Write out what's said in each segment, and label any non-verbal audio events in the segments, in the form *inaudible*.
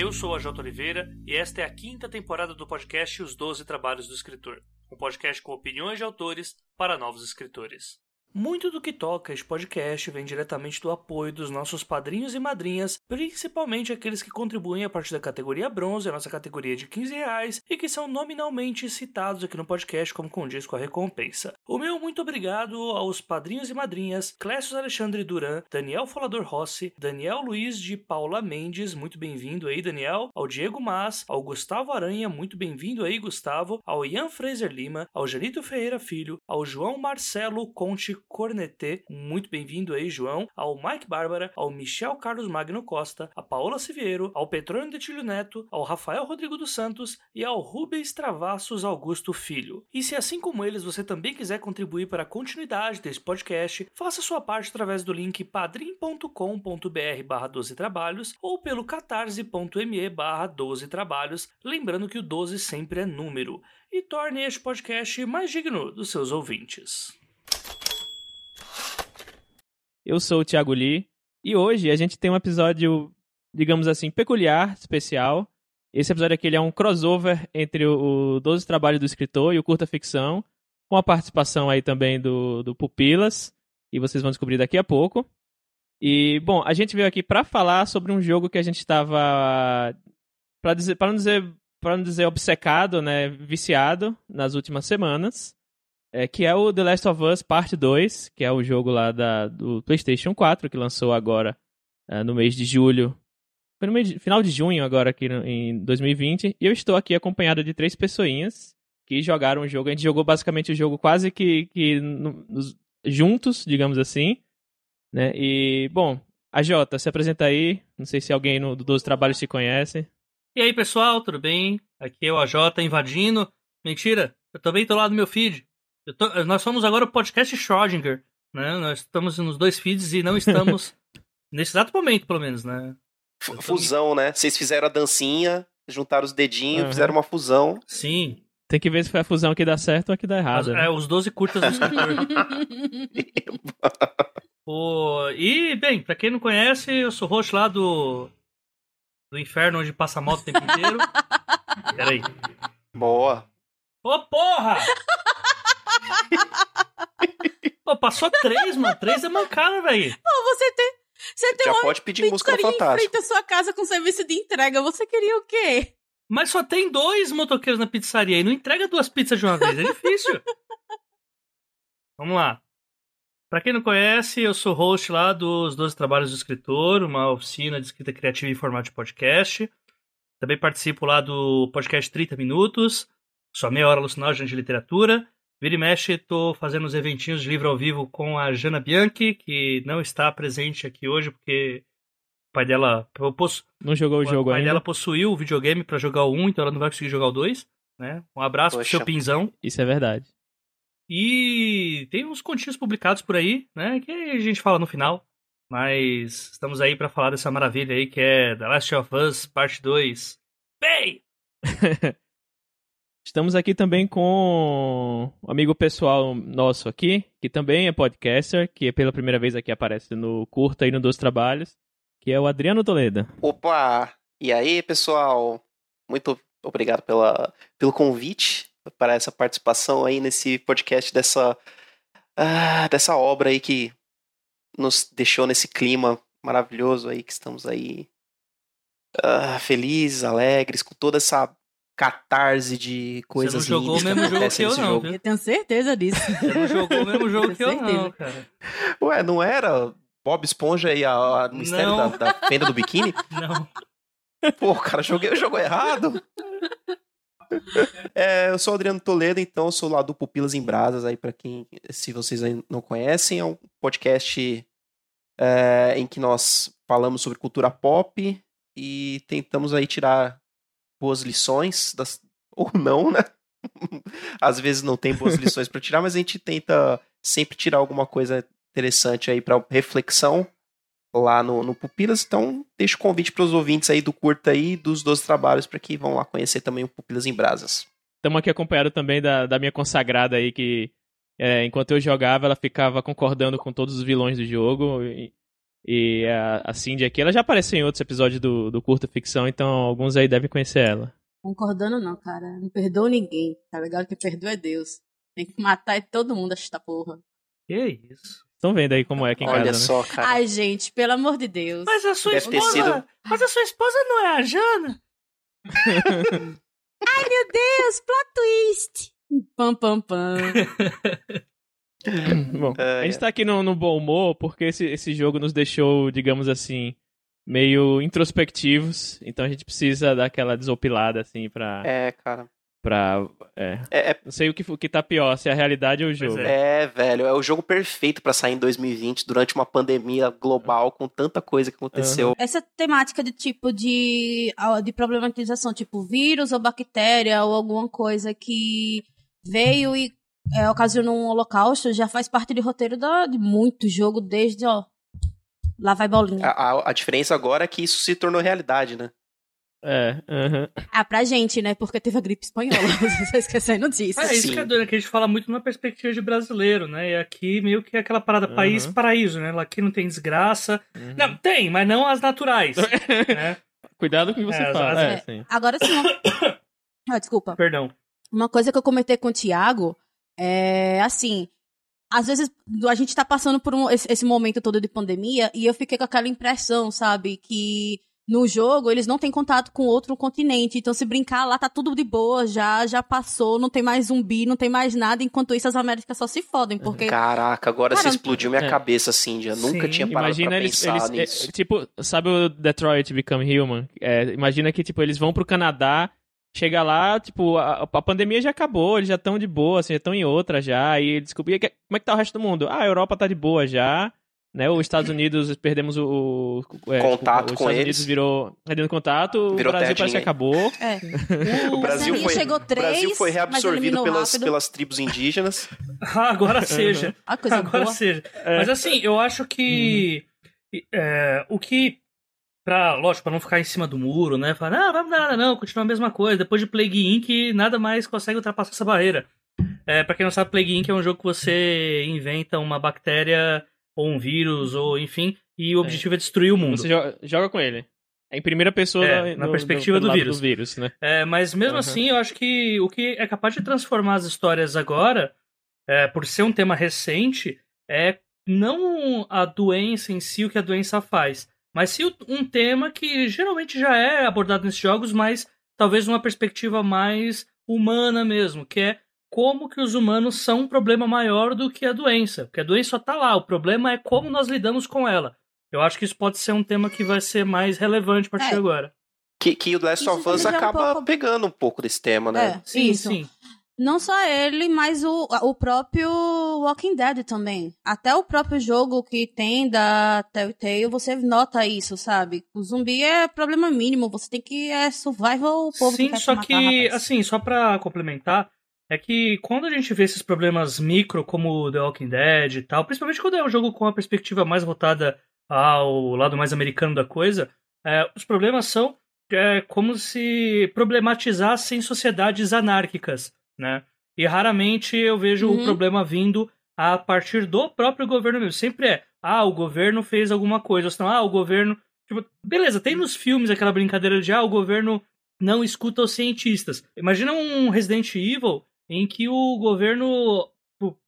Eu sou a J. Oliveira e esta é a quinta temporada do podcast Os Doze Trabalhos do Escritor, um podcast com opiniões de autores para novos escritores. Muito do que toca este podcast vem diretamente do apoio dos nossos padrinhos e madrinhas, principalmente aqueles que contribuem a partir da categoria bronze, a nossa categoria de 15 reais, e que são nominalmente citados aqui no podcast como condiz com a recompensa. O meu muito obrigado aos padrinhos e madrinhas Clécio Alexandre Duran, Daniel Folador Rossi, Daniel Luiz de Paula Mendes, muito bem-vindo aí, Daniel, ao Diego Mas, ao Gustavo Aranha, muito bem-vindo aí, Gustavo, ao Ian Fraser Lima, ao Janito Ferreira Filho, ao João Marcelo Conte Cornetê, muito bem-vindo aí, João, ao Mike Bárbara, ao Michel Carlos Magno Costa, a Paola Siviero, ao Petrônio Detilho Neto, ao Rafael Rodrigo dos Santos e ao Rubens Travassos Augusto Filho. E se assim como eles você também quiser contribuir para a continuidade desse podcast, faça sua parte através do link padrim.com.br barra 12 trabalhos ou pelo catarse.me barra 12 trabalhos, lembrando que o 12 sempre é número, e torne este podcast mais digno dos seus ouvintes. Eu sou o Thiago Lee e hoje a gente tem um episódio, digamos assim, peculiar, especial. Esse episódio aqui é um crossover entre o, o 12 Trabalhos do Escritor e o Curta Ficção, com a participação aí também do, do Pupilas, e vocês vão descobrir daqui a pouco. E, bom, a gente veio aqui para falar sobre um jogo que a gente estava, para dizer, para não dizer, para não dizer obcecado, né, viciado nas últimas semanas é, que é o The Last of Us Parte 2, que é o jogo lá da, do PlayStation 4, que lançou agora é, no mês de julho. Foi no de, final de junho, agora aqui no, em 2020. E eu estou aqui acompanhado de três pessoinhas que jogaram o jogo. A gente jogou basicamente o jogo quase que, que no, nos, juntos, digamos assim. Né? E, bom, a Jota, se apresenta aí. Não sei se alguém no, do 12 Trabalhos te conhece. E aí, pessoal, tudo bem? Aqui é o AJ invadindo. Mentira, eu também tô lá no meu feed. Tô, nós somos agora o podcast Schrödinger, né? Nós estamos nos dois feeds e não estamos *laughs* nesse exato momento, pelo menos, né? Fusão, né? Vocês fizeram a dancinha, juntaram os dedinhos, uhum. fizeram uma fusão. Sim. Tem que ver se foi a fusão que dá certo ou a que dá errado. As, né? É, os 12 curtas do escritor. *laughs* o, e, bem, pra quem não conhece, eu sou host lá do, do inferno onde passa mal o tempo inteiro. *laughs* Peraí. Boa. Ô, porra! *laughs* Pô, passou três, mano. Três é mancada, velho. Pô, você tem. Você tem Já uma pode pedir música no Fantástico. em frente à sua casa com serviço de entrega. Você queria o quê? Mas só tem dois motoqueiros na pizzaria e não entrega duas pizzas de uma vez. É difícil. *laughs* Vamos lá. Pra quem não conhece, eu sou host lá dos 12 Trabalhos do Escritor, uma oficina de escrita criativa em formato de podcast. Também participo lá do podcast 30 Minutos, sua meia hora alucinógena de literatura. Vira e mexe, tô fazendo os eventinhos de livro ao vivo com a Jana Bianchi, que não está presente aqui hoje porque o pai dela. Possu... Não jogou o, o jogo ainda. O pai dela possuiu o videogame para jogar o 1, então ela não vai conseguir jogar o 2. Né? Um abraço Poxa. pro seu pinzão. Isso é verdade. E tem uns continhos publicados por aí, né? Que a gente fala no final. Mas estamos aí para falar dessa maravilha aí que é The Last of Us Parte 2. Bem! *laughs* Estamos aqui também com um amigo pessoal nosso aqui, que também é podcaster, que pela primeira vez aqui aparece no Curta e no Dos Trabalhos, que é o Adriano Toledo. Opa! E aí, pessoal? Muito obrigado pela, pelo convite para essa participação aí nesse podcast dessa, uh, dessa obra aí que nos deixou nesse clima maravilhoso aí que estamos aí uh, felizes, alegres, com toda essa catarse de coisas Você não jogou o mesmo jogo que eu, não. Eu tenho certeza disso. Você não jogou o mesmo *laughs* jogo que eu, não, cara. Ué, não era Bob Esponja e a, a Mistério da, da Fenda do Biquíni? *laughs* Não. Pô, cara, joguei o jogo errado. É, eu sou o Adriano Toledo, então eu sou lá do Pupilas em Brasas, aí para quem, se vocês ainda não conhecem, é um podcast é, em que nós falamos sobre cultura pop e tentamos aí tirar boas lições, das... *laughs* ou não, né? *laughs* Às vezes não tem boas lições para tirar, mas a gente tenta sempre tirar alguma coisa interessante aí para reflexão lá no, no Pupilas. Então, deixo o convite para os ouvintes aí do Curta aí, dos 12 trabalhos, para que vão lá conhecer também o Pupilas em Brasas. Estamos aqui acompanhado também da, da minha consagrada aí, que é, enquanto eu jogava, ela ficava concordando com todos os vilões do jogo. E E a, a Cindy aqui, ela já apareceu em outros episódios do, do Curta Ficção, então alguns aí devem conhecer ela. Concordando não, cara. Não perdoa ninguém. Tá ligado? Que perdoa é Deus. Tem que matar todo mundo esta porra. Que isso? Estão vendo aí como é aqui em Olha casa, né? cara. Ai, gente, pelo amor de Deus. Mas a sua Deve esposa. sido- Mas a sua esposa não é a Jana? Deus, plot twist. *laughs* Pam, pam, pam. *laughs* *laughs* Bom, É, a gente tá aqui no, no bom humor porque esse, esse jogo nos deixou, digamos assim, meio introspectivos. Então a gente precisa dar aquela desopilada, assim, pra. É, cara. pra é. É, é, Não sei o que, o que tá pior, se é a realidade ou o jogo. é. é, velho, é o jogo perfeito pra sair em 2020, durante uma pandemia global, com tanta coisa que aconteceu. Essa temática de tipo de, de problematização, tipo vírus ou bactéria ou alguma coisa que veio e é, ocasionou um holocausto, já faz parte de roteiro da, de muito jogo, desde, ó. Lá vai bolinha. A, a- a diferença agora é que isso se tornou realidade, né? É, aham. Ah, pra gente, né? Porque teve a gripe espanhola. *laughs* Você tá esquecendo disso. É, isso que é doido, que a gente fala muito numa perspectiva de brasileiro, né? E aqui meio que é aquela parada Uhum. país paraíso, né? Lá Aqui não tem desgraça. Uhum. Não, tem, mas não as naturais. *laughs* né? Cuidado com o que você É, fala. às É, vezes- sim. Agora sim. *coughs* Ah, desculpa. Perdão. Uma coisa que eu comentei com o Thiago é assim. Às vezes a gente tá passando por um- esse, esse momento todo de pandemia e eu fiquei com aquela impressão, sabe? Que no jogo eles não têm contato com outro continente. Então, se brincar lá, tá tudo de boa, já, já passou, não tem mais zumbi, não tem mais nada. Enquanto isso, as Américas só se fodem. Porque. Caraca, agora Cara, você explodiu minha é. cabeça, Cindy. Eu nunca Sim. tinha parado Imagina pra eles, pensar eles nisso. é, tipo, sabe o Detroit Become Human? É, imagina que tipo eles vão pro Canadá, chega lá, tipo, a, a pandemia já acabou, eles já estão de boa, assim, já estão em outra já, e e que- como é que tá o resto do mundo? Ah, a Europa tá de boa já, né? Os Estados Unidos perdemos o, o- é, Contato os com Estados eles. Unidos virou perdendo contato, Virou o Brasil parece que acabou. É. *laughs* O Brasil Essa foi, chegou o Brasil três, foi reabsorvido pelas, rápido. pelas tribos indígenas. *laughs* Agora seja. A coisa Agora boa. seja. É. Mas assim, eu acho que. é, o que. Pra, lógico, pra não ficar em cima do muro, né? Falar, não, vamos nada, não, continua a mesma coisa. Depois de Plague Inc., nada mais consegue ultrapassar essa barreira. É, pra quem não sabe, Plague Inc. é um jogo que você inventa uma bactéria ou um vírus, ou enfim, e o objetivo é, destruir o mundo. Você joga, joga com ele. É em primeira pessoa É, no- na perspectiva no- do lado vírus. do vírus, né? É, mas mesmo Uhum. assim, eu acho que o que é capaz de transformar as histórias agora, é, por ser um tema recente, é não a doença em si, o que a doença faz, mas sim um tema que geralmente já é abordado nesses jogos, mas talvez numa perspectiva mais humana mesmo, que é como que os humanos são um problema maior do que a doença. Porque a doença só tá lá, o problema é como nós lidamos com ela. Eu acho que isso pode ser um tema que vai ser mais relevante a partir É. de agora. Que, que o Last Isso of Us é um acaba pouco- pegando um pouco desse tema, né? É, Sim, isso. sim. Não só ele, mas o, o próprio Walking Dead também. Até o próprio jogo que tem da Telltale, você nota isso, sabe? O zumbi é problema mínimo, você tem que é survival o povo Sim, que quer só matar, que, rapaz. assim, só pra complementar, é que quando a gente vê esses problemas micro, como The Walking Dead e tal, principalmente quando é um jogo com a perspectiva mais voltada ao lado mais americano da coisa, é, os problemas são é, como se problematizassem sociedades anárquicas, né? E raramente eu vejo o Uhum. problema vindo a partir do próprio governo mesmo. Sempre é, ah, o governo fez alguma coisa, ou senão, ah, o governo... Tipo, beleza, tem nos filmes aquela brincadeira de, ah, o governo não escuta os cientistas. Imagina um Resident Evil em que o governo,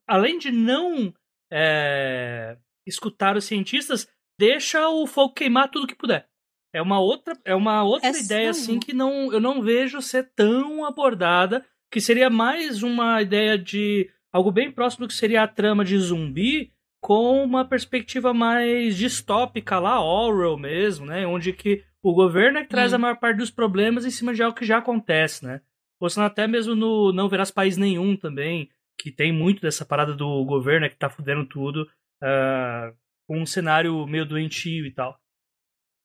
além de não é, escutar os cientistas, deixa o fogo queimar tudo que puder. É uma outra, é uma outra Essa ideia assim que não, eu não vejo ser tão abordada, que seria mais uma ideia de algo bem próximo do que seria a trama de zumbi, com uma perspectiva mais distópica lá, Orwell mesmo, né? Onde que o governo é que traz Hum. a maior parte dos problemas em cima de algo que já acontece, né? Ou senão até mesmo no Não Verás País Nenhum também, que tem muito dessa parada do governo é que tá fudendo tudo, ah, com um cenário meio doentio e tal.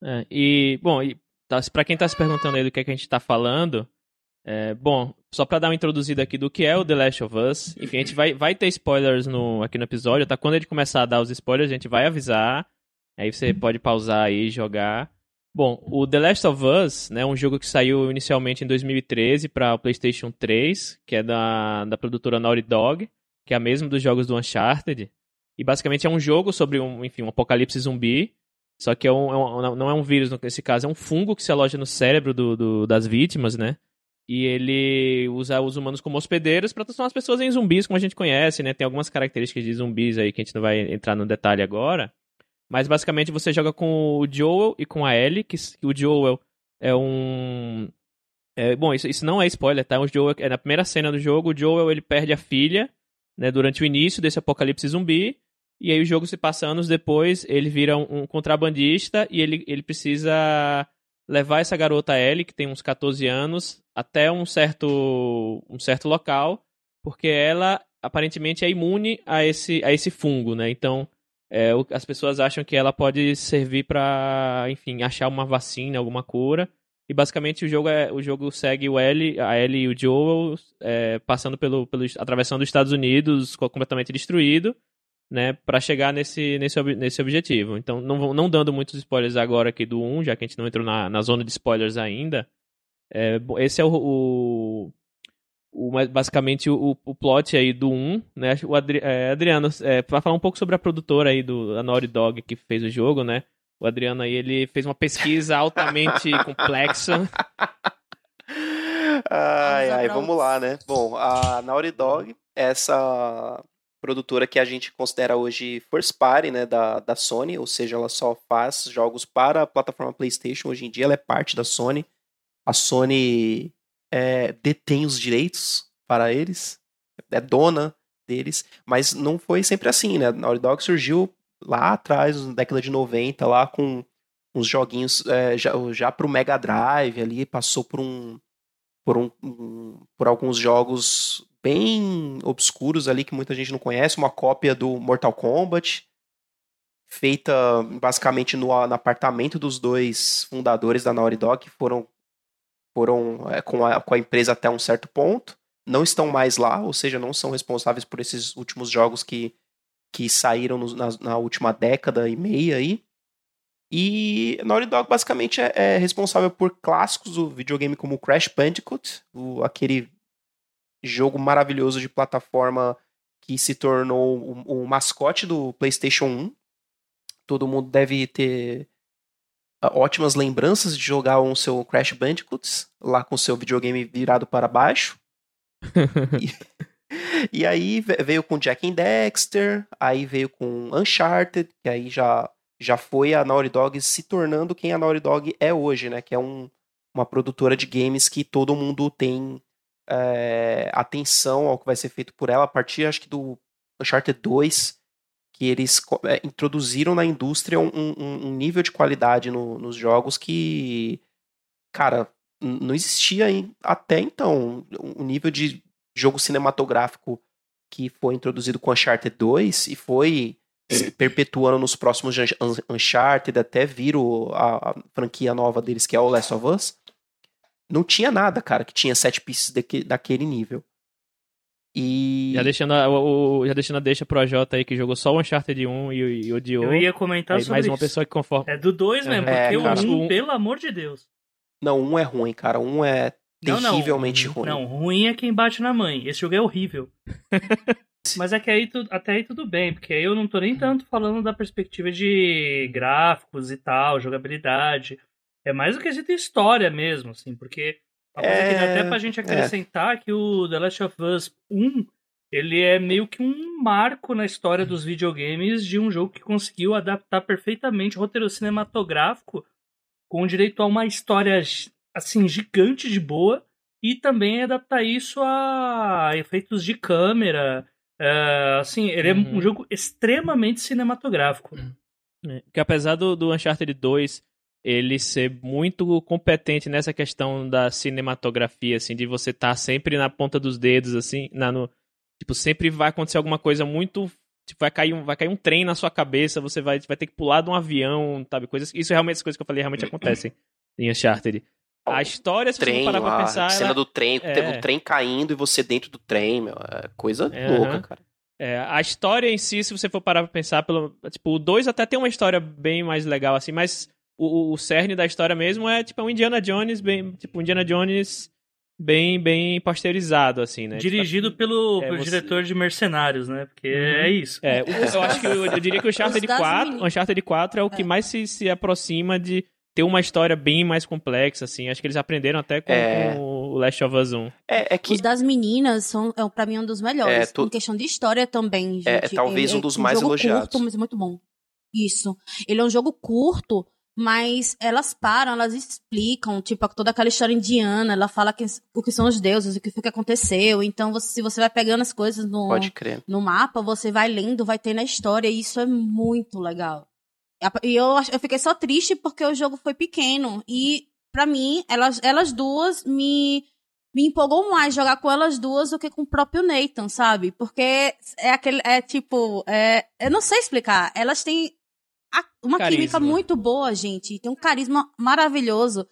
É, e, bom, e, tá, pra quem tá se perguntando aí do que, é que a gente tá falando, é, bom, só pra dar uma introduzida aqui do que é o The Last of Us, enfim, a gente vai, vai ter spoilers no, aqui no episódio, tá? Quando gente começar a dar os spoilers, a gente vai avisar, aí você pode pausar aí e jogar. Bom, o The Last of Us, né, um jogo que saiu inicialmente em 2013 para o PlayStation 3, que é da, da produtora Naughty Dog, que é a mesma dos jogos do Uncharted. E basicamente é um jogo sobre um, enfim, um apocalipse zumbi, Só que é um, é um, não é um vírus nesse caso, é um fungo que se aloja no cérebro do, do, das vítimas, né? E ele usa os humanos como hospedeiros para transformar as pessoas em zumbis, como a gente conhece, né? Tem algumas características de zumbis aí que a gente não vai entrar no detalhe agora. Mas basicamente você joga com o Joel e com a Ellie, que, o Joel é um. É, bom, isso, isso não é spoiler, tá? O Joel, é na primeira cena do jogo, o Joel ele perde a filha, né, durante o início desse apocalipse zumbi. E aí o jogo se passa anos depois, ele vira um, um contrabandista e ele, ele precisa levar essa garota Ellie, que tem uns 14 anos, até um certo, um certo local, porque ela aparentemente é imune a esse, a esse fungo, né? Então, é, as pessoas acham que ela pode servir para, enfim, achar uma vacina, alguma cura. E basicamente o jogo, é, o jogo segue o Ellie, a Ellie e o Joel é, passando pelo, pelo. atravessando os Estados Unidos completamente destruído né, para chegar nesse, nesse, nesse objetivo. Então, não, não dando muitos spoilers agora aqui do 1, já que a gente não entrou na, na zona de spoilers ainda, é, esse é o, o, o basicamente o, o, plot aí do 1, né, o Adri, é, Adriano, é, para falar um pouco sobre a produtora aí do a Naughty Dog que fez o jogo, né, o Adriano aí, ele fez uma pesquisa altamente *laughs* complexa. Ai, ai, vamos lá, né? Bom, a Naughty Dog, essa produtora que a gente considera hoje first party né, da, da Sony, ou seja, ela só faz jogos para a plataforma PlayStation. Hoje em dia ela é parte da Sony. A Sony é, detém os direitos para eles, é dona deles, mas não foi sempre assim, né? Naughty Dog surgiu lá atrás, na década de 90, lá com uns joguinhos é, já, já para o Mega Drive ali, passou por um por, um, um, por alguns jogos bem obscuros ali que muita gente não conhece, uma cópia do Mortal Kombat, feita basicamente no, no apartamento dos dois fundadores da Naughty Dog, que foram, foram é, com, a, com a empresa até um certo ponto. Não estão mais lá, ou seja, não são responsáveis por esses últimos jogos que, que saíram no, na, na, última década e meia aí. E Naughty Dog basicamente é, é responsável por clássicos do videogame como Crash Bandicoot, o, aquele jogo maravilhoso de plataforma que se tornou o, o mascote do PlayStation 1. Todo mundo deve ter ótimas lembranças de jogar o seu Crash Bandicoot lá com o seu videogame virado para baixo. *laughs* e, e, aí veio com Jack and Dexter, aí veio com Uncharted, que aí já, já foi a Naughty Dog se tornando quem a Naughty Dog é hoje, né? Que é um, uma produtora de games que todo mundo tem é, atenção ao que vai ser feito por ela a partir, acho que do Uncharted 2, que eles é, introduziram na indústria um, um, um nível de qualidade no, nos jogos que, cara, não existia até então. Um nível de jogo cinematográfico que foi introduzido com Uncharted 2 e foi se perpetuando nos próximos Uncharted até vir a, a, franquia nova deles, que é o Last of Us não tinha nada, cara, que tinha sete pieces daque, daquele nível. E. Já deixando, a, o, já deixando a deixa pro AJ aí que jogou só o Uncharted 1 e, e odiou. Eu ia comentar aí, sobre mais isso. uma pessoa que conforma. É do 2 mesmo, é, porque cara, o 1, um, pelo amor de Deus. Não, um é ruim, cara. Um é terrivelmente não, ruim. Não, ruim é quem bate na mãe. Esse jogo é horrível. *laughs* Mas é que aí tu, até aí tudo bem, porque aí eu não tô nem tanto falando da perspectiva de gráficos e tal, jogabilidade. É mais o quesito história mesmo, assim, porque é... até pra gente acrescentar é. que o The Last of Us 1 ele é meio que um marco na história dos videogames de um jogo que conseguiu adaptar perfeitamente o roteiro cinematográfico com direito a uma história assim gigante de boa e também adaptar isso a efeitos de câmera. É, assim, ele uhum. é um uhum. jogo extremamente cinematográfico. É, que apesar do, do Uncharted 2 ele ser muito competente nessa questão da cinematografia, assim, de você estar tá sempre na ponta dos dedos, assim, na, no, tipo, sempre vai acontecer alguma coisa muito tipo, vai cair um, vai cair um trem na sua cabeça, você vai, vai ter que pular de um avião, sabe? Coisas, isso realmente, as coisas que eu falei realmente acontecem em Uncharted. A história, se trem, você parar pra pensar. A cena ela... do trem, é... o trem caindo e você dentro do trem, meu, é coisa é, louca, cara. É, a história em si, se você for parar pra pensar, pelo, tipo, o 2 até tem uma história bem mais legal, assim, mas o, o cerne da história mesmo é tipo um Indiana Jones, bem, tipo, Indiana Jones bem bem pasteurizado, assim, né? Dirigido pelo, é, pelo você- diretor de Mercenários, né? Porque Uhum. é isso. É, o- eu acho que eu, eu diria que o Uncharted Os das 4, meninas. o Uncharted 4 é o que É. mais se, se aproxima de ter uma história bem mais complexa, assim. Acho que eles aprenderam até com, É. com o Last of Us 1. É, é que Os das meninas são, é, pra mim, um dos melhores. É, tu- Em questão de história também, gente. É, talvez um dos mais jogo elogiados. curto, mas muito bom. Isso. Ele é um jogo curto, mas elas param, elas explicam, tipo, toda aquela história indiana, ela fala que- o que são os deuses, o que foi que aconteceu. Então, você- se você vai pegando as coisas no, pode crer. no mapa, você vai lendo, vai ter na história, e isso é muito legal. E eu, eu fiquei só triste porque o jogo foi pequeno. E, pra mim, elas, elas duas me, me empolgou mais jogar com elas duas do que com o próprio Nathan, sabe? Porque é aquele. É tipo. É, eu não sei explicar. Elas têm uma Carisma. química muito boa, gente. Tem um carisma maravilhoso.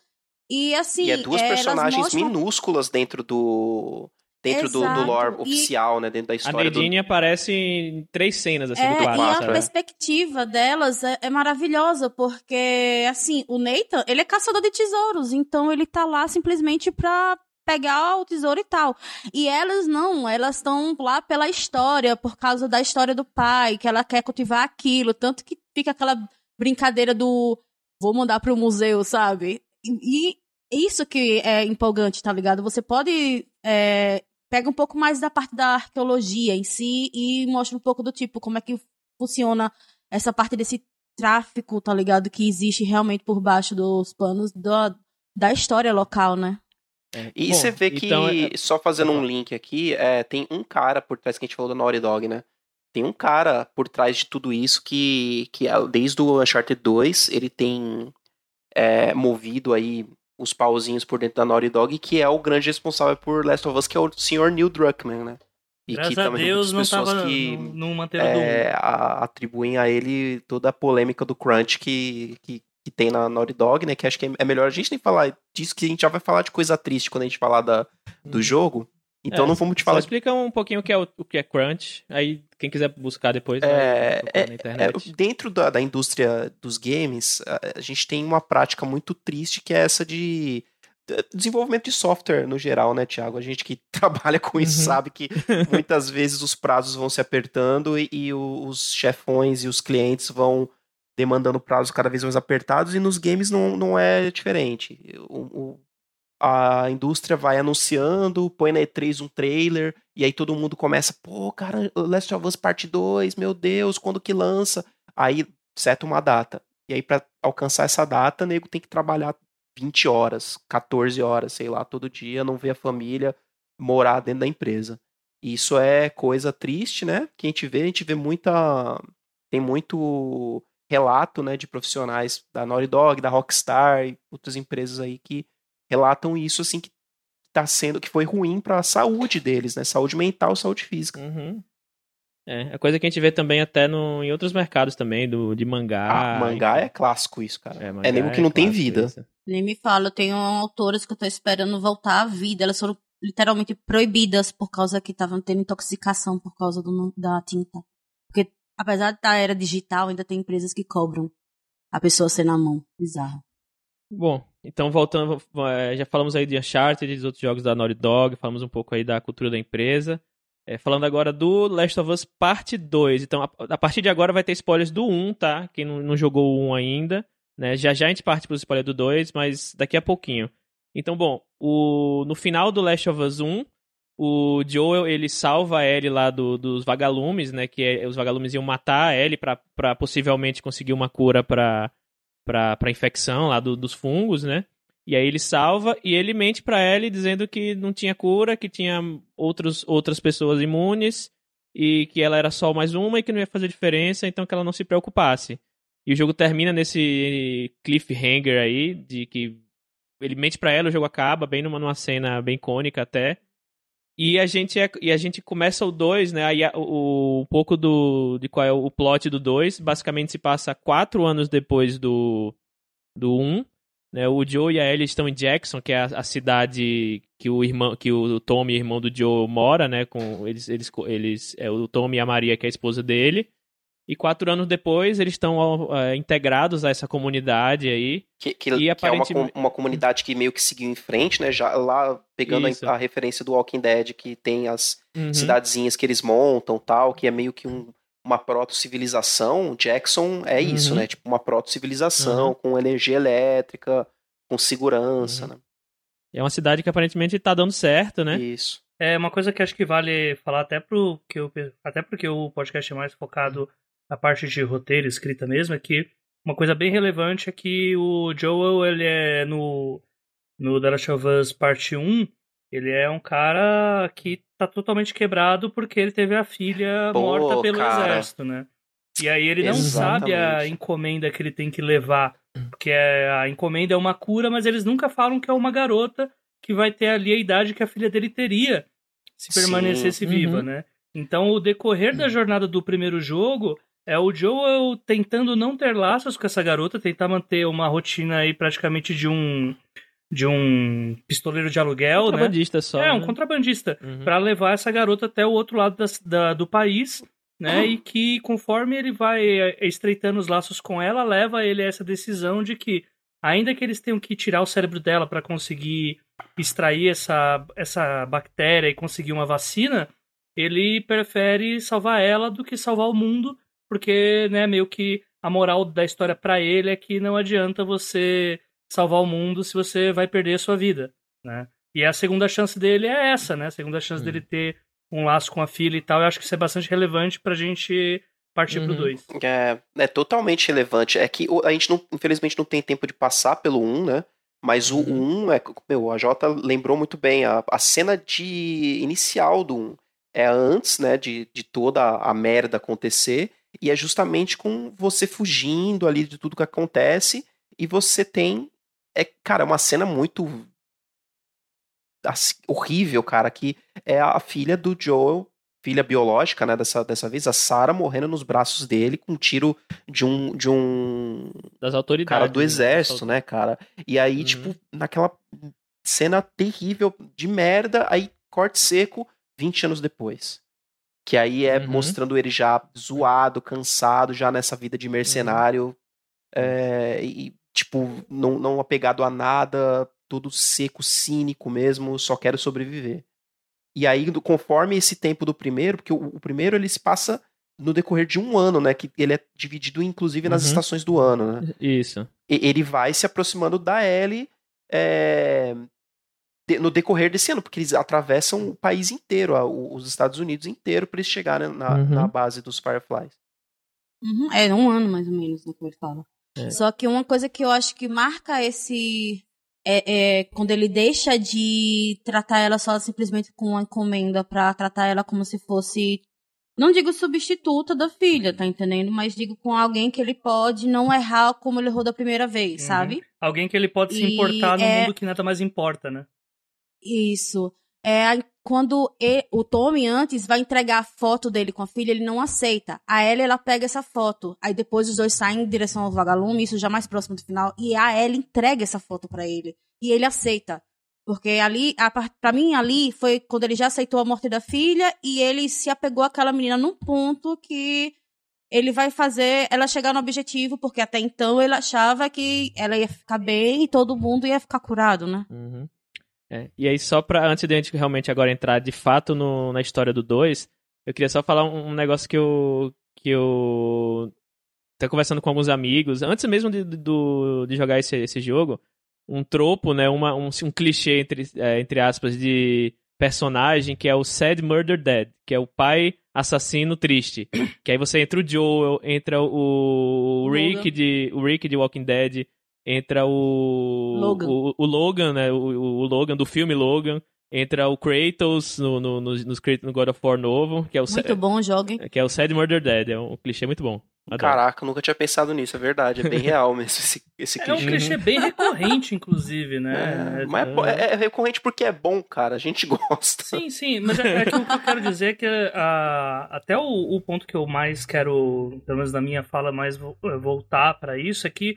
E assim. e é duas é, elas personagens mostram- minúsculas dentro do. Dentro do, do lore E- oficial, né? Dentro da A história do. Nadine aparece em três cenas, assim, É, do e quatro. a quatro, é. perspectiva delas é, é maravilhosa, porque, assim, o Nathan, ele é caçador de tesouros, então ele tá lá simplesmente pra pegar o tesouro e tal. E elas não, elas estão lá pela história, por causa da história do pai, que ela quer cultivar aquilo, tanto que fica aquela brincadeira do vou mandar pro museu, sabe? E, e isso que é empolgante, tá ligado? Você pode é, pega um pouco mais da parte da arqueologia em si e mostra um pouco do tipo como é que funciona essa parte desse tráfico, tá ligado? Que existe realmente por baixo dos panos da, da história local, né? E Bom, você vê que, então é- só fazendo um link aqui, é, tem um cara por trás que a gente falou da Naughty Dog, né? Tem um cara por trás de tudo isso que, que é- desde o Uncharted 2 ele tem é, movido aí os pauzinhos por dentro da Naughty Dog, que é o grande responsável por Last of Us, que é o senhor Neil Druckmann, né? E Graças que a também tem Deus muitas pessoas tava que não, não é, a- atribuem a ele toda a polêmica do crunch que, que, que tem na Naughty Dog, né? Que acho que é melhor a gente nem falar disso, que a gente já vai falar de coisa triste quando a gente falar da, do jogo. Então É, não vamos te Só falar. explica um pouquinho o que é, o, o que é crunch, aí quem quiser buscar depois vai É, procurar na É, internet. dentro da, da indústria dos games, a, a gente tem uma prática muito triste que é essa de de desenvolvimento de software no geral, né, Thiago? A gente que *laughs* trabalha com isso Uhum. sabe que muitas vezes os prazos vão se apertando e, e os chefões e os clientes vão demandando prazos cada vez mais apertados e nos games não, não é diferente. O, o- a indústria vai anunciando, põe na E3 um trailer, e aí todo mundo começa, pô, cara, Last of Us Parte 2, meu Deus, quando que lança? Aí seta uma data. E aí, pra alcançar essa data, nego tem que trabalhar 20 horas, 14 horas, sei lá, todo dia, não ver a família, morar dentro da empresa. Isso é coisa triste, né? Que a gente vê, a gente vê muita. Tem muito relato, né, de profissionais da Naughty Dog, da Rockstar e outras empresas aí que relatam isso, assim, que tá sendo, que foi ruim pra saúde deles, né? Saúde mental, saúde física. Uhum. É, é coisa que a gente vê também até no, em outros mercados também, do, de mangá. Ah, mangá enfim. é clássico isso, cara. É, É, nego que não tem vida. isso. Nem me fala, eu tenho autoras que eu tô esperando voltar à vida. Elas foram literalmente proibidas por causa que estavam tendo intoxicação por causa do, da tinta. Porque, apesar da era digital, ainda tem empresas que cobram a pessoa ser na mão. Bizarro. Bom, então voltando, eh, já falamos aí de Uncharted, dos outros jogos da Naughty Dog, falamos um pouco aí da cultura da empresa. Eh, falando agora do Last of Us Parte 2. Então, a, a partir de agora vai ter spoilers do 1, tá? Quem não, não jogou o 1 ainda, né? Já já a gente parte pro spoiler do 2, mas daqui a pouquinho. Então, bom, o, no final do Last of Us 1, o Joel, ele salva a Ellie lá do- dos vagalumes, né? Que é- os vagalumes iam matar a Ellie pra, pra possivelmente conseguir uma cura pra, pra, pra infecção lá do- dos fungos, né? E aí ele salva e ele mente pra Ellie dizendo que não tinha cura, que tinha outros, outras pessoas imunes e que ela era só mais uma e que não ia fazer diferença, então que ela não se preocupasse. E o jogo termina nesse cliffhanger aí, de que ele mente pra ela, o jogo acaba, bem numa, numa cena bem icônica até. E a gente, é, e a gente começa o 2, né? Aí o, um pouco do, de qual é o plot do 2. Basicamente se passa quatro anos depois do 1. Do um, né? O Joe e a Ellie estão em Jackson, que é a, a cidade que o irmão, que o Tommy, irmão do Joe, mora, né? Com eles, eles, eles, é o Tommy e a Maria, que é a esposa dele. E quatro anos depois, eles estão uh, integrados a essa comunidade aí. Que, que, e que aparentemente... é uma, uma comunidade que meio que seguiu em frente, né? Já lá pegando a, a, referência do Walking Dead, que tem as uhum. cidadezinhas que eles montam tal, que é meio que um, uma proto-civilização. Jackson é isso, uhum. né? Tipo, uma proto-civilização uhum. com energia elétrica, com segurança, uhum. né? É uma cidade que aparentemente tá dando certo, né? Isso. É uma coisa que acho que vale falar até pro que eu, até porque o podcast é mais focado na parte de roteiro, escrita mesmo, é que uma coisa bem relevante é que o Joel, ele é no no The Last of Us parte 1, ele é um cara que tá totalmente quebrado porque ele teve a filha Pô, morta pelo cara. exército, né? E aí ele não Exatamente. sabe a encomenda que ele tem que levar, porque é, a encomenda é uma cura, mas eles nunca falam que é uma garota que vai ter ali a idade que a filha dele teria se permanecesse Sim. viva, uhum. né? Então o decorrer da jornada do primeiro jogo é o Joel tentando não ter laços com essa garota, tentar manter uma rotina aí praticamente de um de um pistoleiro de aluguel, né? contrabandista né? só. É, um né? contrabandista, uhum. para levar essa garota até o outro lado da, da do país, né? Uhum. E que conforme ele vai é, estreitando os laços com ela, leva ele a essa decisão de que ainda que eles tenham que tirar o cérebro dela para conseguir extrair essa essa bactéria e conseguir uma vacina, ele prefere salvar ela do que salvar o mundo, porque, né, meio que a moral da história para ele é que não adianta você salvar o mundo se você vai perder a sua vida, né? E a segunda chance dele é essa, né? A segunda chance hum. dele ter um laço com a filha e tal. Eu acho que isso é bastante relevante pra gente partir uhum. pro 2. É, é totalmente relevante. É que a gente, não, infelizmente, não tem tempo de passar pelo 1, um, né? Mas o 1, uhum. um é, meu, a Jota lembrou muito bem, a, a cena de inicial do 1 um é antes, né, de, de toda a merda acontecer, e é justamente com você fugindo ali de tudo que acontece, e você tem é, cara, uma cena muito horrível, cara, que é a filha do Joel, filha biológica, né, dessa, dessa vez, a Sarah morrendo nos braços dele com um tiro de um de um das autoridades, cara do né, exército, né, cara? E aí, uhum. tipo, naquela cena terrível de merda, aí corte seco 20 anos depois. Que aí é uhum. mostrando ele já zoado, cansado, já nessa vida de mercenário. Uhum. É, e tipo, não, não apegado a nada, tudo seco, cínico mesmo, só quero sobreviver. E aí, conforme esse tempo do primeiro, porque o, o primeiro ele se passa no decorrer de um ano, né? Que ele é dividido, inclusive, nas uhum. estações do ano, né? Isso. E, ele vai se aproximando da Ellie é, no decorrer desse ano, porque eles atravessam o país inteiro, os Estados Unidos inteiro, para eles chegarem na, uhum. na, base dos Fireflies. Uhum. É um ano, mais ou menos, no que ele fala. É. Só que uma coisa que eu acho que marca esse. É, é, quando ele deixa de tratar ela só simplesmente com uma encomenda para tratar ela como se fosse. Não digo substituta da filha, tá entendendo? Mas digo com alguém que ele pode não errar como ele errou da primeira vez, uhum. sabe? Alguém que ele pode e se importar no é... mundo que nada mais importa, né? Isso é quando ele, o Tommy antes vai entregar a foto dele com a filha, ele não aceita. A Ellie, ela pega essa foto. Aí depois os dois saem em direção ao vagalume, isso já mais próximo do final. E a Ellie entrega essa foto para ele. E ele aceita. Porque ali, para mim, ali foi quando ele já aceitou a morte da filha e ele se apegou àquela menina num ponto que ele vai fazer ela chegar no objetivo, porque até então ele achava que ela ia ficar bem e todo mundo ia ficar curado, né? Uhum. É, e aí, só pra, antes de a gente realmente agora entrar de fato no, na história do 2, eu queria só falar um, um, negócio que eu. que eu. tô conversando com alguns amigos, antes mesmo de, de, de jogar esse, esse jogo, um tropo, né, uma, um, um clichê, entre, é, entre aspas, de personagem que é o Sad Murder Dead, que é o pai assassino triste. que aí você entra o Joel, entra o, o Rick de o Rick de Walking Dead, entra o Logan, o, o Logan né? O, o, Logan do filme Logan. Entra o Kratos no, no, no, no God of War novo, que é o Muito bom, joguem. Que é o Sad Murder Dead, é um clichê muito bom. Adoro. Caraca, nunca tinha pensado nisso, é verdade, é bem *laughs* real mesmo esse, esse clichê. É um clichê bem recorrente, inclusive, né? É, mas é, é, é, recorrente porque é bom, cara, a gente *laughs* gosta. Sim, sim, mas é, é que o que eu quero dizer é que uh, até o, o, ponto que eu mais quero, pelo menos na minha fala, mais voltar para isso é que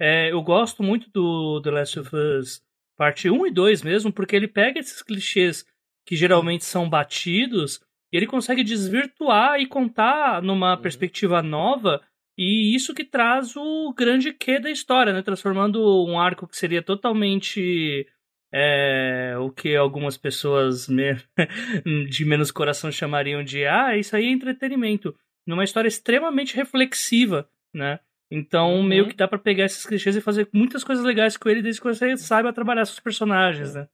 é, eu gosto muito do The Last of Us parte 1 e 2 mesmo, porque ele pega esses clichês que geralmente são batidos E ele consegue desvirtuar e contar numa uhum. perspectiva nova, e isso que traz o grande quê da história, né? Transformando um arco que seria totalmente é, o que algumas pessoas me... *laughs* de menos coração chamariam de ah, isso aí é entretenimento. Numa história extremamente reflexiva, né? Então, uhum. meio que dá para pegar esses clichês e fazer muitas coisas legais com ele desde que você saiba trabalhar seus personagens, né?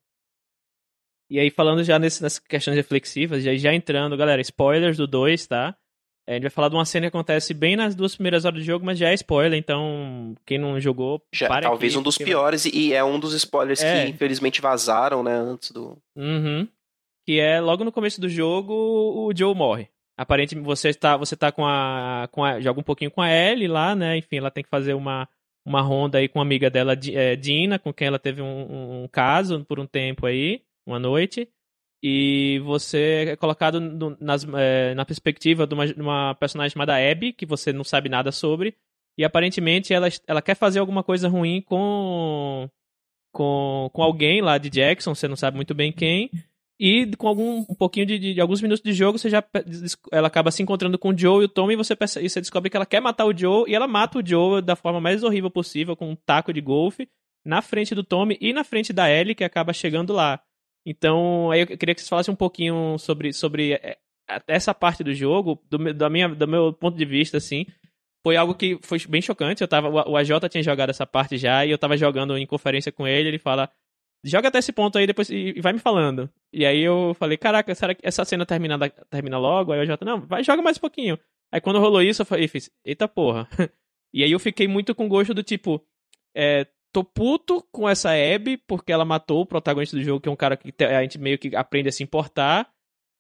E aí, falando já nesse, nessas questões reflexivas, já, já entrando, galera, spoilers do 2, tá? É, a gente vai falar de uma cena que acontece bem nas duas primeiras horas do jogo, mas já é spoiler, então quem não jogou. Já, talvez aqui, um dos piores, e é um dos spoilers é. que infelizmente vazaram, né, antes do. Uhum. Que é logo no começo do jogo, o Joe morre. Aparentemente você está você tá com a, com a. joga um pouquinho com a Ellie lá, né? Enfim, ela tem que fazer uma, uma ronda aí com uma amiga dela, é, Dina, com quem ela teve um, um caso por um tempo aí, uma noite e você é colocado no, nas, é, na perspectiva de uma, de uma, personagem chamada Abby, que você não sabe nada sobre, e aparentemente ela, ela quer fazer alguma coisa ruim com, com, com alguém lá de Jackson, você não sabe muito bem quem, e com algum um pouquinho de, de, de, alguns minutos de jogo, você já ela acaba se encontrando com o Joe e o Tom e você, e você descobre que ela quer matar o Joe e ela mata o Joe da forma mais horrível possível com um taco de golfe na frente do Tommy e na frente da Ellie que acaba chegando lá. Então, aí eu queria que você falasse um pouquinho sobre, sobre é, essa parte do jogo, do, da minha, do meu ponto de vista, assim. Foi algo que foi bem chocante. Eu tava, o AJ tinha jogado essa parte já, e eu tava jogando em conferência com ele, ele fala. Joga até esse ponto aí depois e vai me falando. E aí eu falei, caraca, será que essa cena termina, termina logo? Aí o AJ, não, vai, joga mais um pouquinho. Aí quando rolou isso, eu falei, fiz, eita porra. *laughs* E aí eu fiquei muito com gosto do tipo, é, tô puto com essa Abby, porque ela matou o protagonista do jogo, que é um cara que a gente meio que aprende a se importar.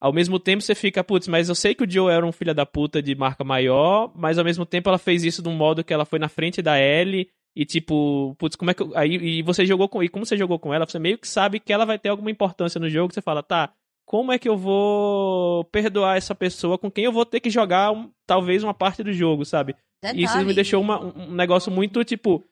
Ao mesmo tempo você fica, putz, mas eu sei que o Joe era um filho da puta de marca maior, mas ao mesmo tempo ela fez isso de um modo que ela foi na frente da Ellie e tipo, putz, como é que. Aí, e você jogou com. E como você jogou com ela, você meio que sabe que ela vai ter alguma importância no jogo. Você fala, tá, como é que eu vou perdoar essa pessoa com quem eu vou ter que jogar um, talvez uma parte do jogo, sabe? Detalhe. E isso me deixou uma, um negócio muito, tipo,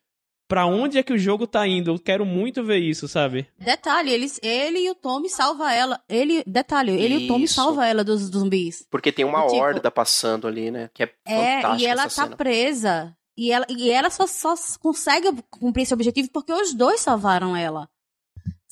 para onde é que o jogo tá indo. Eu quero muito ver isso, sabe? Detalhe, eles, ele e o Tommy salva ela. Ele, detalhe, ele isso. e o Tommy salva ela dos zumbis. Porque tem uma tipo, horda passando ali, né? Que é, é e ela tá cena. presa. E ela, e ela só, só consegue cumprir esse objetivo porque os dois salvaram ela.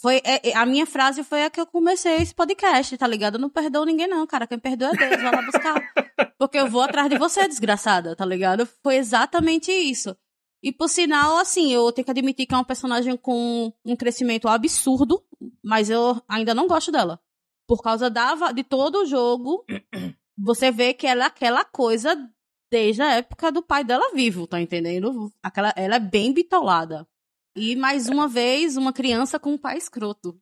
Foi, é, é, a minha frase foi a que eu comecei esse podcast, tá ligado? Eu não perdoo ninguém, não, cara. Quem perdoa é Deus, vai lá buscar. *laughs* Porque eu vou atrás de você, desgraçada, tá ligado? Foi exatamente isso. E por sinal, assim, eu tenho que admitir que é uma personagem com um crescimento absurdo, mas eu ainda não gosto dela. Por causa da, de todo o jogo, *coughs* você vê que ela é aquela coisa desde a época do pai dela vivo, tá entendendo? Aquela, ela é bem bitolada. E mais uma *laughs* vez, uma criança com um pai escroto.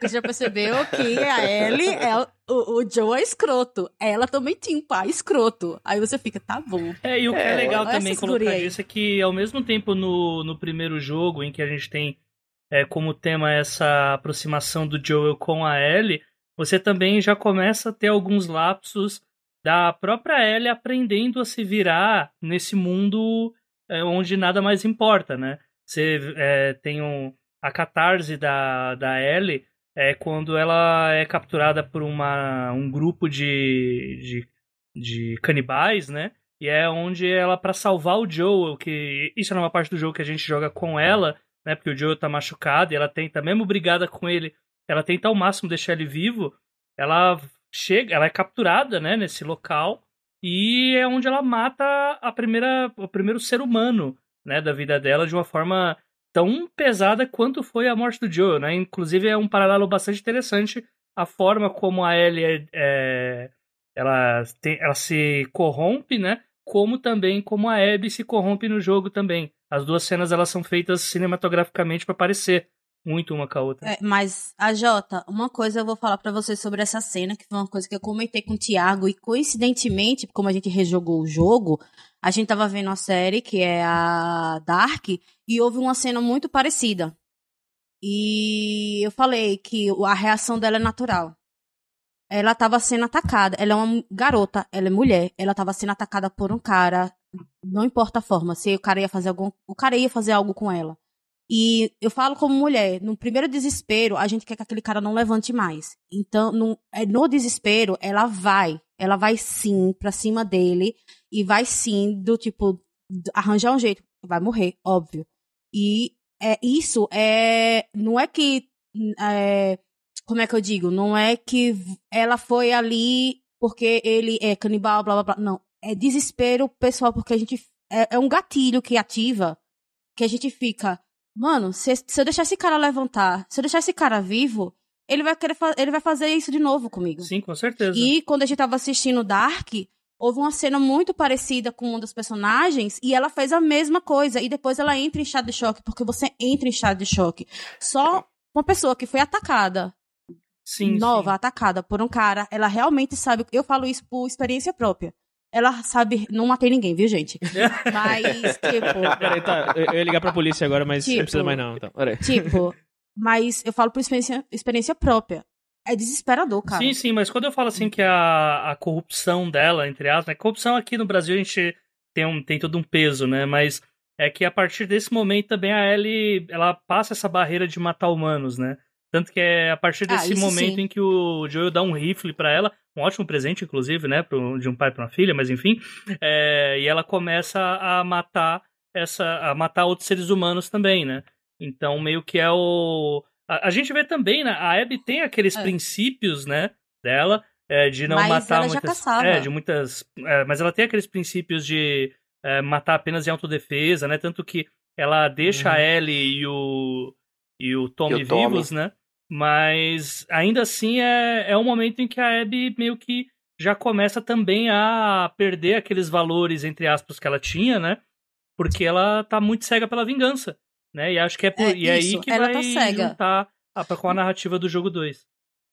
Você já percebeu que a Ellie é o, o, Joe é escroto. Ela também tinha um pai escroto. Aí você fica, tá bom. É, e o que é, é legal também colocar isso é que ao mesmo tempo no, no primeiro jogo, em que a gente tem é, como tema essa aproximação do Joel com a Ellie, você também já começa a ter alguns lapsos da própria Ellie aprendendo a se virar nesse mundo é, onde nada mais importa, né? Você é, tem um a catarse da, da Ellie é quando ela é capturada por uma, um grupo de, de, de canibais, né? E é onde ela, para salvar o Joel, que isso é uma parte do jogo que a gente joga com ela, né? Porque o Joel tá machucado e ela tenta, mesmo brigada com ele, ela tenta ao máximo deixar ele vivo. Ela chega, ela é capturada, né? Nesse local e é onde ela mata a primeira, o primeiro ser humano, né? Da vida dela de uma forma tão pesada quanto foi a morte do Joe, né? Inclusive é um paralelo bastante interessante a forma como a Ellie é, ela, tem, ela se corrompe, né? Como também como a Abby se corrompe no jogo também. As duas cenas elas são feitas cinematograficamente para parecer muito uma com a outra. É, mas, a Jota, uma coisa eu vou falar para você sobre essa cena, que foi uma coisa que eu comentei com o Thiago, e coincidentemente, como a gente rejogou o jogo, a gente tava vendo a série, que é a Dark, e houve uma cena muito parecida. E eu falei que a reação dela é natural. Ela tava sendo atacada. Ela é uma garota, ela é mulher. Ela tava sendo atacada por um cara. Não importa a forma. Se o cara ia fazer algum. O cara ia fazer algo com ela. E eu falo como mulher, no primeiro desespero, a gente quer que aquele cara não levante mais. Então, no, é, no desespero, ela vai. Ela vai sim pra cima dele e vai sim do tipo arranjar um jeito. Vai morrer, óbvio. E é, isso é. Não é que. É, como é que eu digo? Não é que ela foi ali porque ele é canibal, blá blá blá. Não. É desespero pessoal, porque a gente. É, é um gatilho que ativa que a gente fica. Mano, se, se eu deixar esse cara levantar, se eu deixar esse cara vivo, ele vai querer ele vai fazer isso de novo comigo. Sim, com certeza. E quando a gente tava assistindo Dark, houve uma cena muito parecida com uma das personagens e ela fez a mesma coisa e depois ela entra em estado de choque porque você entra em estado de choque. Só uma pessoa que foi atacada, sim, nova, sim. atacada por um cara, ela realmente sabe. Eu falo isso por experiência própria. Ela sabe. Não matei ninguém, viu, gente? *laughs* Mas, tipo. Peraí, tá. Eu ia ligar pra polícia agora, mas Tipo- não precisa mais não. Então, peraí. Tipo. Mas eu falo por experiência, experiência própria. É desesperador, cara. Sim, sim, mas quando eu falo assim que a, a corrupção dela, entre aspas, né? Corrupção aqui no Brasil a gente tem, um, tem todo um peso, né? Mas é que a partir desse momento também a Ellie, ela passa essa barreira de matar humanos, né? Tanto que é a partir Ah, desse isso momento sim. em que o Joel dá um rifle pra ela, um ótimo presente, inclusive, né? Pro, de um pai pra uma filha, mas enfim. é, e ela começa a matar essa. a matar outros seres humanos também, né? Então, meio que é o. A, a gente vê também, né? A Abby tem aqueles É. princípios, né? Dela, é, de não Mas matar ela já muitas. caçava. É, de muitas. é, mas ela tem aqueles princípios de é, matar apenas em autodefesa, né? Tanto que ela deixa Uhum. a Ellie e o. e o Tommy E o Tommy. vivos, né? Mas ainda assim é, é um momento em que a Abby meio que já começa também a perder aqueles valores, entre aspas, que ela tinha, né? Porque ela tá muito cega pela vingança, né? E acho que é, por, É, e é isso, aí que ela vai tá cega. juntar a, com a narrativa do jogo 2.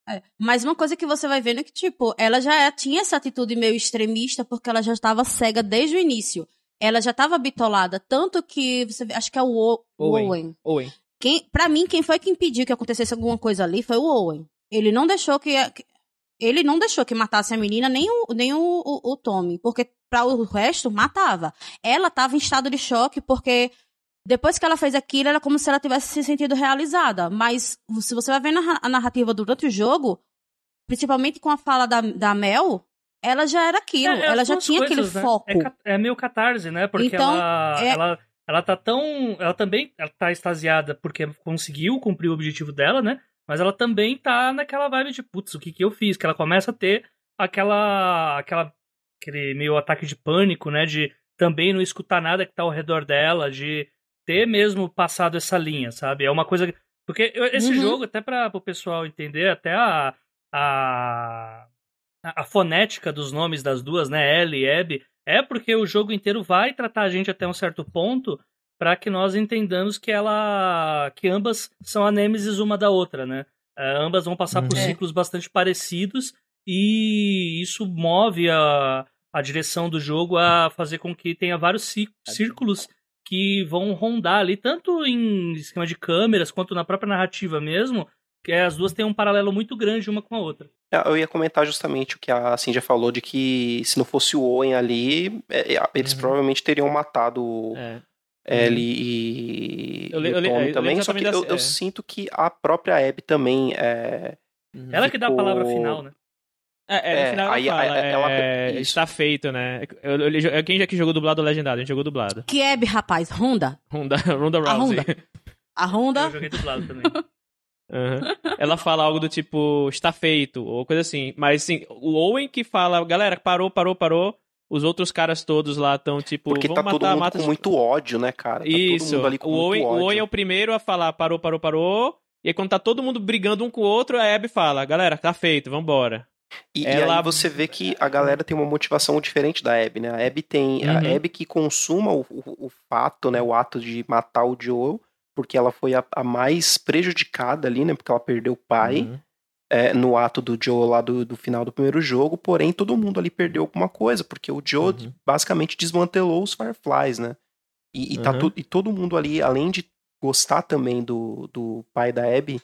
É. Mas uma coisa que você vai vendo é que, tipo, ela já tinha essa atitude meio extremista porque ela já estava cega desde o início. Ela já estava bitolada, tanto que você acho que é o O- Owen. Owen. Owen. Quem, para mim, quem foi que impediu que acontecesse alguma coisa ali foi o Owen. Ele não deixou que ele não deixou que matasse a menina nem o nem o, o, o Tommy, porque para o resto matava. Ela estava em estado de choque porque depois que ela fez aquilo, era como se ela tivesse se sentido realizada. Mas se você vai ver na- a narrativa durante o jogo, principalmente com a fala da, da Mel, ela já era aquilo. É, é ela já tinha coisas, aquele né? foco. É, é meio catarse, né? Porque Então, ela, é- ela, ela tá tão. Ela também ela tá extasiada porque conseguiu cumprir o objetivo dela, né? Mas ela também tá naquela vibe de, putz, o que que eu fiz? Que ela começa a ter aquela. aquela aquele meio ataque de pânico, né? De também não escutar nada que tá ao redor dela, de ter mesmo passado essa linha, sabe? É uma coisa. Porque esse Uhum. jogo, até para o pessoal entender, até a, a, a fonética dos nomes das duas, né? Ellie e Abby, é porque o jogo inteiro vai tratar a gente até um certo ponto para que nós entendamos que ela. que ambas são a nêmesis uma da outra, né? É, ambas vão passar por Uhum. É. ciclos bastante parecidos e isso move a, a direção do jogo a fazer com que tenha vários cí- círculos que vão rondar ali, tanto em esquema de câmeras quanto na própria narrativa mesmo, as duas têm um paralelo muito grande uma com a outra. É, Eu ia comentar justamente o que a Cindy falou, de que se não fosse o Owen ali, é, é, eles Uhum. provavelmente teriam matado É. Ellie e, Eu e le- eu o le- Tommy eu também, lembro só que eu, eu é. sinto que a própria Abby também é... Uhum. Ela que dá a palavra final, né? É, é, no É, final aí- ela fala, aí- ela- é, está feito, né? Eu, eu, eu- quem já que jogou dublado ou legendado? A gente jogou dublado. Que Abby, rapaz, Honda. Ronda, *laughs* Ronda A Rousey. Honda. A Eu Honda. joguei dublado também. *laughs* Aham. *laughs* Ela fala algo do tipo, está feito, ou coisa assim. Mas assim, o Owen que fala, galera, parou, parou, parou. Os outros caras todos lá estão tipo, Porque vamos tá todo matar, mundo mata com os- muito ódio, né, cara? Tá Isso. todo mundo ali com o, muito Owen, o. Owen é o primeiro a falar, parou, parou, parou. E aí quando tá todo mundo brigando um com o outro, a Abby fala, galera, tá feito, vambora. E, e Ela- aí você vê que a galera tem uma motivação diferente da Abby, né? A Abby tem. Uhum. A Abby que consuma o, o, o fato, né? O ato de matar o Joel, porque ela foi a, a mais prejudicada ali, né? Porque ela perdeu o pai Uhum. é, no ato do Joel lá do, do final do primeiro jogo, porém todo mundo ali perdeu alguma coisa, porque o Joel Uhum. basicamente desmantelou os Fireflies, né? E, e, tá Uhum. tu- e todo mundo ali, além de gostar também do, do pai da Abby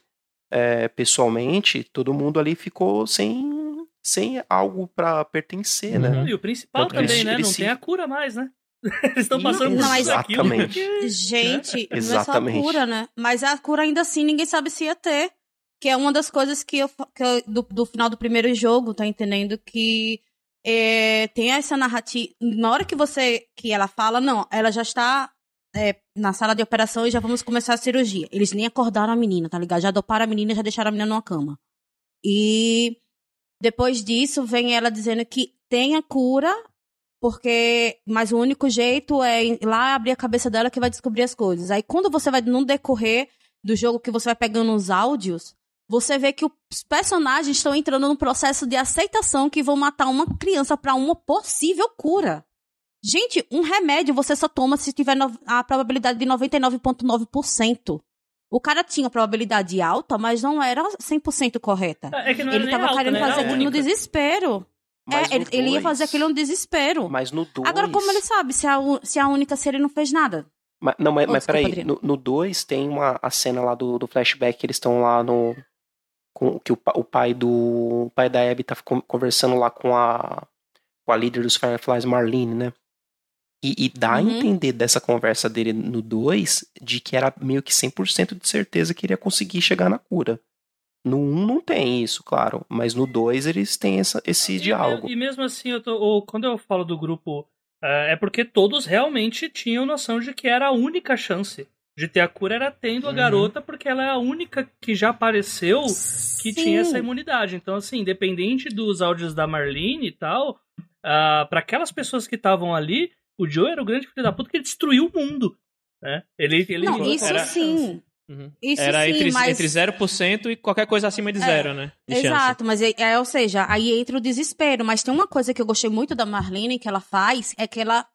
é, pessoalmente, todo mundo ali ficou sem, sem algo pra pertencer, né? Uhum. E o principal Tanto também, eles- né? eles Não se- tem a cura mais, né? *laughs* Eles estão passando por Não, isso. Exatamente. Gente, não é só a Exatamente. cura, né? Mas a cura ainda assim ninguém sabe se ia ter. Que é uma das coisas que eu, que eu- do, do final do primeiro jogo, tá entendendo? Que é, tem essa narrativa. Na hora que você. que ela fala, não, ela já está é, na sala de operação e já vamos começar a cirurgia. Eles nem acordaram a menina, tá ligado? Já doparam a menina e já deixaram a menina numa cama. E depois disso vem ela dizendo que tem a cura, porque mas o único jeito é ir lá abrir a cabeça dela que vai descobrir as coisas. Aí quando você vai no decorrer do jogo que você vai pegando os áudios, você vê que os personagens estão entrando num processo de aceitação que vão matar uma criança para uma possível cura. Gente, um remédio você só toma se tiver no- a probabilidade de 99,9%. O cara tinha probabilidade alta, mas não era 100% correta. É que não era Ele tava alta, querendo né? Fazer aquilo no desespero. Mas é, ele, no ele ia dois- fazer aquilo no desespero. Mas no 2. Agora, como ele sabe se a, se a única se ele não fez nada? Mas, não, mas, Oh, mas peraí, no 2 tem uma a cena lá do, do flashback que eles estão lá no. Com, que o, o pai do. O pai da Abby tá con- conversando lá com a. com a líder dos Fireflies, Marlene, né? E, e dá a Uhum. entender dessa conversa dele no 2 de que era meio que 100% de certeza que ele ia conseguir chegar na cura. No 1 um não tem isso, claro. Mas no 2 eles têm essa, esse E- diálogo. E, mesmo assim, eu tô, quando eu falo do grupo, é é porque todos realmente tinham noção de que era a única chance de ter a cura era tendo a Uhum. garota, porque ela é a única que já apareceu que tinha essa Sim. imunidade. Então, assim, independente dos áudios da Marlene e tal, ah, para aquelas pessoas que estavam ali, o Joe era o grande filho da puta que destruiu o mundo. Né? Ele, ele Não, isso era- sim. Uhum. Isso Era sim, entre, mas... entre 0% e qualquer coisa acima de É, zero, né? De chance. Exato, mas é, é, ou seja, aí entra o desespero. Mas tem uma coisa que eu gostei muito da Marlene que ela faz, é que ela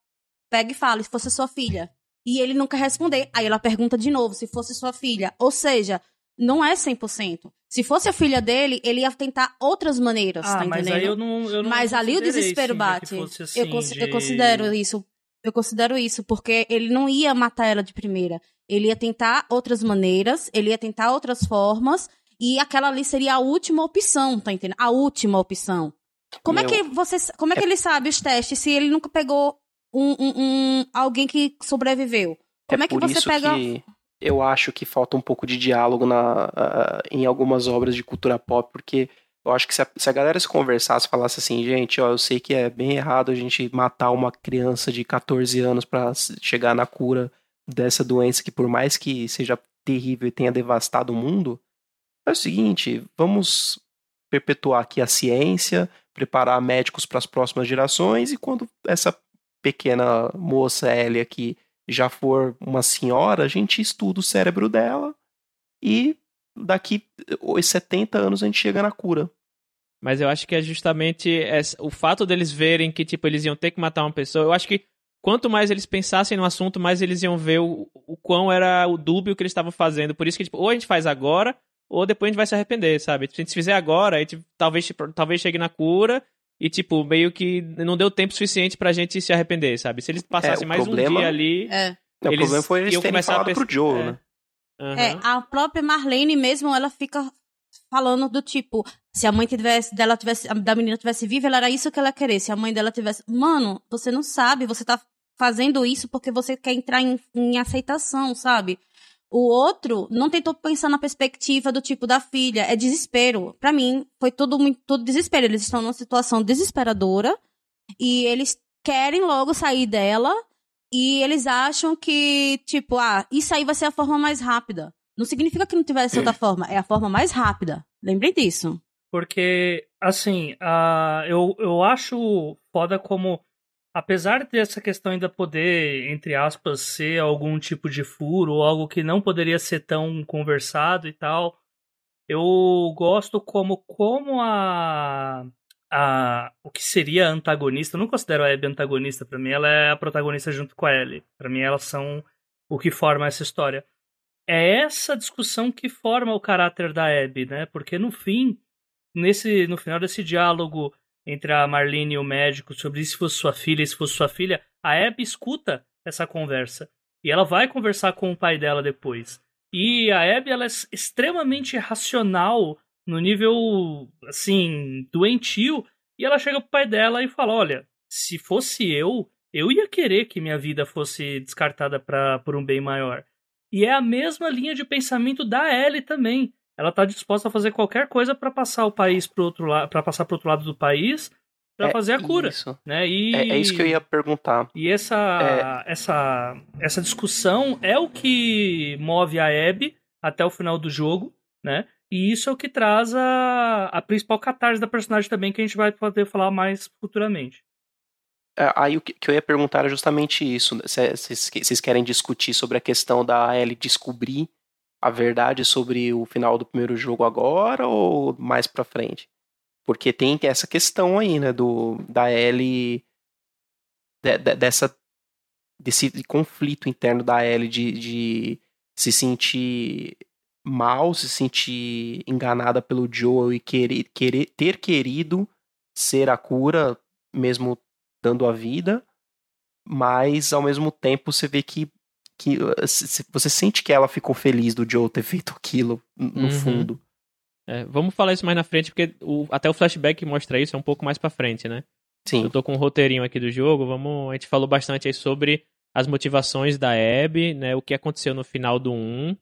pega e fala, se fosse sua filha. E ele nunca responder. Aí ela pergunta de novo, se fosse sua filha. Ou seja, não é 100%. Se fosse a filha dele, ele ia tentar outras maneiras, Ah, tá mas entendendo? aí eu não. Eu não Mas ali o desespero sim, bate. assim, eu, eu de- considero isso. Eu considero isso, porque ele não ia matar ela de primeira. Ele ia tentar outras maneiras, ele ia tentar outras formas, e aquela ali seria a última opção, tá entendendo? A última opção. Como Meu- é que você. Como é que ele sabe os testes se ele nunca pegou um, um- um- alguém que sobreviveu? Como é, que por você isso pega. que eu acho que falta um pouco de diálogo na, ah, em algumas obras de cultura pop, porque eu acho que se a, se a galera se conversasse, falasse assim, gente, ó, eu sei que é bem errado a gente matar uma criança de 14 anos pra s- chegar na cura dessa doença que por mais que seja terrível e tenha devastado o mundo, é o seguinte, vamos perpetuar aqui a ciência, preparar médicos para as próximas gerações e quando essa pequena moça Ellie aqui já for uma senhora, a gente estuda o cérebro dela e daqui os 70 anos a gente chega na cura. Mas eu acho que é justamente essa- o fato deles verem que, tipo, eles iam ter que matar uma pessoa. Eu acho que quanto mais eles pensassem no assunto, mais eles iam ver o, o quão era o dúbio que eles estavam fazendo. Por isso que, tipo, ou a gente faz agora, ou depois a gente vai se arrepender, sabe? Se a gente fizer agora, a gente talvez, tipo, talvez chegue na cura e, tipo, meio que não deu tempo suficiente pra gente se arrepender, sabe? Se eles passassem o mais problema- um dia ali. É. Não, o Eles problema foi eles iam terem começar a falado pens- pro Joe, é. né? Aham. É, a própria Marlene mesmo, ela fica falando do tipo, se a mãe tivesse, dela tivesse, da menina tivesse viva, ela era isso que ela ia querer. Se a mãe dela tivesse, mano, você não sabe, você tá fazendo isso porque você quer entrar em, em aceitação, sabe? O outro não tentou pensar na perspectiva do tipo da filha, é desespero. Pra mim, foi tudo muito tudo desespero. Eles estão numa situação desesperadora e eles querem logo sair dela e eles acham que, tipo, ah, isso aí vai ser a forma mais rápida. Não significa que não tivesse outra *clears throat* forma, é a forma mais rápida. Lembrem disso. Porque, assim, a eu, eu acho foda como, apesar dessa questão ainda poder, entre aspas, ser algum tipo de furo ou algo que não poderia ser tão conversado e tal, eu gosto como, como a, a o que seria a antagonista, eu não considero a Abby antagonista, pra mim ela é a protagonista junto com a Ellie. Pra mim elas são o que forma essa história. É essa discussão que forma o caráter da Abby, né? Porque no fim, nesse no final desse diálogo entre a Marlene e o médico sobre se fosse sua filha se fosse sua filha, a Abby escuta essa conversa e ela vai conversar com o pai dela depois. E a Abby ela é extremamente racional no nível assim doentio e ela chega pro pai dela e fala: "Olha, se fosse eu, eu ia querer que minha vida fosse descartada pra, por um bem maior. E é a mesma linha de pensamento da Ellie também. Ela tá disposta a fazer qualquer coisa para passar o país pro outro lado, para passar pro outro lado do país, para É fazer a cura, Isso. né? E É, é isso que eu ia perguntar. e essa, essa, essa discussão é o que move a Abby até o final do jogo, né? E isso é o que traz a, a principal catarse da personagem também, que a gente vai poder falar mais futuramente. É, Aí o que eu ia perguntar era justamente isso. né? Vocês querem discutir sobre a questão da Ellie descobrir a verdade sobre o final do primeiro jogo agora ou mais pra frente? Porque tem essa questão aí, né, do da Ellie de- de- dessa desse conflito interno da Ellie de, de se sentir mal, se sentir enganada pelo Joel e querer, querer ter querido ser a cura mesmo dando a vida, mas ao mesmo tempo você vê que, que se- você sente que ela ficou feliz do Joe ter feito aquilo no Uhum. fundo. É, vamos falar isso mais na frente, porque o- até o flashback mostra isso, é um pouco mais pra frente, né? Sim. Eu tô com um roteirinho aqui do jogo, vamos, a gente falou bastante aí sobre as motivações da Abby, né, o que aconteceu no final do 1,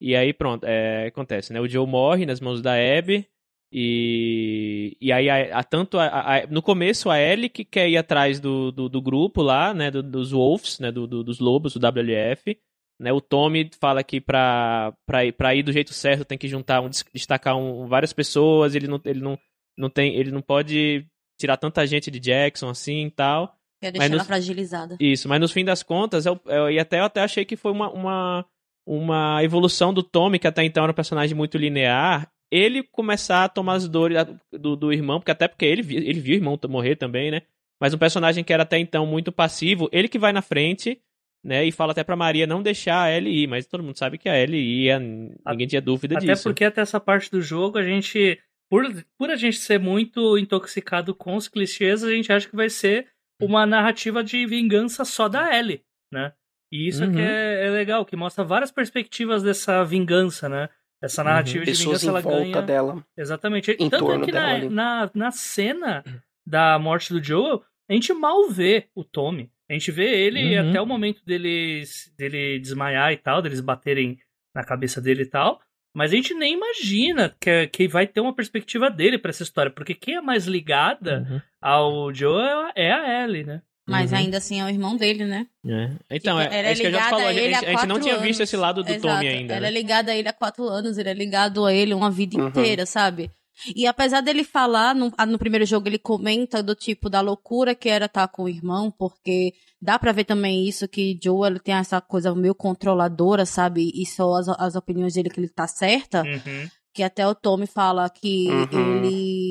e aí pronto, é, acontece, né, o Joe morre nas mãos da Abby, e, e aí a, a- tanto a- a- no começo a Ellie que quer ir atrás do, do, do grupo lá, né, do- dos Wolves, né, do, do- dos lobos, do WLF, né, o Tommy fala que pra, pra, ir, pra ir do jeito certo tem que juntar, um, destacar um, várias pessoas, ele não, ele não, não tem, ele não pode tirar tanta gente de Jackson assim e tal. Quer Mas deixar ela fragilizada. Isso, mas no fim das contas, eu, eu, e até, eu até achei que foi uma, uma, uma evolução do Tommy, que até então era um personagem muito linear, ele começar a tomar as dores do, do irmão, porque até porque ele, ele viu o irmão morrer também, né? Mas um personagem que era até então muito passivo, ele que vai na frente, né? E fala até pra Maria não deixar a Ellie ir, mas todo mundo sabe que a Ellie ia, ninguém tinha dúvida Até disso. porque até essa parte do jogo a gente, por, por a gente ser muito intoxicado com os clichês, a gente acha que vai ser uma narrativa de vingança só da Ellie, né? E isso é que Uhum. é, é legal, que mostra várias perspectivas dessa vingança, né? Essa Uhum. narrativa de Pessoas vingança em ela volta ganha. dela. Exatamente. em Tanto é torno que dela na, na, na cena da morte do Joel, a gente mal vê o Tommy. A gente vê ele Uhum. até o momento dele, dele desmaiar e tal, deles baterem na cabeça dele e tal. Mas a gente nem imagina que, que vai ter uma perspectiva dele pra essa história. Porque quem é mais ligada Uhum. ao Joel é a Ellie, né? Mas Uhum. ainda assim é o irmão dele, né? É. Então, Tipo, é, é isso que a gente falou. A a a gente não tinha visto anos. esse lado do Exato. Tommy ainda. Ela né? é ligada a ele há quatro anos, ele é ligado a ele uma vida Uhum. inteira, sabe? E apesar dele falar, no, no primeiro jogo ele comenta do tipo da loucura que era estar com o irmão, porque dá pra ver também isso, que Joe ele tem essa coisa meio controladora, sabe? E só as, as opiniões dele que ele tá certa, Uhum. que até o Tommy fala que Uhum. ele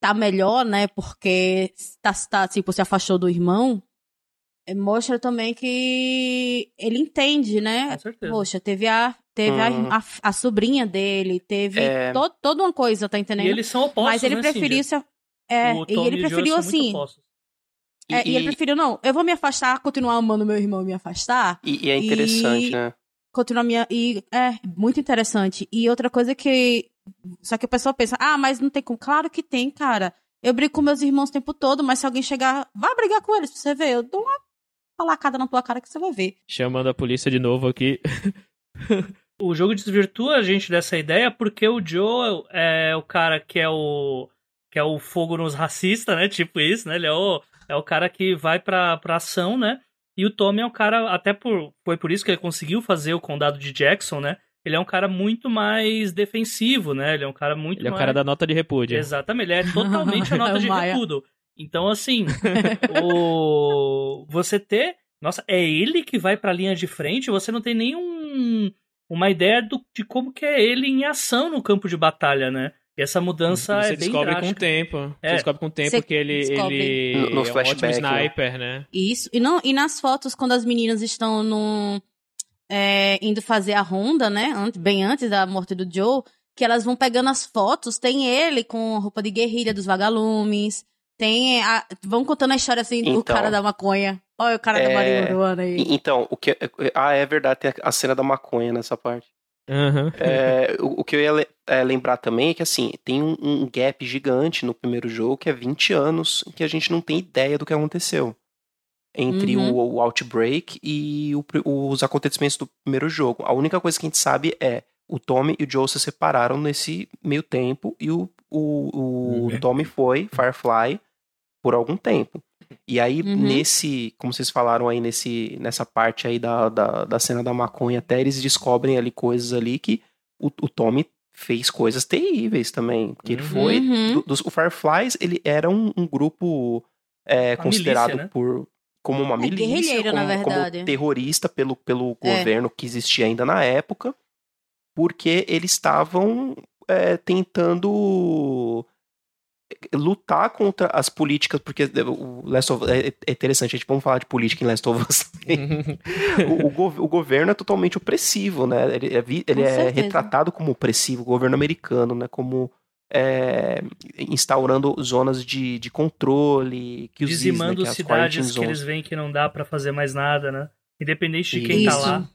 tá melhor, né? Porque tá, tá, tipo, se afastou do irmão. Eh, Mostra também que ele entende, né? Com certeza. Poxa, teve a teve a- Uhum. a, a sobrinha dele, teve É. to- toda uma coisa, tá entendendo? E eles são opostos, Mas ele né, preferiu se é, e Tommy ele e Joel preferiu assim, opostos. é, e, ele preferiu não, eu vou me afastar, continuar amando meu irmão e me afastar, e- e é interessante, E- né? Continuar minha e é muito interessante. E outra coisa que só que o pessoal pensa: "Ah, mas não tem como". Claro que tem, cara. Eu brigo com meus irmãos o tempo todo, mas se alguém chegar, vá brigar com eles pra você ver. Eu dou uma palacada na tua cara que você vai ver. Chamando a polícia de novo aqui. *laughs* O jogo desvirtua a gente dessa ideia porque o Joel é o cara que é o que é o fogo nos racistas, né? Tipo isso, né? Ele é o, é o cara que vai pra, pra ação, né? E o Tommy é um cara, até por foi por isso que ele conseguiu fazer o condado de Jackson, né? Ele é um cara muito mais defensivo, né? Ele é um cara muito Ele é o mais... cara da nota de repúdio. Exatamente, ele é totalmente a *laughs* nota de Maia. repúdio. Então, assim, *laughs* o... você ter. Nossa, é ele que vai pra linha de frente, você não tem nenhum. Uma ideia do, de como que é ele em ação no campo de batalha, né? E essa mudança Você é bem descobre com o tempo. Você É. descobre com o tempo Você que ele, descobre. ele No- no é um ótimo flashback, né? sniper, né? Isso. E não e nas fotos quando as meninas estão no é, indo fazer a ronda, né? Antes, bem antes da morte do Joe, que elas vão pegando as fotos, tem ele com roupa de guerrilha dos vagalumes, tem a- vão contando a história assim do Então. cara da maconha. Olha o cara da É, marihuana aí. Então, o que. Ah, é verdade, tem a cena da maconha nessa parte. Aham. É, o, o que eu ia é, lembrar também é que, assim, tem um, um gap gigante no primeiro jogo, que é 20 anos, que a gente não tem ideia do que aconteceu. entre Uhum. o, o Outbreak e o os acontecimentos do primeiro jogo. A única coisa que a gente sabe é o Tommy e o Joe se separaram nesse meio tempo e o, o, o Uhum. Tommy foi Firefly por algum tempo. E aí, Uhum. nesse, como vocês falaram aí, nesse, nessa parte aí da, da, da cena da maconha, até eles descobrem ali coisas ali que o, o Tommy fez coisas terríveis também. Que ele Uhum. foi. Uhum. do- dos, o Fireflies, ele era um, um grupo é, considerado milícia, né? por. Como uma É, milícia, como, como terrorista pelo, pelo É. governo que existia ainda na época, porque eles estavam é, tentando lutar contra as políticas, porque o Last of é, é interessante, a gente vamos falar de política em Last of Us *laughs* o, o gov- o governo é totalmente opressivo, né? Ele é, ele é retratado como opressivo, o governo americano, né? Como é, instaurando zonas de, de controle, que os Dizimando né, que as cidades que eles veem que não dá pra fazer mais nada, né? Independente de quem tá lá.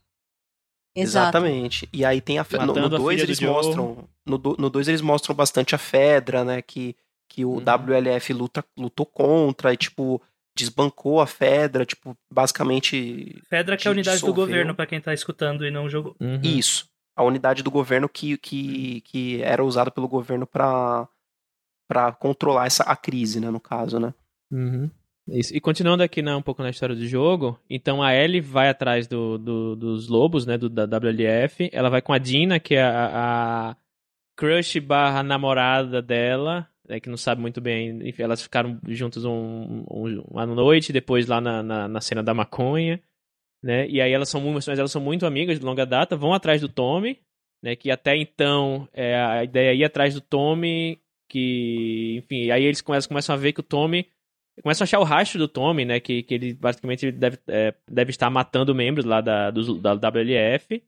Exato. Exatamente. E aí tem a no Matando a 2 filha do eles Joe. mostram no 2 no dois eles mostram bastante a Fedra, né, que que o Uhum. WLF luta, lutou contra e tipo desbancou a Fedra, tipo, basicamente Fedra que é a de- unidade do dissolveu. governo, pra quem tá escutando e não jogou. Uhum. isso, a unidade do governo que, que, que era usada pelo governo para para controlar essa a crise, né, no caso, né? Uhum. Isso. E continuando aqui né, um pouco na história do jogo, então a Ellie vai atrás do, do- dos lobos, né, do, da WLF. Ela vai com a Dina, que é a, a crush barra namorada dela, né, que não sabe muito bem. Enfim, elas ficaram juntas um, um- uma noite, depois lá na, na, na cena da maconha. Né? E aí elas são muito, elas são muito amigas de longa data, vão atrás do Tommy, né? Que até então é, a ideia é ir atrás do Tommy, que, enfim, aí eles começam, começam a ver que o Tommy começam a achar o rastro do Tommy, né? Que, que ele basicamente deve, é, deve estar matando membros lá da, dos- da WLF.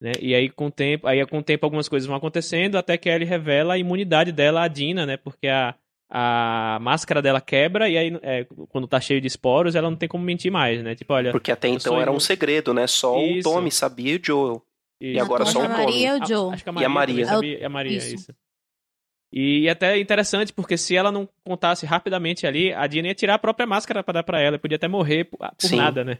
Né? E aí com o tempo, aí com o tempo algumas coisas vão acontecendo até que a Ellie revela a imunidade dela à Dina, né? Porque a, a máscara dela quebra e aí é, quando tá cheio de esporos ela não tem como mentir mais, né? Tipo, olha, Porque até então era um segredo, né? Só Isso. o Tommy sabia e o Joel. e agora só a o Tommy. Maria e o Ah, Joe. Acho que a E a Maria. Maria. sabia- a Maria, Isso. isso. E até interessante, porque se ela não contasse rapidamente ali, a Dina ia tirar a própria máscara pra dar pra ela. e Podia até morrer por, por nada, né?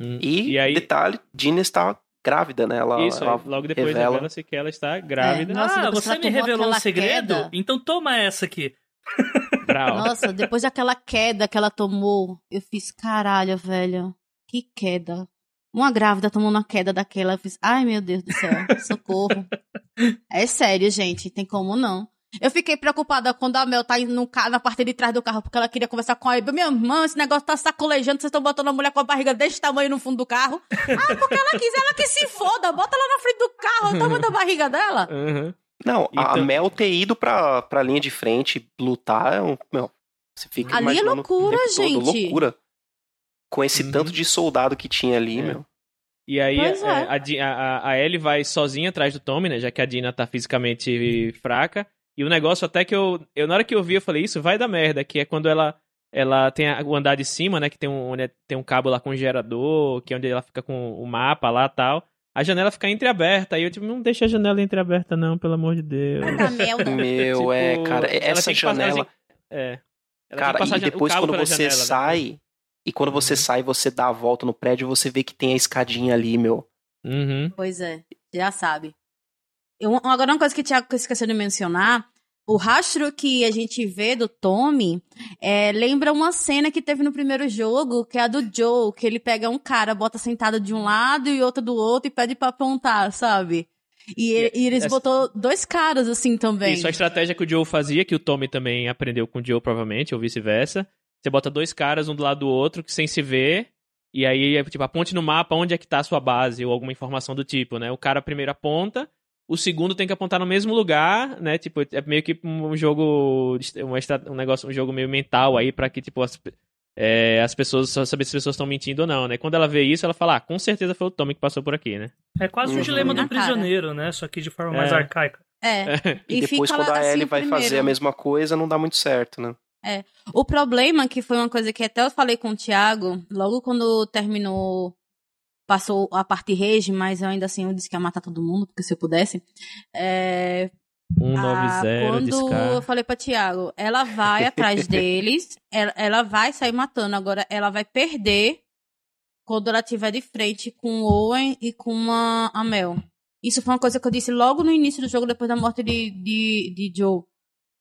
Hum. E, aí, detalhe, Dina está grávida, né? Ela, isso, ela logo depois revela- revela-se que ela está grávida. Nossa, ah, você me revelou um segredo? queda. Então toma essa aqui. *laughs* Brau. Nossa, depois daquela queda que ela tomou, eu fiz, caralho, velho. Que queda. Uma grávida tomou uma queda daquela, eu fiz, ai meu Deus do céu, socorro. *laughs* é sério, gente, tem como não. Eu fiquei preocupada quando a Mel tá indo no ca- na parte de trás do carro, porque ela queria conversar com a Eba. Minha irmã, esse negócio tá sacolejando, vocês estão botando a mulher com a barriga desse tamanho no fundo do carro. Ah, porque ela quis, ela que se foda, bota ela na frente do carro, o tamanho da barriga dela. Uhum. Não, a- a Então- Mel ter ido pra, pra linha de frente lutar é um. Meu, você fica Ali é loucura, todo, gente. loucura. Com esse Uhum. tanto de soldado que tinha ali, É. meu. E aí é, é. a, a- a Ellie vai sozinha atrás do Tommy, né? Já que a Dina tá fisicamente fraca. E o negócio até que eu, eu. Na hora que eu vi, eu falei, isso vai dar merda, que é quando ela. Ela tem a- o andar de cima, né? Que tem um, onde tem um cabo lá com gerador, que é onde ela fica com o mapa lá e tal. A janela fica entreaberta. Aí eu, tipo, não deixa a janela entreaberta, não, pelo amor de Deus. A Mel não. Meu, Tipo, é, cara, ela essa passar janela. assim- É. Ela tem que Cara, passar e depois quando você janela, né? sai. E quando você Uhum. sai, você dá a volta no prédio, você vê que tem a escadinha ali, meu. Uhum. Pois é, já sabe. Eu- agora, uma coisa que o Thiago esqueceu de mencionar: o rastro que a gente vê do Tommy é, lembra uma cena que teve no primeiro jogo, que é a do Joe, que ele pega um cara, bota sentado de um lado e outro do outro e pede pra apontar, sabe? E, ele- e eles essa- botou dois caras assim também. Isso, a estratégia que o Joe fazia, que o Tommy também aprendeu com o Joe, provavelmente, ou vice-versa. Você bota dois caras, um do lado do outro, que sem se ver, e aí, tipo, aponte no mapa onde é que tá a sua base, ou alguma informação do tipo, né? O cara primeiro aponta, o segundo tem que apontar no mesmo lugar, né? Tipo, é meio que um jogo, um negócio, um jogo meio mental aí, pra que, tipo, as, é, as pessoas, só saber se as pessoas estão mentindo ou não, né? Quando ela vê isso, ela fala, ah, com certeza foi o Tommy que passou por aqui, né? É quase o Uhum. dilema Na do cara. prisioneiro, né? Só que de forma mais É. arcaica. É. *laughs* E, E depois, fica quando a assim Ellie vai primeiro. fazer a mesma coisa, não dá muito certo, né? O problema, que foi uma coisa que até eu falei com o Thiago, logo quando terminou, passou a parte rage, mas eu ainda assim eu disse que ia matar todo mundo, porque se eu pudesse. é, 190 quando de eu falei pra Thiago, ela vai atrás *laughs* deles, ela, ela vai sair matando. Agora, ela vai perder quando ela tiver de frente com o Owen e com a, a Mel. Isso foi uma coisa que eu disse logo no início do jogo, depois da morte de, de, de Joe.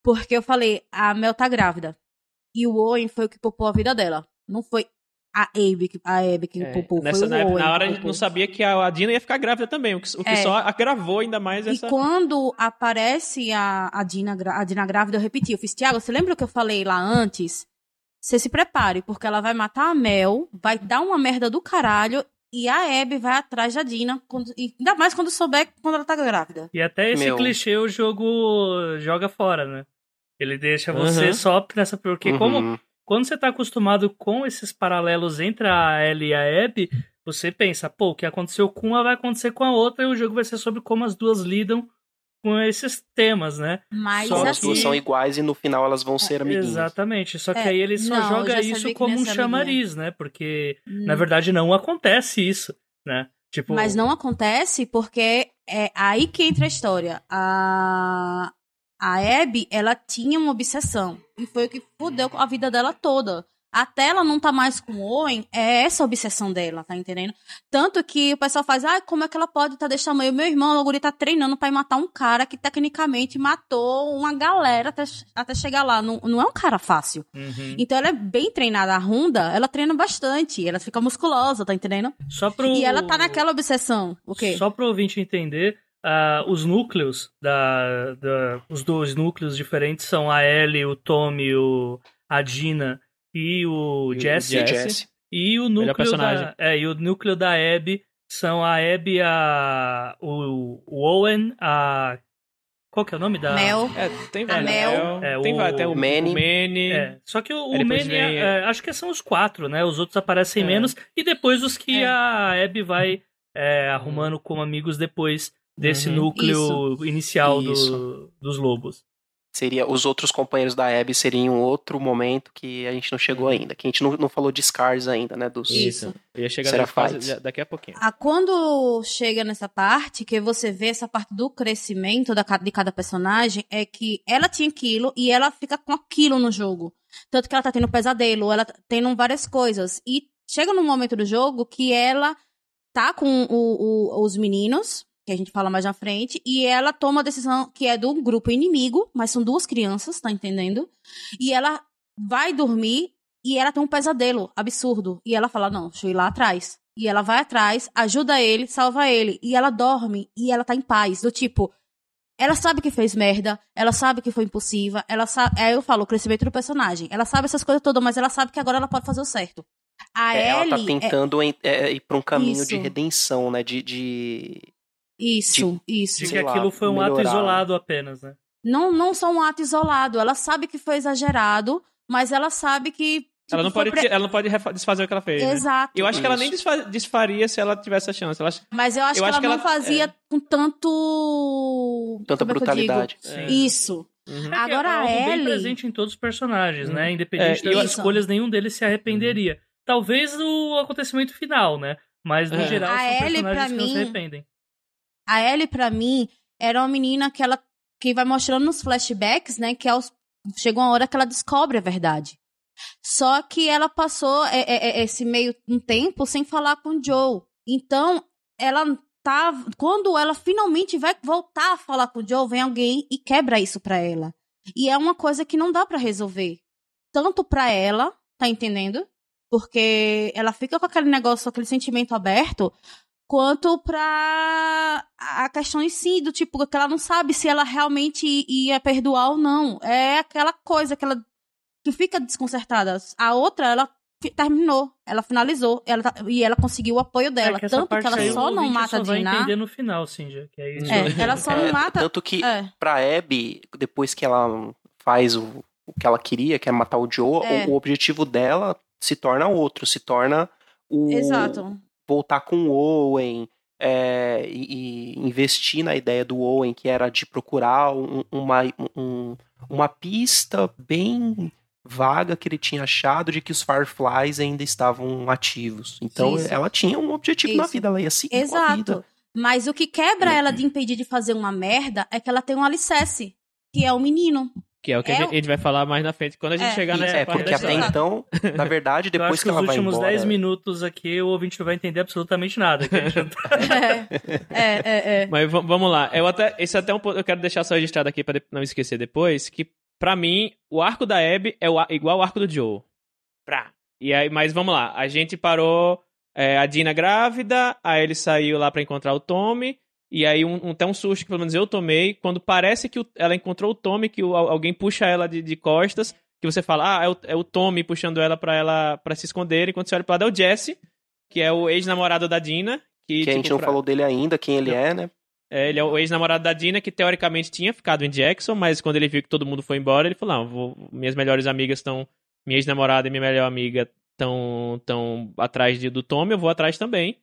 Porque eu falei, a Mel tá grávida. E o Owen foi o que poupou a vida dela. Não foi a Abby, que- a Abby que É, poupou, nessa, foi o na, época- Owen na hora que a gente não sabia que a, a Dina ia ficar grávida também, o que, o que É. só agravou ainda mais E essa. quando aparece a, a, Dina, a Dina grávida, eu repeti, eu fiz, Thiago, você lembra o que eu falei lá antes? Você se prepare, porque ela vai matar a Mel, vai dar uma merda do caralho, e a Abby vai atrás da Dina, quando- e ainda mais quando souber quando ela tá grávida. E até esse Meu. clichê o jogo joga fora, né? Ele deixa você Uhum. só nessa. Porque como Uhum. Quando você tá acostumado com esses paralelos entre a Ellie e a Abby, você pensa, pô, o que aconteceu com uma vai acontecer com a outra, e o jogo vai ser sobre como as duas lidam com esses temas, né? Mas Só Só as assim, duas são iguais e no final elas vão ser amiguinhas. Exatamente. Só que É, aí ele só não, joga isso como não um amiguinha. chamariz, né? Porque, hum, na verdade, não acontece isso, né? Tipo, Mas não acontece porque é aí que entra a história. A, a Abby, ela tinha uma obsessão. E foi o que fudeu a vida dela toda. Até ela não tá mais com o Owen, é essa a obsessão dela, tá entendendo? Tanto que o pessoal faz, ah, como é que ela pode tá deixando eu? Meu irmão, o guri tá treinando pra ir matar um cara que tecnicamente matou uma galera até, até chegar lá. Não, não é um cara fácil. uhum. Então ela é bem treinada. A Runda, ela treina bastante. Ela fica musculosa, tá entendendo? Só pro... E ela tá naquela obsessão. O quê? Só para o ouvinte entender, ah, os núcleos, da, da- os dois núcleos diferentes são a Ellie, o Tommy, o, a Dina e o E Jesse. E Jesse. E o núcleo da, é, e o núcleo da Abby são a Abby, a, o, o Owen, a... Qual que é o nome da... Mel. É, tem A vários. Mel. É, É, tem o vários. Tem o Manny. o Manny. É, só que o, o Manny, vem- é, acho que são os quatro, né? Os outros aparecem É. menos. E depois os que É. a Abby vai é, arrumando como amigos depois desse Uhum. núcleo inicial do- Isso. dos lobos. Seria, os outros companheiros da Abby seriam outro momento que a gente não chegou ainda. Que a gente não, não falou de Scars ainda, né? Dos, Isso. Eu ia chegar nessa fase daqui a pouquinho. Ah, quando chega nessa parte, que você vê essa parte do crescimento da, de cada personagem, é que ela tinha aquilo e ela fica com aquilo no jogo. Tanto que ela tá tendo pesadelo, ela tá tendo várias coisas. E chega num momento do jogo que ela tá com o- o- os meninos, que a gente fala mais na frente, e ela toma a decisão que é do grupo inimigo, mas são duas crianças, tá entendendo? E ela vai dormir e ela tem um pesadelo absurdo. E ela fala: Não, deixa eu ir lá atrás. E ela vai atrás, ajuda ele, salva ele. E ela dorme e ela tá em paz. Do tipo, ela sabe que fez merda, ela sabe que foi impulsiva, ela sabe. Aí eu falo, o crescimento do personagem. Ela sabe essas coisas todas, mas ela sabe que agora ela pode fazer o certo. A É, ela Ellie. tá é- tentando en- é, ir pra um caminho de Isso. redenção, né? De, de... Isso, isso. De Sei que lá, aquilo foi um ato melhorar. isolado apenas, né? Não, não só um ato isolado. Ela sabe que foi exagerado, mas ela sabe que. tipo, ela, não pode, pre- ela não pode desfazer o que ela fez. né? Exato. Eu acho que ela Isso. nem desfa- desfaria se ela tivesse a chance. Ela, Mas eu acho Eu que acho ela que não ela- fazia é. com tanto. Tanta como é que brutalidade. É. Isso. Uhum. É que Agora é a algo bem Ellie- presente em todos os personagens, Uhum. né? Independente É, das isso. escolhas, nenhum deles se arrependeria. Talvez o acontecimento final, né? Mas no É. geral A são Ellie, personagens pra que não se mim, arrependem. A Ellie, pra mim, era uma menina que ela. que vai mostrando nos flashbacks, né? Que aos, chega uma hora que ela descobre a verdade. Só que ela passou é, é, é, esse meio um tempo sem falar com o Joe. Então, ela tá. Quando ela finalmente vai voltar a falar com o Joe, vem alguém e quebra isso pra ela. E é uma coisa que não dá pra resolver. Tanto pra ela, tá entendendo? Porque ela fica com aquele negócio, aquele sentimento aberto, quanto pra a questão em si, do tipo, que ela não sabe se ela realmente ia perdoar ou não. É aquela coisa que ela que fica desconcertada. A outra, ela terminou, ela finalizou, ela tá- e ela conseguiu o apoio dela. é que essa Tanto que ela aí só não mata só a vai Dinah. entender no final, Cinja. Que é isso. É, ela só *laughs* não É, mata. Tanto que É. pra Abby, depois que ela faz o, o que ela queria, que é matar o Joe, É. o, o objetivo dela se torna outro, se torna o Exato. Voltar com o Owen é, e, e investir na ideia do Owen, que era de procurar um- uma, um- uma pista bem vaga que ele tinha achado de que os Fireflies ainda estavam ativos. Então Isso. ela tinha um objetivo na Isso. vida, ela ia seguir com a vida. Exato. Mas o que quebra ela de impedir de fazer uma merda é que ela tem um alicerce, que é o menino. Que é o que É a, gente, a gente vai falar mais na frente, quando a gente É. chegar nessa É, parte porque da até história. então, na *laughs* verdade, Eu depois acho que que ela vai últimos embora... 10 minutos aqui o ouvinte não vai entender absolutamente nada. que a gente não tá- *laughs* É, é, é. é. Mas va- vamos lá. Eu até, esse é até um ponto, eu quero deixar só registrado aqui pra de- não esquecer depois, que pra mim, o arco da Abby é o igual ao arco do Joe. Pra. E aí, mas vamos lá. A gente parou é, a Dina grávida, aí ele saiu lá pra encontrar o Tommy, e aí um, até um susto que pelo menos eu tomei, quando parece que o- ela encontrou o Tommy, que o- al- alguém puxa ela de, de costas, que você fala, ah, é o, é o Tommy puxando ela pra ela para se esconder, enquanto você olha pro lado é o Jesse, que é o ex-namorado da Dina. Que, Que a gente tipo, não pra- falou dele ainda, quem ele é, né? é, ele é o ex-namorado da Dina, que teoricamente tinha ficado em Jackson, mas quando ele viu que todo mundo foi embora, ele falou: Não, vou- minhas melhores amigas estão. Minha ex-namorada e minha melhor amiga estão tão atrás de, do Tommy, eu vou atrás também.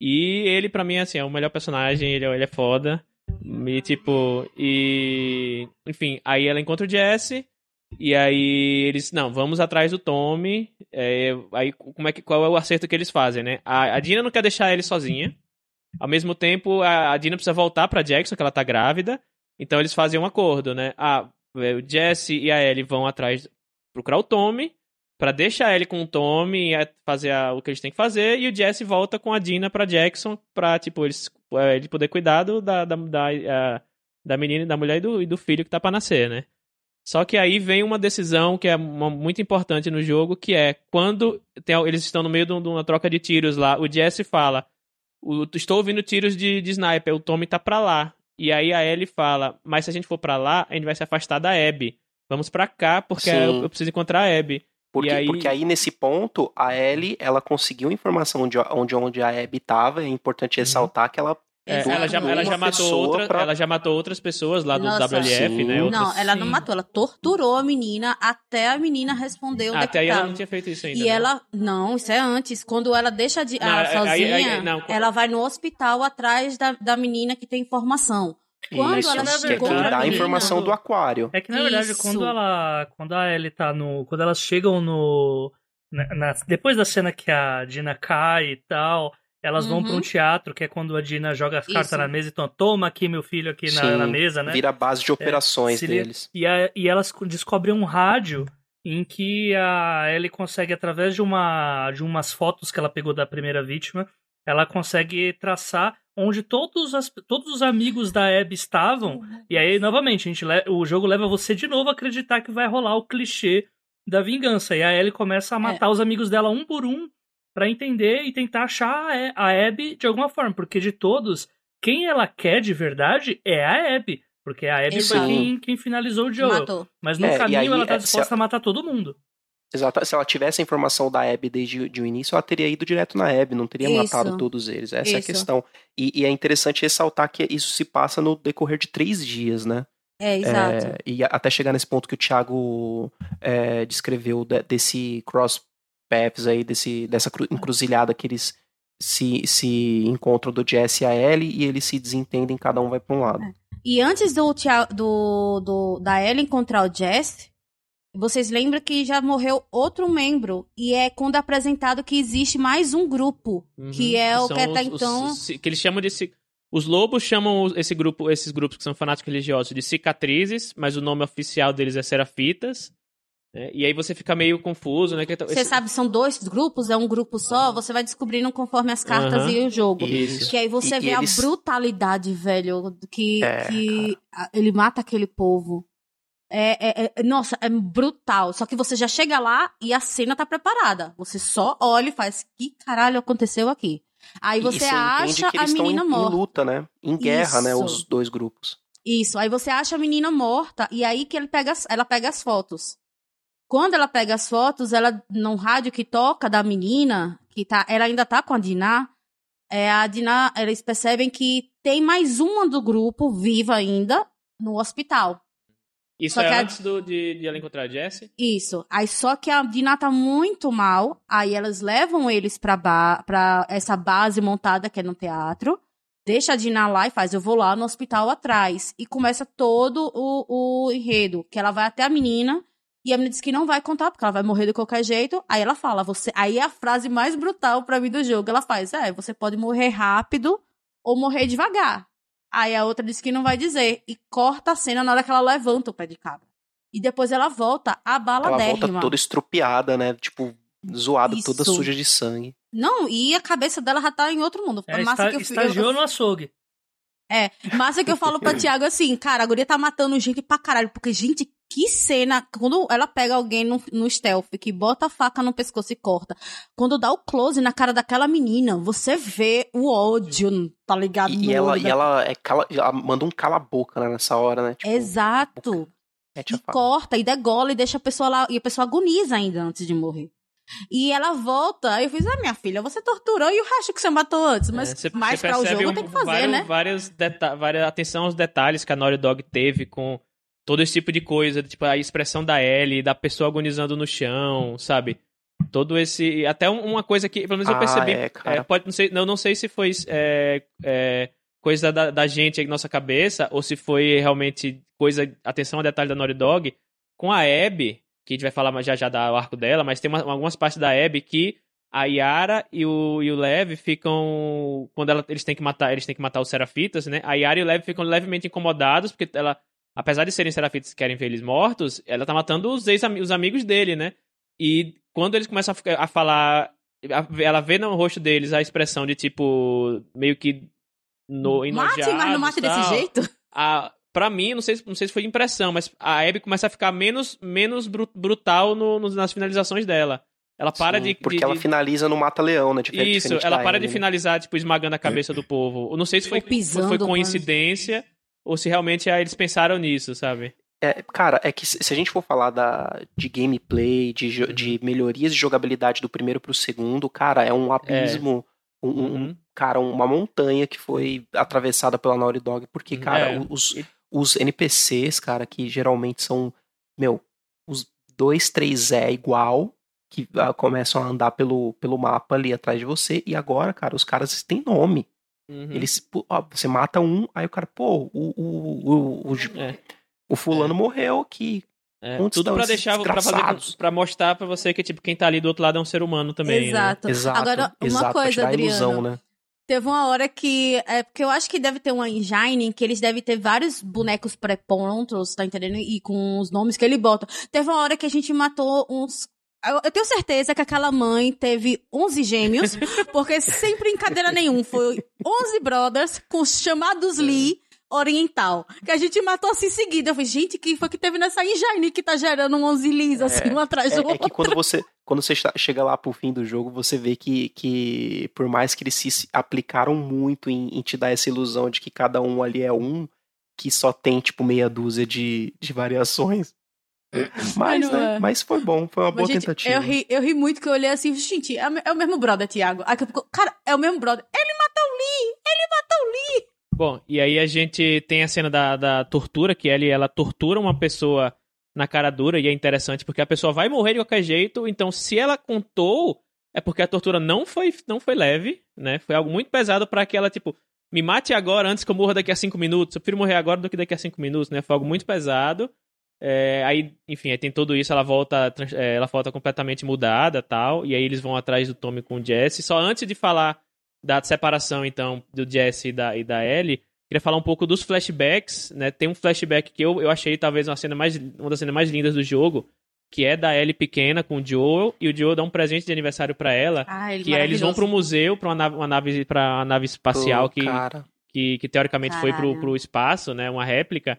E ele, pra mim, assim, é o melhor personagem, ele, é- ele é foda. E tipo, e. Enfim, aí ela encontra o Jesse. E aí eles, não, vamos atrás do Tommy. É, aí como é que, qual é o acerto que eles fazem, né? A, a Dina não quer deixar ele sozinha. Ao mesmo tempo, a, a Dina precisa voltar pra Jackson, que ela tá grávida. Então eles fazem um acordo, né? Ah, é, o Jesse e a Ellie vão atrás procurar o Tommy pra deixar ele com o Tommy e fazer a- o que eles têm que fazer. E o Jesse volta com a Dina pra Jackson pra, tipo, eles, é, ele poder cuidar do- da, da, da, a- da menina, da mulher e do, e do filho que tá pra nascer, né? Só que aí vem uma decisão que é uma- muito importante no jogo, que é quando tem- eles estão no meio de um- uma troca de tiros lá, o Jesse fala: "O- Estou ouvindo tiros de, de sniper, o Tommy tá pra lá. E aí a Ellie fala: Mas se a gente for pra lá, a gente vai se afastar da Abby. Vamos pra cá, porque eu, eu preciso encontrar a Abby. Porque aí- porque aí, nesse ponto, a Ellie, ela conseguiu informação de onde, onde a Abby tava. É importante ressaltar que ela... É, ela, já, ela, já matou outra, pra- ela já matou outras pessoas lá do Nossa. WLF, Sim. né? Outras- Não, ela não Sim. matou, ela torturou a menina até a menina responder onde Ah, é até aí ela não tinha feito isso ainda. E né? ela. Não, isso é antes. Quando ela deixa de, Não, ela aí- aí- sozinha, aí- não, quando- ela vai no hospital atrás da, da menina que tem informação. Quando Isso, ela que é quem dá a informação do aquário. É que na verdade, Isso. quando ela. Quando a Ellie tá no. Quando elas chegam no. na- na- depois da cena que a Dina cai e tal, elas vão Uhum. pra um teatro, que é quando a Dina joga as cartas Isso. na mesa e então, toma aqui meu filho aqui na, Sim, na mesa, né? Vira a base de operações seria- deles. E, a- e elas co- descobrem um rádio em que a Ellie consegue, através de, uma, de umas fotos que ela pegou da primeira vítima, ela consegue traçar onde todos, as, todos os amigos da Abby estavam. E aí, novamente, a gente o jogo leva você de novo a acreditar que vai rolar o clichê da vingança. E a Ellie começa a matar os amigos dela um por um pra entender e tentar achar a a Abby de alguma forma. Porque de todos, quem ela quer de verdade é a Abby. Porque a Abby foi Exato. quem, quem finalizou o Joel. Matou. Mas no É, caminho aí, ela tá é, disposta a matar todo mundo. Exato. Se ela tivesse a informação da Abby desde de o início, ela teria ido direto na Abby, não teria Isso. matado todos eles. Essa é a Isso. questão. E, e é interessante ressaltar que isso se passa no decorrer de três dias, né? É, exato. É, e até chegar nesse ponto que o Thiago é, descreveu de- desse cross paths aí, desse, dessa cru- encruzilhada que eles se, se encontram do Jesse e a Ellie e eles se desentendem, cada um vai pra um lado. E antes do, do, do- da Ellie encontrar o Jess, vocês lembram que já morreu outro membro. E é quando é apresentado que existe mais um grupo. Uhum. Que é o São que até os- então. os- que eles chamam de. Os lobos chamam esse grupo, esses grupos que são fanáticos religiosos de cicatrizes, mas o nome oficial deles é serafitas. né? E aí você fica meio confuso, né? que Você esse- sabe, são dois grupos, é um grupo só, você vai descobrindo conforme as cartas Aham. e o jogo. Isso. Que aí você E- vê e a eles- brutalidade, velho, que, É, que a- ele mata aquele povo. É, é- é- nossa, é brutal. Só que você já chega lá e a cena tá preparada. Você só olha e faz, que caralho aconteceu aqui? Aí você acha a menina em, em morta. luta, né? Em guerra, né? Isso. Os dois grupos. Isso, aí você acha a menina morta e aí que ele pega, ela pega as fotos. Quando ela pega as fotos, ela no rádio que toca da menina, que tá, ela ainda tá com a Diná, é a Diná, eles percebem que tem mais uma do grupo viva ainda no hospital. Isso Só é a- antes do- de, de ela encontrar a Jessie? Isso. Aí só que a Diná tá muito mal, aí elas levam eles pra, ba pra essa base montada que é no teatro. Deixa a Diná lá e faz, eu vou lá no hospital atrás. E começa todo o, o enredo, que ela vai até a menina, e a menina diz que não vai contar, porque ela vai morrer de qualquer jeito. Aí ela fala, você. Aí é a frase mais brutal pra mim do jogo. Ela faz, é, você pode morrer rápido ou morrer devagar. Aí a outra disse que não vai dizer. E corta a cena na hora que ela levanta o pé de cabra. E depois ela volta a bala Ela volta toda estrupiada, né? Tipo, zoada, Isso. toda suja de sangue. Não, e a cabeça dela já tá em outro mundo. É, massa esta- que eu, estagiou eu, no açougue. É, massa que eu falo pra *laughs* Tiago assim, cara, a guria tá matando gente pra caralho, porque, gente, que cena, quando ela pega alguém no, no stealth, que bota a faca no pescoço e corta, quando dá o close na cara daquela menina, você vê o ódio, tá ligado? E, no ela, e da- ela, é cala, ela manda um cala-boca né, nessa hora, né? Tipo, Exato. E corta e degola e deixa a pessoa lá, e a pessoa agoniza ainda antes de morrer. E ela volta, aí eu fiz, ah, minha filha, você torturou e o resto que você matou antes, mas É, você- mais você pra o jogo um- tem que fazer, vários, né? Vários deta várias, atenção aos detalhes que a Naughty Dog teve com todo esse tipo de coisa, tipo a expressão da Ellie, da pessoa agonizando no chão, sabe? Todo esse. Até um- uma coisa que, pelo menos eu Ah, percebi. é, cara. é, pode, não, sei, não, não sei se foi é, é, coisa da, da gente aí na nossa cabeça, ou se foi realmente coisa. Atenção ao detalhe da Naughty Dog. Com a Abby, que a gente vai falar mais já já do arco dela, mas tem uma- algumas partes da Abby que a Yara e o, e o Lev ficam. Quando ela- eles têm que matar, eles têm que matar os Serafitas, né? A Yara e o Lev ficam levemente incomodados, porque ela, apesar de serem Serafitas que querem ver eles mortos, ela tá matando os ex os amigos dele, né? E quando eles começam a, a falar. a- ela vê no rosto deles a expressão de tipo. meio que. No, Mate, mas não mate desse jeito. A, pra mim, não sei, se- não sei se foi impressão, mas a Abby começa a ficar menos, menos bru- brutal no- no- nas finalizações dela. Ela para Sim, de. Porque de- ela de- finaliza no Mata-Leão, né? Difer- Isso, ela para de né? finalizar, tipo, esmagando a cabeça do povo. Eu não sei se foi, foi mano. coincidência ou se realmente ah, eles pensaram nisso, sabe? É, cara, é que se a gente for falar da, de gameplay, de, jo- de melhorias de jogabilidade do primeiro pro segundo, cara, é um abismo, um- um- Uhum. cara, uma montanha que foi atravessada pela Naughty Dog, porque, Uhum. cara, É. os, os NPCs, cara, que geralmente são, meu, os dois, três é igual, que ah, começam a andar pelo, pelo mapa ali atrás de você, e agora, cara, os caras têm nome. Uhum. Eles, ó, você mata um, aí o cara, pô, o, o, o, o, É. o fulano morreu aqui. É, tudo esses deixar, pra fazer, mostrar pra você que, tipo, quem tá ali do outro lado é um ser humano também, né? Exato. Exato, Agora, uma exato, coisa, Adriano. ilusão, né? Teve uma hora que. É porque eu acho que deve ter uma engine que eles devem ter vários bonecos pré-prontos, tá entendendo? E com os nomes que ele bota. Teve uma hora que a gente matou uns. Eu, tenho certeza que aquela mãe teve 11 gêmeos, *laughs* porque sem brincadeira nenhum, foi 11 brothers com os chamados Lee oriental. Que a gente matou assim em seguida. Eu falei, gente, que foi que teve nessa engine que tá gerando 11 Lees, assim, um atrás do É, é outro. que quando você, quando você chega lá pro fim do jogo, você vê que, que por mais que eles se aplicaram muito em, em te dar essa ilusão de que cada um ali é um, que só tem, tipo, meia dúzia de, de variações. Mas, né? é. Mas foi bom, foi uma boa gente, tentativa. Eu ri, eu ri muito que eu olhei assim, gente, é, o é o mesmo brother, Thiago. Aí, cara, é o mesmo brother. Ele matou o Lee! Ele matou o Lee! Bom, e aí a gente tem a cena da, da tortura, que ela, ela tortura uma pessoa na cara dura, e é interessante porque a pessoa vai morrer de qualquer jeito, então se ela contou, é porque a tortura não foi, não foi leve, né? Foi algo muito pesado pra que ela, tipo, me mate agora antes que eu morra daqui a cinco minutos. Eu prefiro morrer agora do que daqui a cinco minutos, né? Foi algo muito pesado. É, aí, enfim, aí tem tudo isso, ela volta, é, ela volta completamente mudada tal, e aí eles vão atrás do Tommy com o Jesse. Só antes de falar da separação, então, do Jesse e da, e da Ellie, queria falar um pouco dos flashbacks, né? Tem um flashback que eu, eu achei talvez uma cena mais uma das cenas mais lindas do jogo, que é da Ellie pequena com o Joel, e o Joel dá um presente de aniversário pra ela, Ah, ele que é, eles vão pro museu, pra uma nave, uma nave, pra uma nave espacial Pô, que, que, que teoricamente foi pro, Caralho. pro espaço, né? Uma réplica.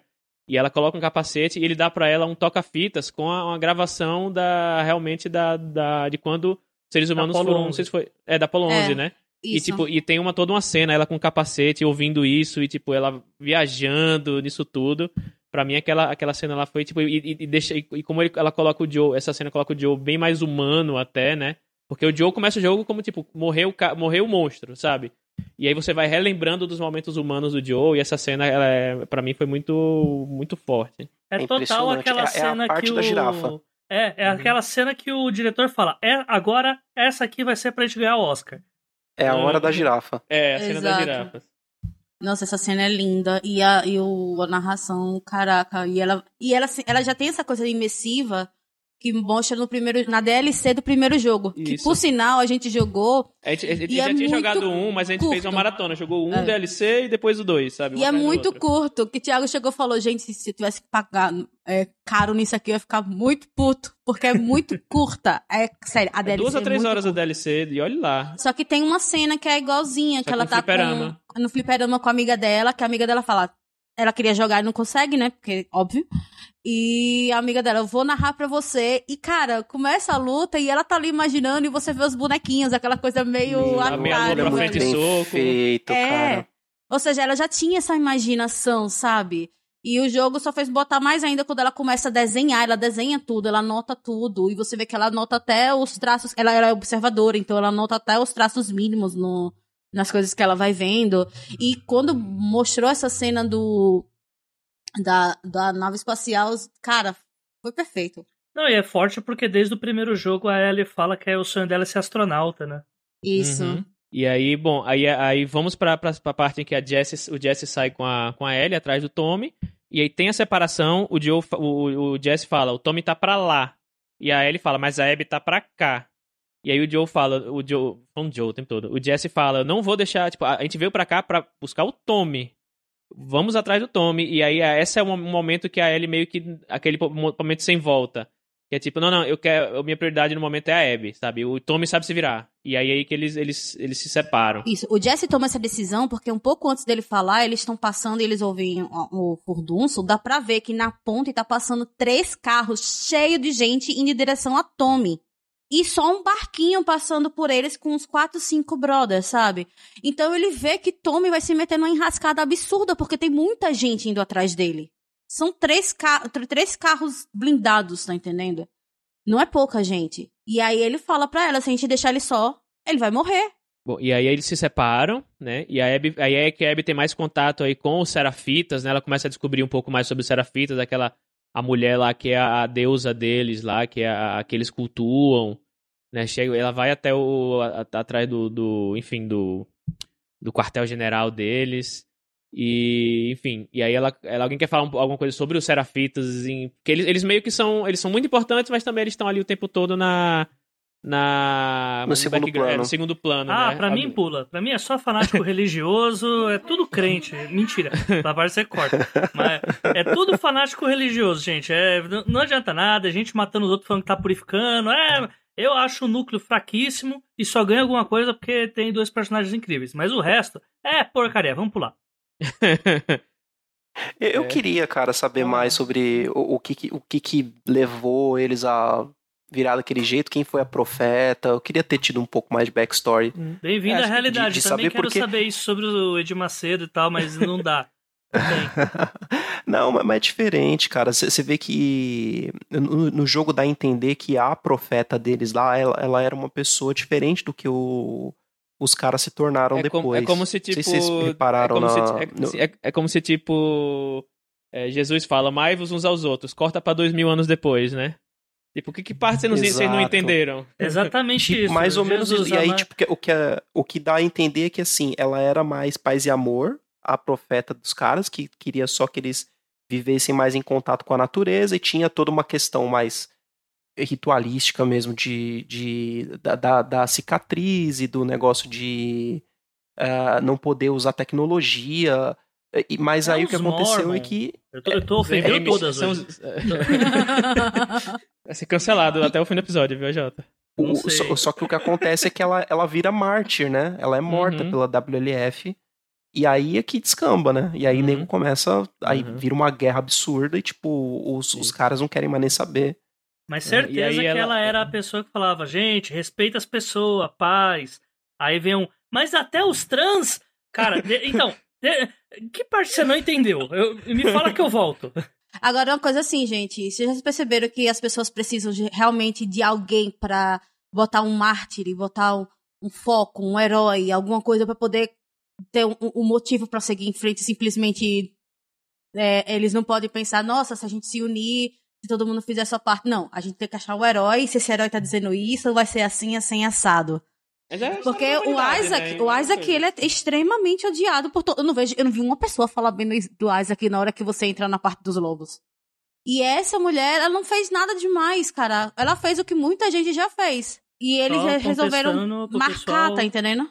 E ela coloca um capacete e ele dá pra ela um toca-fitas com a- uma gravação da realmente da, da de quando seres humanos foram, 11. não sei se foi, é da Apollo É. 11, né? E Isso. tipo, e tem uma toda uma cena ela com o capacete ouvindo isso e tipo ela viajando nisso tudo. Pra mim aquela aquela cena lá foi tipo e, e- e deixa e, e como ele- ela coloca o Joe, essa cena coloca o Joe bem mais humano até, né? Porque o Joe começa o jogo como tipo morreu morreu o monstro, sabe? E aí você vai relembrando dos momentos humanos do Joe e essa cena ela é, para mim foi muito muito forte. É, É total impressionante. aquela É- é a cena parte que da o. girafa. É, é Uhum. aquela cena que o diretor fala: é, agora essa aqui vai ser pra gente ganhar o Oscar. é a hora da girafa. É, a cena das Exato. girafas. Nossa, essa cena é linda. E a, e o, a narração, caraca. E ela, e ela, assim, ela já tem essa coisa imersiva que mostra no primeiro, na DLC do primeiro jogo. Que Isso. por sinal a gente jogou A gente, a gente já é tinha jogado um, mas a gente fez uma curto. maratona. Jogou um É. DLC e depois o dois, sabe? Um e é muito curto. Que o Thiago chegou e falou: gente, se, eu tivesse que pagar é, caro nisso aqui, eu ia ficar muito puto. Porque é muito *laughs* curta. É sério, a É DLC duas a é três horas a curta. DLC, e olha lá. Só que tem uma cena que é igualzinha, Só que que ela tá fliperama. com, no fliperama com a amiga dela, que a amiga dela fala, ela queria jogar e não consegue, né? Porque, óbvio. E a amiga dela, eu vou narrar pra você. E, cara, começa a luta e ela tá ali imaginando e você vê os bonequinhos, aquela coisa meio Meu, a meia pra muito frente e soco. É. cara. Ou seja, ela já tinha essa imaginação, sabe? E o jogo só fez botar mais ainda quando ela começa a desenhar. Ela desenha tudo, ela anota tudo. E você vê que ela anota até os traços. Ela, ela é observadora, então ela anota até os traços mínimos no, nas coisas que ela vai vendo. E quando mostrou essa cena do. Da, da nave espacial, cara, foi perfeito. Não, e é forte porque desde o primeiro jogo a Ellie fala que é o sonho dela é ser astronauta, né? Isso. Uhum. E aí, bom, aí, aí vamos pra, pra, pra parte em que a Jesse, o Jesse sai com a, com a Ellie atrás do Tommy. E aí tem a separação, o, Joe, o, o Jesse fala, o Tommy tá pra lá. E a Ellie fala, mas a Abby tá pra cá. E aí o Joe fala, o Joe, falando Joe o tempo todo, o Jesse fala, não vou deixar, tipo, a gente veio pra cá pra buscar o Tommy. Vamos atrás do Tommy. E aí a- esse é um momento que a Ellie meio que, aquele momento sem volta. Que é tipo, não, não, eu quero, minha prioridade no momento é a Abby, sabe? O Tommy sabe se virar. E aí aí que eles, eles, eles se separam. Isso. O Jesse toma essa decisão porque um pouco antes dele falar, eles estão passando e eles ouvem o, o furdunço. Dá pra ver que na ponte tá passando três carros cheios de gente indo em direção a Tommy. E só um barquinho passando por eles com uns quatro, cinco brothers, sabe? Então ele vê que Tommy vai se meter numa enrascada absurda porque tem muita gente indo atrás dele. São três, ca tr- três carros blindados, tá entendendo? Não é pouca gente. E aí ele fala pra ela, se a gente deixar ele só, ele vai morrer. Bom, e aí eles se separam, né? E a Abby, aí é que a Abby tem mais contato aí com os Serafitas, né? Ela começa a descobrir um pouco mais sobre os Serafitas, aquela a mulher lá que é a deusa deles lá, que é a, a que eles cultuam, né? Chega, ela vai até o a- atrás do, do enfim, do do quartel-general deles. E, enfim, e aí ela, ela alguém quer falar um- alguma coisa sobre os Serafitas, em, que eles, eles meio que são, eles são muito importantes, mas também eles estão ali o tempo todo na na No segundo background- é, plano. no segundo plano, Ah, né? pra mim pula. Pra mim é só fanático *laughs* religioso, é tudo crente. Mentira, da parte você corta. Mas é tudo fanático religioso, gente. É, não adianta nada, a gente matando os outros falando que tá purificando. É, eu acho o núcleo fraquíssimo e só ganha alguma coisa porque tem dois personagens incríveis. Mas o resto é porcaria, vamos pular. Eu, eu É. queria, cara, saber mais sobre o, o que, que- o que, que levou eles a virar daquele jeito, quem foi a profeta. Eu queria ter tido um pouco mais de backstory. Bem-vindo É, à realidade. de- de Também saber quero porque- saber isso sobre o Edir Macedo e tal, mas não dá. *laughs* Não tem. Não, mas é diferente, cara. Você vê que no, no jogo dá a entender que a profeta deles lá, ela, ela era uma pessoa diferente do que o- os caras se tornaram é, depois. como, é como se tipo. Não sei se vocês repararam é como, na- se, é, é- é como se tipo. é, Jesus fala, amai-vos uns aos outros, corta pra dois mil anos depois, né? Tipo, que, que parte vocês não, vocês não entenderam? *laughs* Exatamente Tipo, isso. mais ou menos Jesus isso. E aí, tipo, que- o, que é- o que dá a entender é que, assim, ela era mais paz e amor, a profeta dos caras, que queria só que eles vivessem mais em contato com a natureza e tinha toda uma questão mais ritualística mesmo de, de da, da, da cicatriz e do negócio de ah, não poder usar tecnologia. E- Mas É aí o que aconteceu Mormon. é que Eu tô, eu tô ofendendo Remis- todas são *laughs* Vai ser cancelado até o fim do episódio, viu, Jota? O- só, só que o que acontece é que ela, ela vira mártir, né? Ela é morta Uhum. pela WLF. E aí é que descamba, né? E aí Uhum. nego começa. Aí Uhum. vira uma guerra absurda e, tipo, os, os caras não querem mais nem saber. Mas É, certeza aí que ela... ela- era a pessoa que falava, gente, respeita as pessoas, paz. Aí vem um, mas até os trans. Cara, de- então, que parte você não entendeu? Eu- me fala que eu volto. Agora, uma coisa assim, gente. Vocês já perceberam que as pessoas precisam de- realmente de alguém pra botar um mártir, botar um, um foco, um herói, alguma coisa pra poder ter um, um motivo pra seguir em frente. Simplesmente é, eles não podem pensar, nossa, se a gente se unir, se todo mundo fizer a sua parte. Não, a gente tem que achar o herói. Se esse herói tá dizendo isso, vai ser assim, assim, assado. É Porque o Isaac, né? o Isaac, ele é extremamente odiado por todo. Eu não vejo, eu não vi uma pessoa falar bem do Isaac na hora que você entra na parte dos lobos. E essa mulher, ela não fez nada demais, cara. Ela fez o que muita gente já fez. E eles Só resolveram marcar, pessoal- tá entendendo?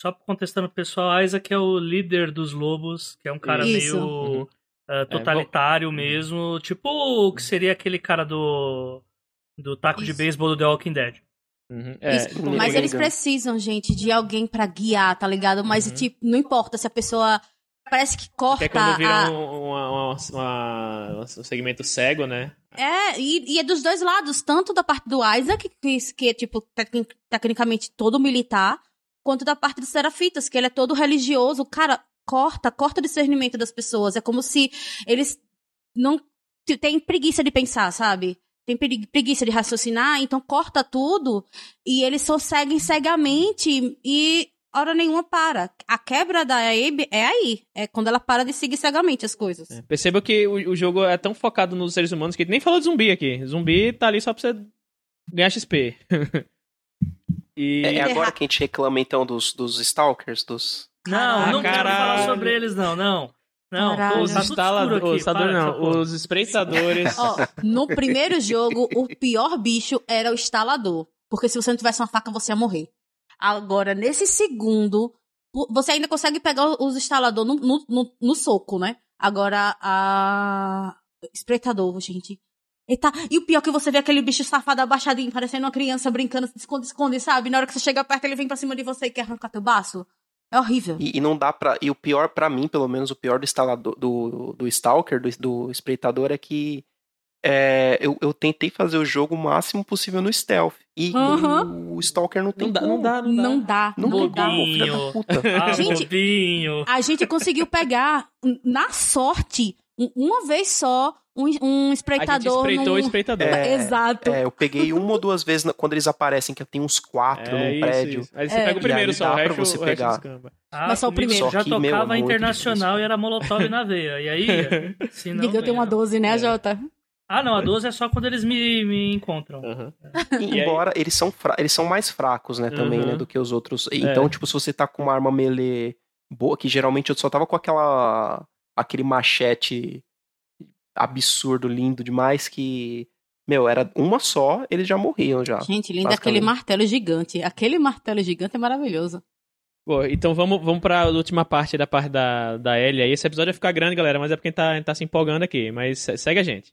Só contestando o pessoal, Isaac é o líder dos lobos, que é um cara Isso. meio Uhum. ah, totalitário mesmo. Tipo o que seria aquele cara do. Do taco de Isso. beisebol do The Walking Dead. Uhum. É, Isso. Mas eles precisam, gente, de alguém pra guiar, tá ligado? Mas, Uhum. tipo, não importa se a pessoa parece que corta que é quando vira a... um, uma- uma- uma- um segmento cego, né? É, e, e é dos dois lados, tanto da parte do Isaac, que, que é, tipo, tecni- tecnicamente todo militar, quanto da parte do Serafitas, que ele é todo religioso. Cara, corta, corta o discernimento das pessoas. É como se eles não têm preguiça de pensar, sabe? Tem pregui- preguiça de raciocinar, então corta tudo e eles só seguem cegamente e hora nenhuma para. A quebra da Abe é aí. É quando ela para de seguir cegamente as coisas. É, Perceba que o, o jogo é tão focado nos seres humanos que a gente nem falou de zumbi aqui. Zumbi tá ali só pra você ganhar XP. *laughs* e. É, é agora que a gente reclama então dos, dos Stalkers, dos. Não, Caralho. não quero falar sobre eles, não, não. Não, Caralho. Os tá instaladores. aqui, Os instaladores para não, os espreitadores. Ó, no primeiro jogo, o pior bicho era o instalador. Porque se você não tivesse uma faca, você ia morrer. Agora, nesse segundo, vo- você ainda consegue pegar os instalador no, no, no, no soco, né? Agora, a. Espreitador, gente. Eita, e o pior é que você vê aquele bicho safado abaixadinho, parecendo uma criança brincando, se esconde, esconde, sabe? Na hora que você chega perto, ele vem pra cima de você e quer arrancar teu baço. É horrível. E, e não dá pra. E o pior pra mim, pelo menos, o pior do instalador, do, do Stalker, do, do espreitador, é que é, eu, eu tentei fazer o jogo o máximo possível no stealth. E Uhum. o Stalker não tem Não dá, como. não dá, não dá. Não dá, Não não, dá. filha da puta. Ah, Gente, bobinho. A gente conseguiu pegar, na sorte, um- uma vez só, um, um A gente espreitador. espreitou num... o espreitador. É, Exato. É, eu peguei uma ou duas vezes quando eles aparecem, que tem uns quatro É num isso, prédio. isso. Aí você É. pega o E primeiro aí só, dá o pra resto, você o resto pegar. Ah, Mas só o primeiro. Já Só que, meu, é tocava muito internacional e era molotov na veia. E aí, *laughs* se não, Diga, eu tenho uma né? 12, né, É. Jota? Ah, não, a 12 é só quando eles me, me encontram. Aham. E E Embora eles são, fra- eles são mais fracos, né, também, Uhum. né, do que os outros. Então, É. tipo, se você tá com uma arma melee boa, que geralmente eu só tava com aquela aquele machete absurdo, lindo demais, que, meu, era uma só, eles já morriam já. Gente, lindo basicamente. aquele martelo gigante. Aquele martelo gigante é maravilhoso. Bom, então vamos, vamos pra última parte da parte da, da Ellie. aí. Esse episódio vai ficar grande, galera, mas é porque a gente tá, a gente tá se empolgando aqui. Mas se- segue a gente.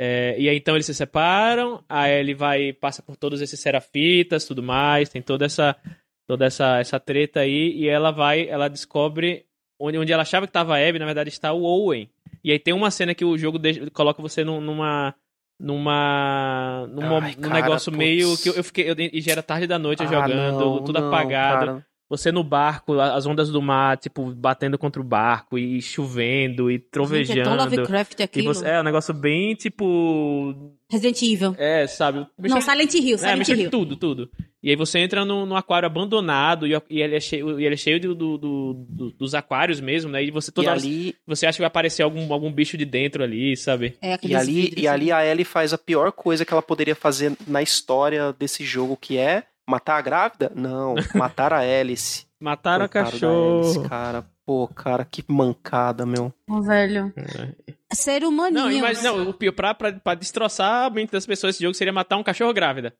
É, e aí então eles se separam, a Ellie vai, passa por todos esses serafitas, tudo mais, tem toda essa toda essa, essa treta aí, e ela vai, ela descobre onde, onde ela achava que tava a Abby, na verdade está o Owen. E aí tem uma cena que o jogo deixa- coloca você num- numa numa num, Ai, num cara, negócio putz. meio que eu, eu fiquei eu, e já era tarde da noite Ah, jogando, não, tudo não, apagado. cara. Você no barco, as ondas do mar, tipo, batendo contra o barco e chovendo e Gente, é tão trovejando. Lovecraft e aquilo. você, é um negócio bem, tipo. Resident Evil. É, sabe? Não, Silent Hill, é, Silent mistura de Hill. tudo, tudo. E aí você entra num, num aquário abandonado e, e ele é cheio, e ele é cheio do, do- do- do- dos aquários mesmo, né? E você toda E ali, você acha que vai aparecer algum, algum bicho de dentro ali, sabe? É, e ali, vidros, e ali a Ellie faz a pior coisa que ela poderia fazer na história desse jogo, que é matar a grávida? Não, *laughs* matar a Alice. Mataram a cachorro. Alice, cara. Pô, cara, que mancada, meu. Ô, velho. Ser humaninho. Não, mas não, o pior pra, pra, pra destroçar a mente das pessoas esse jogo seria matar um cachorro grávida.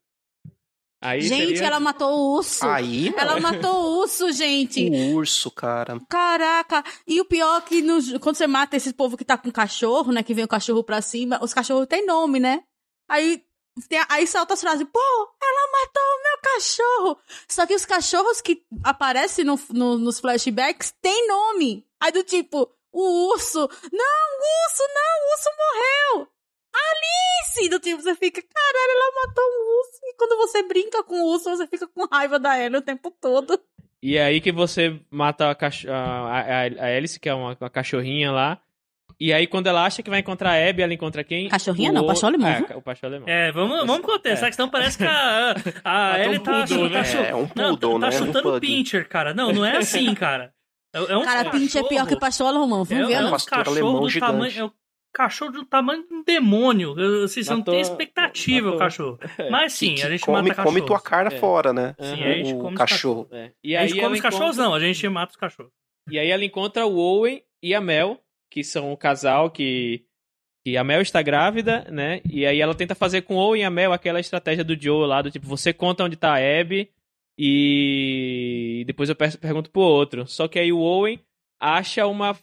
Aí Gente, seria- ela matou o urso. Aí, Ela matou o urso, gente. o urso, cara. Caraca! E o pior é que no- quando você mata esse povo que tá com cachorro, né? Que vem o cachorro pra cima, os cachorros têm nome, né? Aí, tem, aí salta as frases, pô, ela matou o meu cachorro! Só que os cachorros que aparecem no, no- nos flashbacks têm nome. Aí do tipo, o urso, não, o urso, não, o urso morreu! Alice! Do tipo, você fica, caralho, ela matou um urso. E quando você brinca com o urso, você fica com raiva da Ellie o tempo todo. E é aí que você mata a, cacho- a, a, a Alice, que é uma, uma cachorrinha lá. E aí, quando ela acha que vai encontrar a Abby, ela encontra quem? Cachorrinha O não, o- alemão, É, o pastor alemão. É, vamos, vamos contestar, É. que senão parece que a, a *laughs* Ellie um tá, poodle, tá, né? É, um poodle, tá né? Um chutando pug. pincher, cara. Não, não é assim, cara. É, é um Cara, pinche é pior que cachorro- pastor alemão, É, vamos é ver? um Pastor cachorro do gigante. tamanho. É um cachorro do tamanho de um demônio. Eu- Assim, você não Matou- tem expectativa, matou. o cachorro. *laughs* Mas sim, Que a gente come, mata cachorros. come tua cara É. fora, né? Sim, Aham. a gente o come os cachorro. É. E A aí gente come os cachorros, encontra- não, a gente mata os cachorros. E aí ela encontra o Owen e a Mel, que são o casal que que a Mel está grávida, né? E aí ela tenta fazer com o Owen e a Mel aquela estratégia do Joe lá, do tipo, você conta onde tá a Abby e depois eu pergunto pro outro. Só que aí o Owen acha uma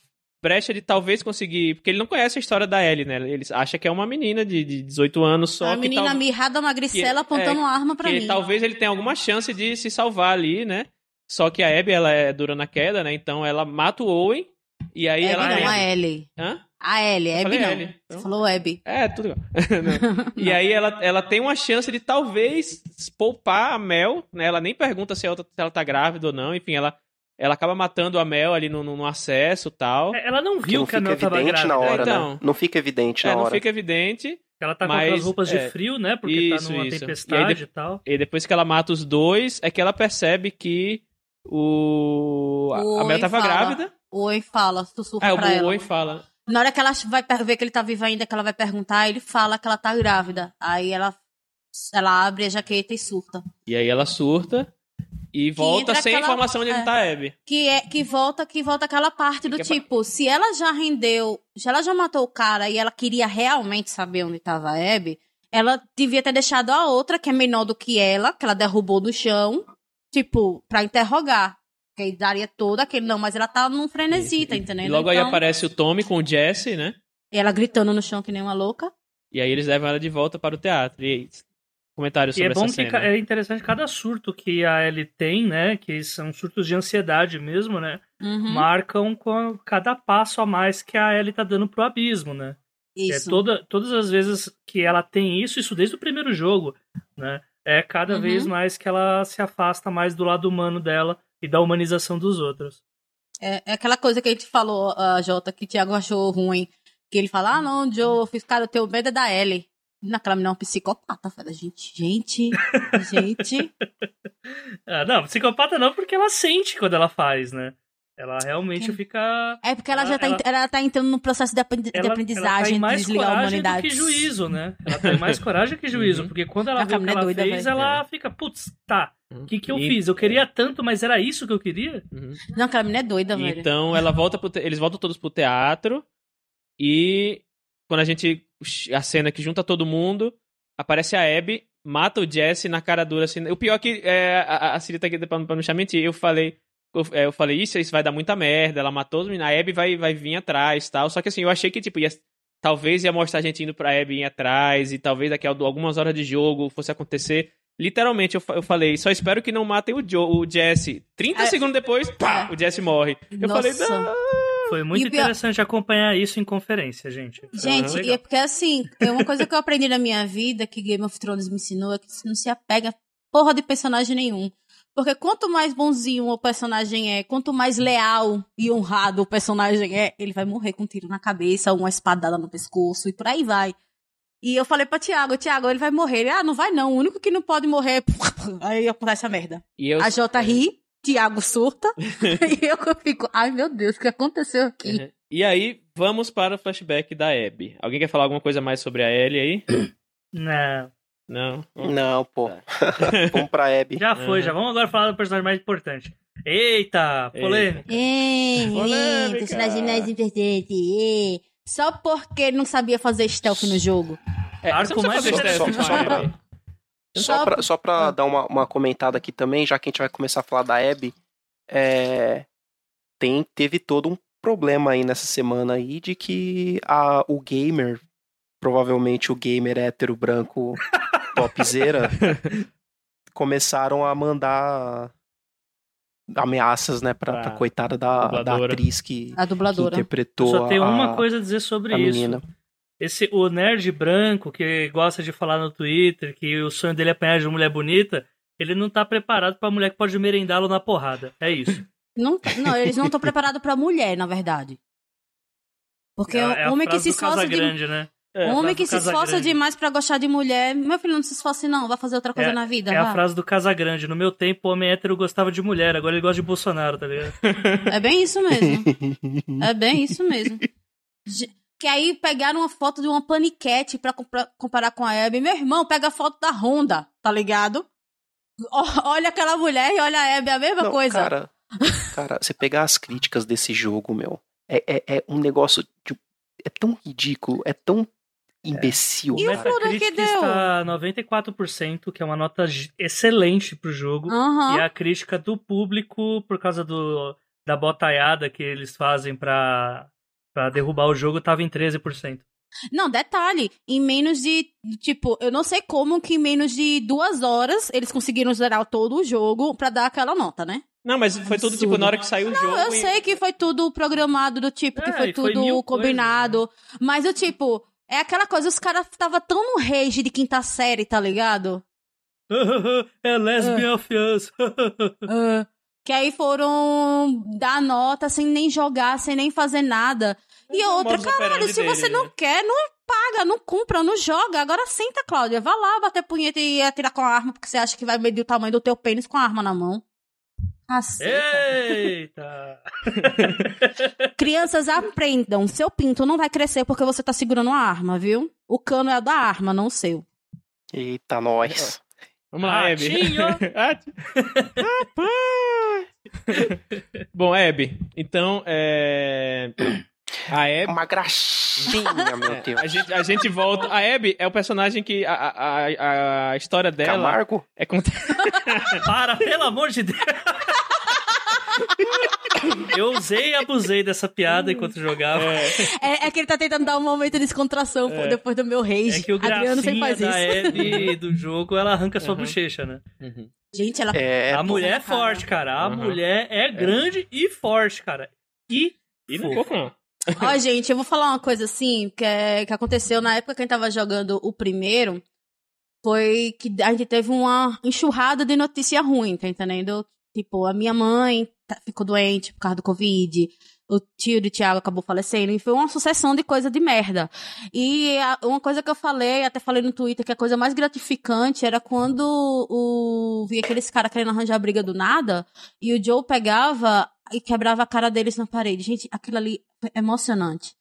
brecha de talvez conseguir. Porque ele não conhece a história da Ellie, né? Ele acha que é uma menina de, de 18 anos só. A menina tal... mirrada, magricela, apontando é, uma arma pra que mim. Talvez ele tenha alguma chance de se salvar ali, né? Só que a Abby, ela é dura na queda, né? Então ela mata o Owen. E aí Abby ela. não, a Ellie. Hã? A Ellie, Eu Abby não. Ellie, Você então. falou Abby. É, tudo igual. *laughs* *laughs* E aí ela, ela tem uma chance de talvez poupar a Mel, né? Ela nem pergunta se ela, se ela tá grávida ou não. Enfim, ela, ela acaba matando a Mel ali no, no, no acesso e tal. É, Ela não Que viu não que a Mel tava evidente grávida. na hora, Então. né? Não fica evidente É, na não hora. fica evidente. Ela tá com Mas, aquelas roupas de é. frio, né? Porque Isso, tá numa isso. tempestade E e, aí de- tal. E depois que ela mata os dois, é que ela percebe que o. A, O a Mel tava fala. grávida. O Owen fala, sussurra É, o pra ela. Owen fala. Na hora que ela vai ver que ele tá vivo ainda, que ela vai perguntar, ele fala que ela tá grávida. Aí ela, ela abre a jaqueta e surta. E aí ela surta e volta sem aquela- informação de onde é. tá a Abby. Que é que volta, que volta aquela parte do Que é pra- tipo, se ela já rendeu, se ela já matou o cara e ela queria realmente saber onde tava a Abby, ela devia ter deixado a outra, que é menor do que ela, que ela derrubou do chão, tipo, pra interrogar. Que aí daria todo aquele. Não, mas ela tá num frenesi, tá entendendo? E logo aí Então, aparece o Tommy com o Jesse, né? Ela gritando no chão que nem uma louca. E aí eles levam ela de volta para o teatro. E aí, comentários E sobre é bom essa que cena. é interessante cada surto que a Ellie tem, né? Que são surtos de ansiedade mesmo, né? Uhum, Marcam com cada passo a mais que a Ellie tá dando pro abismo, né? É isso. toda, todas as vezes que ela tem isso, isso desde o primeiro jogo, né? É cada Uhum. vez mais que ela se afasta mais do lado humano dela e da humanização dos outros. É, é aquela coisa que a gente falou, a Jota, que o Thiago achou ruim. Que ele fala, ah, não, Joe, eu fiz, cara, eu tenho medo é da Ellie. Naquela menina é um psicopata. Fala, gente, gente, gente. *laughs* Ah, não, psicopata não, porque ela sente quando ela faz, né? Ela realmente Sim. fica. É porque ela, Ela- já tá, ela- ela tá entrando num processo de, aprendi- de Ela, ela aprendizagem tem de mais desligar a humanidade. que juízo, né? Ela tem mais *laughs* coragem que juízo, Uhum. porque quando ela A vê o que é ela doida, fez, ela fica, putz, tá, o que que eu E- fiz? Eu queria tanto, mas era isso que eu queria? Uhum. Não, aquela menina é doida, velho. Então ela volta pro te- eles voltam todos pro teatro e quando a gente a cena que junta todo mundo, aparece a Abby, mata o Jesse na cara dura assim. O pior é que é, a, a Siri tá aqui pra, pra não deixar mentir, eu falei eu, é, eu falei, isso, isso vai dar muita merda, ela matou os meninos, a Abby vai, vai vir atrás tal. Só que assim, eu achei que, tipo, ia, talvez ia mostrar a gente indo pra Abby ir atrás, e talvez daqui a algumas horas de jogo fosse acontecer. Literalmente, eu, eu falei, só espero que não matem o, Joe, o Jesse. 30 É. segundos depois, pá, o Jesse morre. Eu falei, Nossa. não. Foi muito E o pior- interessante acompanhar isso em conferência, gente. Gente, e é porque assim, é uma coisa que eu aprendi na minha vida, que Game of Thrones me ensinou, é que você não se apega a porra de personagem nenhum. Porque quanto mais bonzinho o personagem é, quanto mais leal e honrado o personagem é, ele vai morrer com um tiro na cabeça, uma espadada no pescoço e por aí vai. E eu falei pra Thiago, Thiago, ele vai morrer. Ele, ah, não vai não, o único que não pode morrer. *laughs* Aí acontece a merda. E eu, A Jota ri, Thiago surta, *laughs* e eu fico, ai meu Deus, o que aconteceu aqui? Uhum. E aí, vamos para o flashback da Abby. Alguém quer falar alguma coisa mais sobre a Ellie aí? Não, Não? Não, pô. *laughs* Vamos pra Abby. já foi, Uhum. já. Vamos agora falar do personagem mais importante. Eita, polêmica. Polêmica. é, personagem mais importante. é. Só porque não sabia fazer stealth no jogo. É, Arco mais Só- com a só pra-. Só pra, só pra Ah. dar uma, uma comentada aqui também, já que a gente vai começar a falar da Abby, é, tem, teve todo um problema aí nessa semana aí de que a, o gamer, provavelmente o gamer hétero branco *laughs* topzera, começaram a mandar ameaças, né, pra, Pra pra coitada da, da atriz que, A que dubladora. interpretou Eu só tenho a, uma coisa a dizer sobre a isso. menina. Esse, o nerd branco que gosta de falar no Twitter que o sonho dele é apanhar de uma mulher bonita, ele não tá preparado pra mulher que pode merendá-lo na porrada. É isso. *laughs* Não, não, eles não estão preparados pra mulher, na verdade. Porque é, o é a homem que se esforça de, né? É, homem que se esforça demais pra gostar de mulher, meu filho não se esforce não, vai fazer outra coisa na vida, É a vá. frase do Casagrande. No meu tempo, o homem hétero gostava de mulher, agora ele gosta de Bolsonaro, tá ligado? É bem isso mesmo. *laughs* É bem isso mesmo. Que aí pegaram uma foto de uma paniquete pra comparar com a Abby. Meu irmão, pega a foto da Honda, tá ligado? O- olha aquela mulher e olha a Abby, a mesma Não, coisa. Cara, cara, você pegar as críticas desse jogo, meu, é, é, é um negócio. de- é tão ridículo, é tão imbecil. E o. Flutter que crítica deu? está 94%, que é uma nota excelente pro jogo. Aham. E a crítica do público, por causa do, da botaiada que eles fazem pra, pra derrubar o jogo, tava em 13%. Não, detalhe, em menos de, tipo, eu não sei como que em menos de duas horas eles conseguiram zerar todo o jogo pra dar aquela nota, né? Não, mas foi tudo tipo na hora que saiu o jogo. Não, eu e- sei que foi tudo programado do tipo, que É, foi e foi tudo mil combinado. Mas o tipo, é aquela coisa, os caras tava tão no rage de quinta série, tá ligado? *laughs* é lesbian of us. *laughs* Ah, que aí foram dar nota sem nem jogar, sem nem fazer nada. E o outra, caralho, se você deles, não né? quer, não paga, não compra, não joga. Agora senta, Cláudia. Vá lá bater punheta e atirar com a arma, porque você acha que vai medir o tamanho do teu pênis com a arma na mão. Caceta. Eita! *laughs* Crianças aprendam. Seu pinto não vai crescer porque você tá segurando uma arma, viu? O cano é da arma, não o seu. Eita, nós. Vamos lá, Abby. *laughs* Rapaz! Bom, Abby, então, é... A Abby... Uma graxinha, meu é, Deus. a, gente, a gente volta... A Abby é o personagem que a, a, a, história dela Camargo? é conta... *laughs* Para, pelo amor de Deus! Eu usei e abusei dessa piada enquanto jogava. É, é que ele tá tentando dar um momento de descontração pô, depois do meu rage. É que o Adriano sempre faz da isso. Abby do jogo, ela arranca sua Uhum. bochecha, né? Gente, ela. É, a mulher é forte, cara. A Uhum. mulher é grande e forte, cara. E E não é pouco, não. Ó, gente, eu vou falar uma coisa assim, que, é, que aconteceu na época que a gente tava jogando o primeiro. Foi que a gente teve uma enxurrada de notícia ruim, tá entendendo? Tipo, a minha mãe tá- ficou doente por causa do Covid. O tio do Thiago acabou falecendo. E foi uma sucessão de coisa de merda. E uma coisa que eu falei, até falei no Twitter, que a coisa mais gratificante era quando o, vi aqueles caras querendo arranjar briga do nada. E o Joe pegava e quebrava a cara deles na parede. Gente, aquilo ali foi emocionante.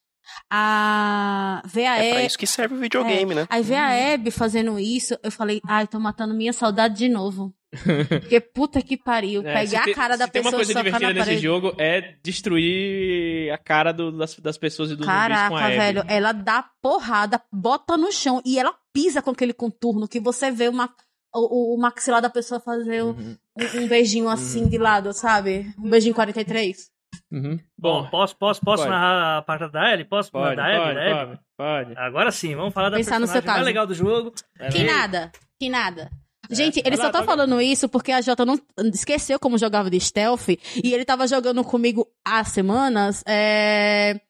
A ver a É pra isso que serve o videogame, né? aí ver a Abby fazendo isso, eu falei, ai, tô matando minha saudade de novo. *laughs* Porque puta que pariu, É, pegar a tem- cara da se tem pessoa uma coisa e divertida nesse parede. jogo é destruir a cara do- das, das pessoas e dos zumbis com a Caraca, Abby. velho, ela dá porrada, bota no chão e ela pisa com aquele contorno que você vê uma, o, o maxilar da pessoa fazer um, Uhum, um- um beijinho assim de lado, sabe? Um beijinho 43. uhum. Bom, Bom, posso, posso, posso pode. narrar a parte da Ellie? Posso pode, narrar da Ellie? pode, da pode, pode. Agora sim, vamos falar da Pensar no seu personagem mais caso. legal do jogo. Que nada, que nada. Gente, ele Vai só lá, tá falando isso porque a Jota não esqueceu como jogava de stealth e ele tava jogando comigo há semanas. É...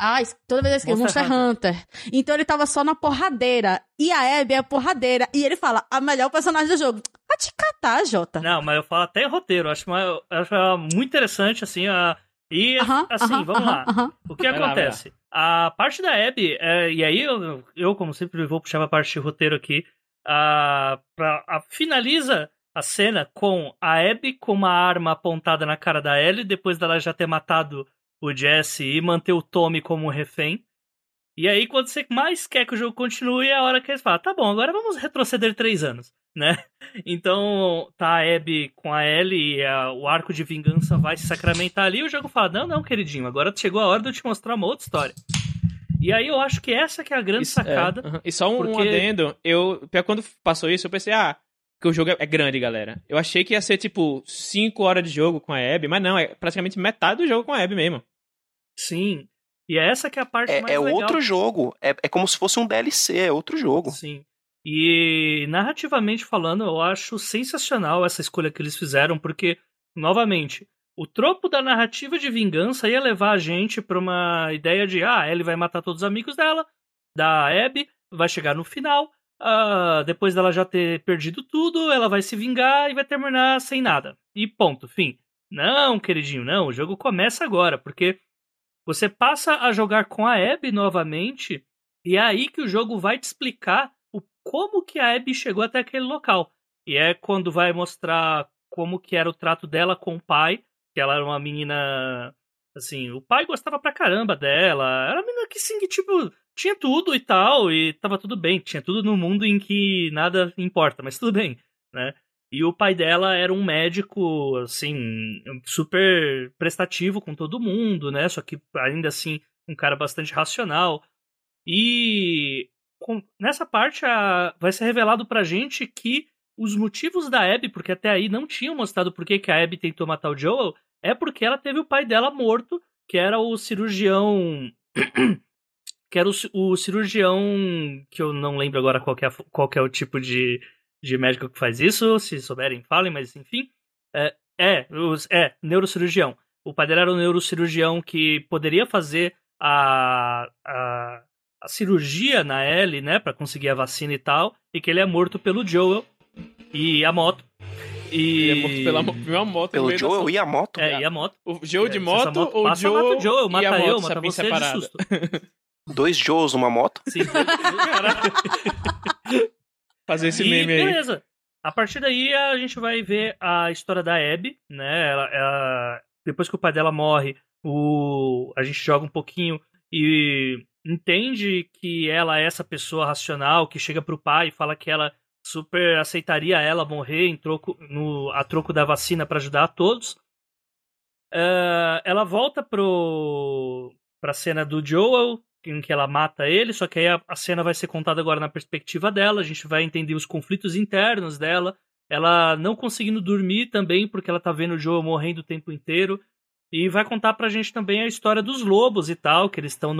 Ai, toda vez que eu Monster Monster Hunter. Então ele tava só na porradeira. E a Abby é a porradeira. E ele fala, a melhor personagem do jogo. Vai te catar, Jota. Não, mas eu falo até em roteiro. Acho, uma, eu acho muito interessante, assim. A... E, Aham, assim, aham, vamos aham, lá. aham. O que Vai lá, acontece? a parte da Abby, é, e aí eu, eu, como sempre, vou puxar a parte de roteiro aqui. A, pra, a- finaliza a cena com a Abby com uma arma apontada na cara da Ellie, depois dela já ter matado o Jesse e manter o Tommy como refém. E aí, quando você mais quer que o jogo continue, é a hora que eles falam: tá bom, agora vamos retroceder três anos, *laughs* né? Então, tá a Abby com a Ellie e a- o arco de vingança vai se sacramentar ali. E o jogo fala: não, não, queridinho, agora chegou a hora de eu te mostrar uma outra história. E aí eu acho que essa que é a grande Isso- é, sacada. aham. E só um, um porque- adendo, eu, quando passou isso, eu pensei, ah, que o jogo é, é grande, galera. Eu achei que ia ser, tipo, 5 horas de jogo com a Abby, mas não, é praticamente metade do jogo com a Abby mesmo. Sim. E é essa que é a parte É, mais é legal. outro jogo. É, é como se fosse um DLC, é outro jogo. Sim. E narrativamente falando, eu acho sensacional essa escolha que eles fizeram, porque, novamente, o tropo da narrativa de vingança ia levar a gente pra uma ideia de, ah, ele vai matar todos os amigos dela, da Abby, vai chegar no final, ah, depois dela já ter perdido tudo, ela vai se vingar e vai terminar sem nada. E ponto, fim. Não, queridinho, não, o jogo começa agora, porque você passa a jogar com a Abby novamente, e é aí que o jogo vai te explicar o, como que a Abby chegou até aquele local. E é quando vai mostrar como que era o trato dela com o pai, que ela era uma menina assim, o pai gostava pra caramba dela, era uma menina que sim, que, tipo, tinha tudo e tal, e tava tudo bem, tinha tudo no mundo em que nada importa, mas tudo bem, né? E o pai dela era um médico, assim, super prestativo com todo mundo, né? Só que ainda assim um cara bastante racional. E com, nessa parte a, vai ser revelado pra gente que os motivos da Abby, porque até aí não tinham mostrado por que, a Abby tentou matar o Joel, é porque ela teve o pai dela morto, que era o cirurgião. *clears throat* que era o, o, cirurgião. que eu não lembro agora qual é, qual é o tipo de, de médico que faz isso, se souberem, falem, mas enfim. É, é, é, neurocirurgião. O pai dela era um neurocirurgião que poderia fazer a, a, a cirurgia na Ellie, né, para conseguir a vacina e tal, e que ele é morto pelo Joel e a moto. E... Ele é morto pela, pela moto. Pelo Joel e a moto? É, e a moto. O Joel de moto, moto ou o Joel mata o Joel, mata e a moto, eu, mata você separada. de susto. *laughs* Dois Joels numa moto? Sim, *laughs* Fazer esse e, meme aí. beleza. A partir daí a gente vai ver a história da Abby, né? Ela, ela, depois que o pai dela morre, o, a gente joga um pouquinho e entende que ela é essa pessoa racional que chega pro pai e fala que ela super aceitaria ela morrer em troco, no, a troco da vacina para ajudar a todos. Uh, ela volta pro, pra cena do Joel, em que ela mata ele, só que aí a, a, cena vai ser contada agora na perspectiva dela, a gente vai entender os conflitos internos dela, ela não conseguindo dormir também, porque ela tá vendo o Joel morrendo o tempo inteiro, e vai contar pra gente também a história dos lobos e tal, que eles estão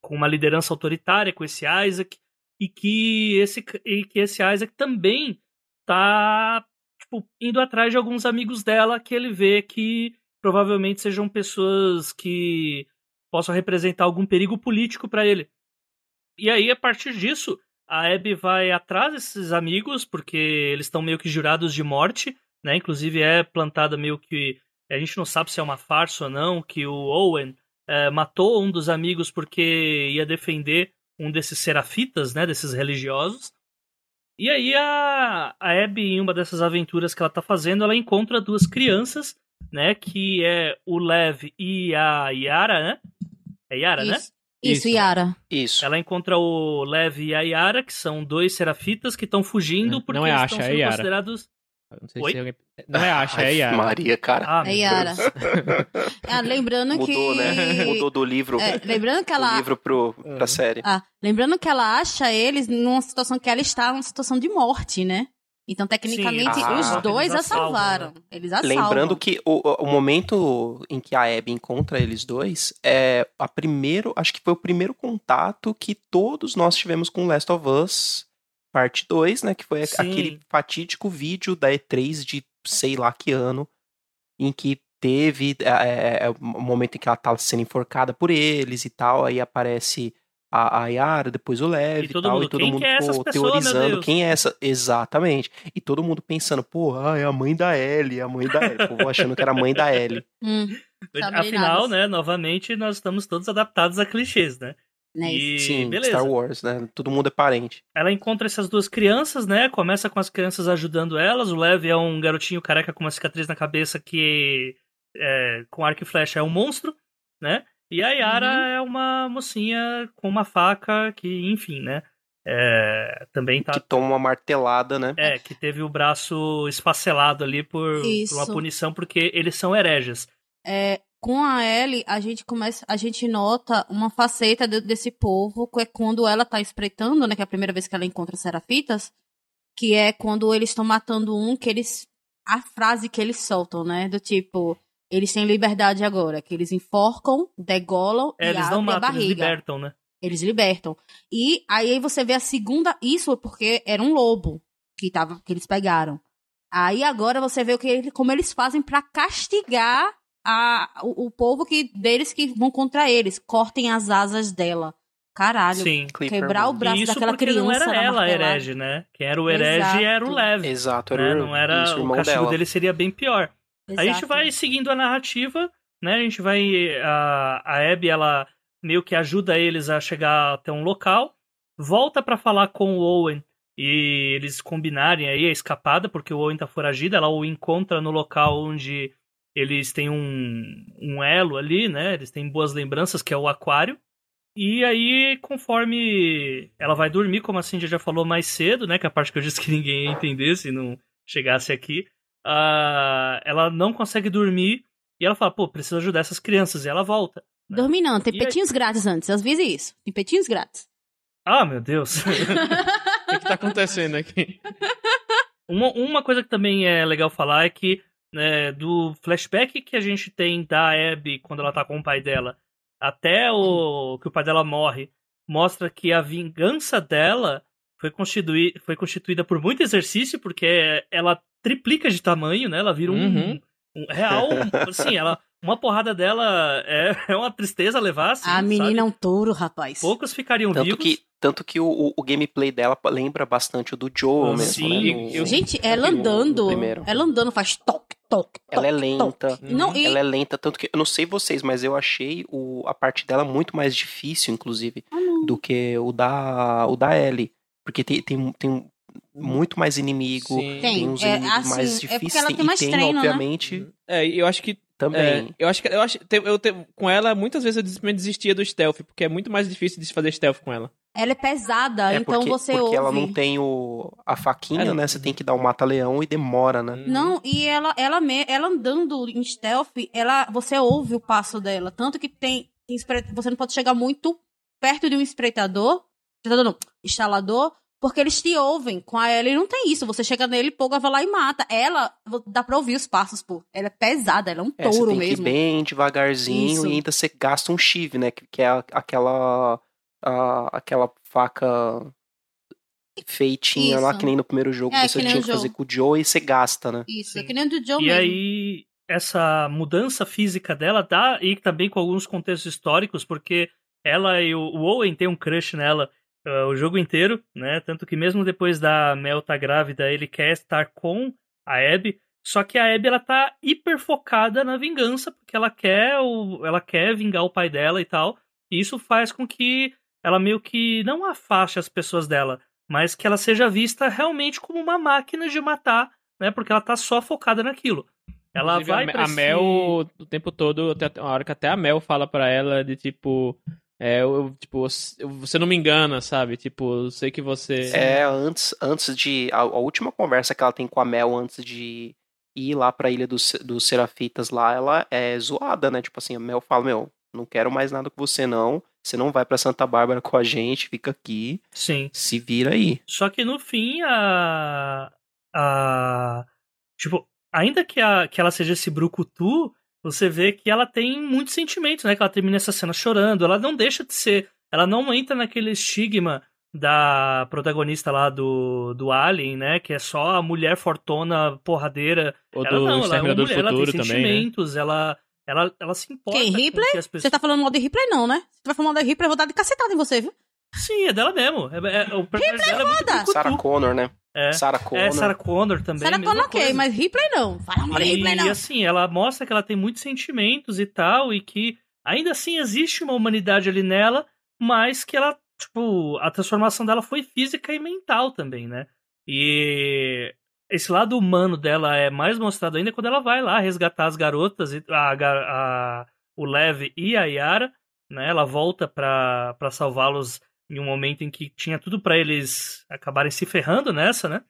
com uma liderança autoritária com esse Isaac, e que esse, e que esse Isaac também tá tipo, indo atrás de alguns amigos dela que ele vê que provavelmente sejam pessoas que possam representar algum perigo político para ele. E aí, a partir disso, a Abby vai atrás desses amigos, porque eles estão meio que jurados de morte, né? Inclusive é plantada meio que. A gente não sabe se é uma farsa ou não, que o Owen é, matou um dos amigos porque ia defender um desses serafitas, né? Desses religiosos. E aí a, a Abby, em uma dessas aventuras que ela tá fazendo, ela encontra duas crianças, né? Que é o Lev e a Yara, né? É Yara, Isso. né? Isso, Yara. Isso. Ela encontra o Lev e a Yara, que são dois serafitas que estão fugindo Não, porque não é eles Asha, estão é sendo Yara. considerados. Não, sei Oi? se alguém... não é Asha, é Yara. Maria, cara. Ah, É Yara. *laughs* Ah, lembrando Mudou, que. né? *laughs* Mudou do livro, É, lembrando que do ela. livro pro, pra série. Ah, lembrando que ela acha eles numa situação que ela está numa situação de morte, né? Então, tecnicamente, Sim, os ah, dois eles a salvam, salvaram. né? Eles a Lembrando salvam. que o, o momento em que a Abby encontra eles dois é a primeiro, acho que foi o primeiro contato que todos nós tivemos com Last of Us parte 2, né, que foi Sim. aquele fatídico vídeo da E3 de sei lá que ano em que teve é, é, o momento em que ela tá sendo enforcada por eles e tal, aí aparece a, a Yara, depois o Lev E e, todo tal, mundo, e todo quem mundo que é pô, teorizando quem é essa, exatamente, e todo mundo pensando, pô, ah, é a mãe da Ellie, é a mãe da Ellie, o povo achando que era a mãe da Ellie. *laughs* Hum, Afinal, Sabrinadas. né, novamente, nós estamos todos adaptados a clichês, né? né? E Sim, beleza. Star Wars, né, todo mundo é parente. Ela encontra essas duas crianças, né? Começa com as crianças ajudando elas. O Lev é um garotinho careca com uma cicatriz na cabeça que, é, com arco e flecha, é um monstro, né? E a Yara Uhum. é uma mocinha com uma faca que, enfim, né? É, também tá. Que toma uma martelada, né? É, que teve o braço esfacelado ali por, por uma punição, porque eles são hereges. É, com a Ellie, a gente começa, a gente nota uma faceta de- desse povo, que é quando ela tá espreitando, né, que é a primeira vez que ela encontra Serafitas, que é quando eles estão matando um, que eles, a frase que eles soltam, né, do tipo, eles têm liberdade agora, que eles enforcam, degolam É, e eles abrem não a matam, eles barriga. libertam, né? Eles libertam. E aí você vê a segunda, isso porque era um lobo que tava, que eles pegaram. Aí agora você vê o que ele- como eles fazem pra castigar a, o, o povo que deles que vão contra eles, cortem as asas dela. Caralho. Sim. Clipper Quebrar o braço isso daquela porque criança. não era ela a martelada. herege, né? Quem era o herege Exato. era o Lev. Exato, né? era, Não era isso, o o castigo dela. dele seria bem pior. A gente Exato. vai seguindo a narrativa, né? A gente vai a, a Abby ela meio que ajuda eles a chegar até um local, volta pra falar com o Owen e eles combinarem aí a escapada, porque o Owen tá foragido, ela o encontra no local onde eles têm um, um elo ali, né? Eles têm boas lembranças, que é o aquário. E aí, conforme ela vai dormir, como a Cindy já falou mais cedo, né? Que é a parte que eu disse que ninguém ia entender se não chegasse aqui. Ah, ela não consegue dormir e ela fala, pô, preciso ajudar essas crianças. E ela volta. né? Dormir não, tem E aí- petinhos grátis antes. Às vezes isso. Tem petinhos grátis. Ah, meu Deus. *laughs* O que, que tá acontecendo aqui? uma, uma coisa que também é legal falar é que né, do flashback que a gente tem da Abby quando ela tá com o pai dela até o que o pai dela morre, mostra que a vingança dela foi, constitui, foi constituída por muito exercício, porque ela triplica de tamanho, né? Ela vira um, Uhum. um real. assim, ela, uma porrada dela é, *laughs* é uma tristeza levar. Assim, a menina é um touro, rapaz. Poucos ficariam Tanto vivos. que, tanto que o, o- o gameplay dela lembra bastante o do Joe Ah, mesmo, sim, né? eu- No- Gente, no- ela no- andando. Ela andando faz toque, toque, Ela é lenta. toque. Não, e... Ela é lenta, tanto que eu não sei vocês, mas eu achei o, a parte dela muito mais difícil, inclusive, Ah, do que o da, o da Ellie. Porque tem, tem, tem muito mais inimigo, Sim. tem, Tem, uns é, inimigos assim, mais é difíceis. ela tem mais e tem, treino, né? obviamente, É, e eu acho que também. É, eu acho que eu acho eu te- com ela muitas vezes eu desistia do stealth, porque é muito mais difícil de se fazer stealth com ela. Ela é pesada, É então porque, você porque ouve. ela não tem o, a faquinha, É, né? Você tem que dar o mata-leão e demora, né? Não, e ela, ela, me- ela andando em stealth, ela, você ouve o passo dela. Tanto que tem, tem você não pode chegar muito perto de um espreitador, espreitador não, instalador, porque eles te ouvem. Com a Ellie não tem isso. Você chega nele, pouca vai lá e mata. Ela, dá pra ouvir os passos, pô. Ela é pesada, ela é um É, você touro tem que ir mesmo. bem devagarzinho Isso. e ainda você gasta um chive, né? Que, que é aquela a- aquela faca feitinha lá, Isso. que nem no primeiro jogo É, você tinha que fazer com o Joe e você gasta, né? Isso, é Sim. que nem o do Joe E mesmo. aí, essa mudança física dela dá e também com alguns contextos históricos, porque ela e o, o Owen tem um crush nela ah, o jogo inteiro, né? Tanto que mesmo depois da Mel tá grávida, ele quer estar com a Abby. Só que a Abby ela tá hiper focada na vingança, porque ela quer o, ela quer vingar o pai dela e tal. E isso faz com que ela meio que não afaste as pessoas dela, mas que ela seja vista realmente como uma máquina de matar, né? Porque ela tá só focada naquilo. Ela Inclusive, vai a, a Mel o tempo todo, até a hora que até a Mel fala pra ela de tipo é, eu, tipo, eu- você não me engana, sabe? Tipo, eu sei que você É, antes, antes de. A, a última conversa que ela tem com a Mel antes de ir lá pra ilha dos, dos Serafitas lá, ela é zoada, né? Tipo assim, a Mel fala: Meu, não quero mais nada com você, não. Você não vai pra Santa Bárbara com a gente, fica aqui, Sim. se vira aí. Só que no fim, a. a tipo, ainda que, a, que ela seja esse brucutu, você vê que ela tem muitos sentimentos, né? Que ela termina essa cena chorando. Ela não deixa de ser. Ela não entra naquele estigma da protagonista lá do, do Alien, né? Que é só a mulher fortona, porradeira. ou ela do não, ela é uma mulher, do ela tem Futuro também, né? sentimentos, ela, ela, ela se importa. Quem, com Ripley? que as pessoas... Você tá falando mal de Ripley, não, né? Tu vai falar mal de Ripley, eu vou dar de cacetada em você, viu? Sim, é dela mesmo. É, é, o dela é muito foda! brucutu. Sarah Connor, né? É. Sarah Connor. É, Sarah Connor também. Sarah Connor ok, coisa. mas Ripley não. Fala mal Ripley, E não. assim, ela mostra que ela tem muitos sentimentos e tal, e que ainda assim existe uma humanidade ali nela, mas que ela, tipo, a transformação dela foi física e mental também, né? E esse lado humano dela é mais mostrado ainda quando ela vai lá resgatar as garotas, e- a, ga- a- o Lev e a Yara, né? Ela volta pra, pra salvá-los em um momento em que tinha tudo pra eles acabarem se ferrando nessa, né?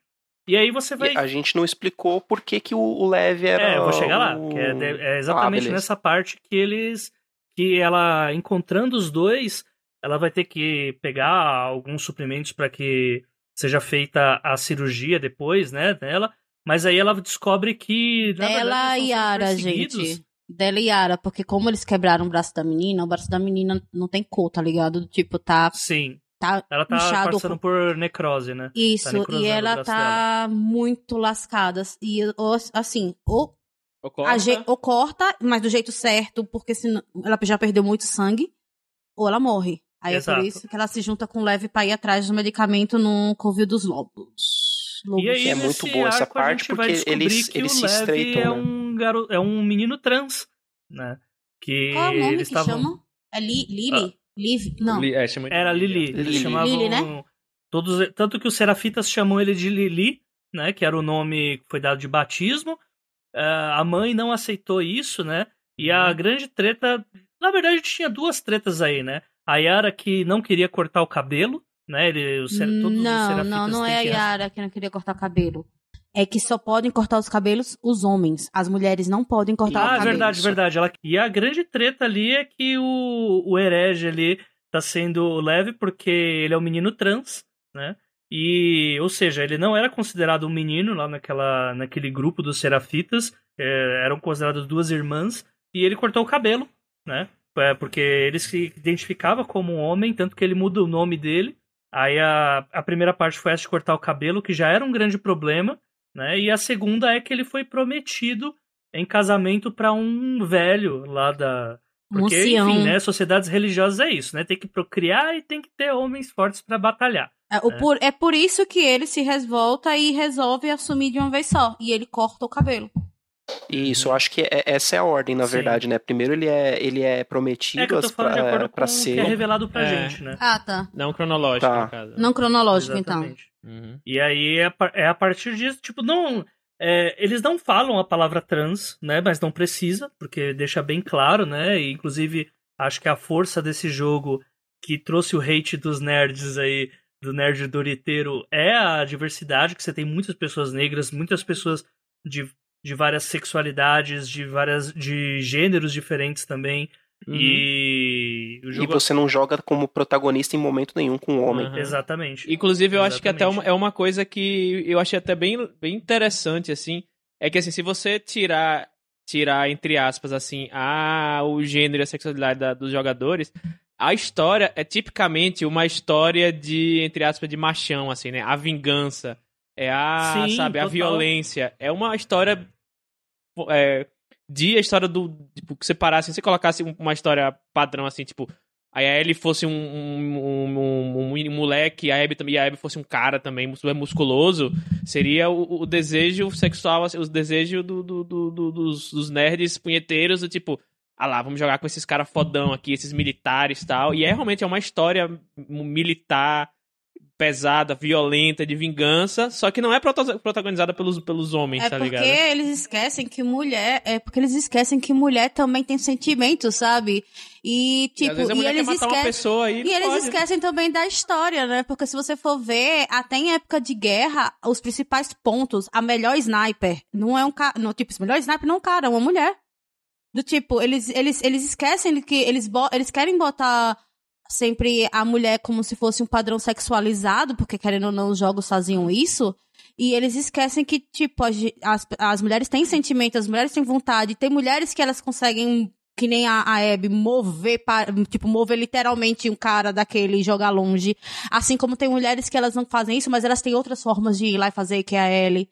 E aí você vai E a gente não explicou por que, que o, o Lev era. é, eu vou chegar lá. o- é, de- é Ah, exatamente beleza. nessa parte que eles. Que ela, encontrando os dois, ela vai ter que pegar alguns suprimentos para que seja feita a cirurgia depois, né, dela. Mas aí ela descobre que. Na Dela verdade, e Yara, gente. Dela e Yara, porque como eles quebraram o braço da menina, o braço da menina não tem cor, tá ligado? Tipo, tá. Sim. tá Ela tá inchado. passando por necrose, né? Isso, necrosando e ela tá muito lascada. E, assim, ou, Ou a corta, ou corta, mas do jeito certo, porque senão ela já perdeu muito sangue, ou ela morre. Aí é Exato. por isso que ela se junta com o Leve pra ir atrás do medicamento no Covil dos Lobos. E aí, É nesse muito boa essa arco, a parte, gente vai porque descobrir eles- que eles o se Levi estreitam, é né? um garo... é um menino trans, né? Que Qual é o nome eles que estavam- chama? É Li, Lily? Liv? Não. Li- é, chama Era Lily. Lili. Eles Lili. chamavam. Lili, né? Todos, tanto que os serafitas chamam ele de Lili, né? Que era o nome que foi dado de batismo. Ah, a mãe não aceitou isso, né? E a Uhum. grande treta. Na verdade, tinha duas tretas aí, né? A Yara que não queria cortar o cabelo, né? Ele, os todos os não, serafitas não, não é a Yara que não queria cortar cabelo. é que só podem cortar os cabelos os homens. As mulheres não podem cortar ah, o cabelo. verdade, verdade. Ela... E a grande treta ali é que o, o herege ali tá sendo leve porque ele é um menino trans, né? E, ou seja, ele não era considerado um menino lá naquela, naquele grupo dos serafitas, é, eram consideradas duas irmãs, e ele cortou o cabelo, né? É, porque ele se identificava como um homem, tanto que ele muda o nome dele. Aí a, a primeira parte foi essa de cortar o cabelo, que já era um grande problema, né? E a segunda é que ele foi prometido em casamento para um velho lá da. Porque, enfim, né? Sociedades religiosas é isso, né? Tem que procriar e tem que ter homens fortes para batalhar. É, o É. por- é por isso que ele se revolta e resolve assumir de uma vez só. E ele corta o cabelo. Isso, eu acho que é- essa é a ordem, na Sim. verdade, né? Primeiro ele é, ele é prometido É que eu tô as- falando de pra, pra o que ser. é revelado pra É. gente, né? Ah, tá. Não cronológico, Tá. no caso. Não cronológico, então. Exatamente. Uhum. E aí é é a partir disso, tipo, não. é, eles não falam a palavra trans, né? Mas não precisa, porque deixa bem claro, né? E inclusive acho que a força desse jogo que trouxe o hate dos nerds aí, do nerd doriteiro, é a diversidade, que você tem muitas pessoas negras, muitas pessoas de, de várias sexualidades, de várias. de gêneros diferentes também. Uhum. E o E jogo. você não joga como protagonista em momento nenhum com um homem. Aham. Exatamente. Inclusive, eu acho que até Exatamente. uma, é uma coisa que eu achei até bem, bem interessante, assim. É que, assim, se você tirar, tirar entre aspas, assim, a, o gênero e a sexualidade da- dos jogadores, a história é tipicamente uma história de, entre aspas, de machão, assim, né? A vingança. É a, Sim, sabe, a total. violência. É uma história. É, de a história do. Tipo, que você parasse, se você colocasse um- uma história padrão, assim, tipo. Aí a Ellie fosse um, um, um, um- moleque, a Abby também, a Abby fosse um cara também, super musculoso, seria o, o desejo sexual, assim, os desejos do, do- do- do- dos, dos nerds punheteiros, do tipo, ah lá, vamos jogar com esses caras fodão aqui, esses militares e tal. E é realmente é uma história militar, pesada, violenta, de vingança, só que não é prota- protagonizada pelos, pelos homens, É tá porque ligado? eles esquecem que mulher. É porque eles esquecem que mulher também tem sentimentos, sabe? E, E tipo, e quer eles esquecem. aí, E eles pode. esquecem também da história, né? Porque se você for ver, até em época de guerra, os principais pontos, a melhor sniper não é um cara. Não, tipo, melhor sniper não é um cara, é uma mulher. Do tipo, eles, eles, eles esquecem que eles, eles querem botar sempre a mulher como se fosse um padrão sexualizado, porque querendo ou não, os jogos faziam isso. E eles esquecem que, tipo, as, as, mulheres têm sentimento, as mulheres têm vontade. Tem mulheres que elas conseguem, que nem a, a Abby, mover, pa- tipo, mover literalmente um cara daquele e jogar longe. Assim como tem mulheres que elas não fazem isso, mas elas têm outras formas de ir lá e fazer, que é a Ellie.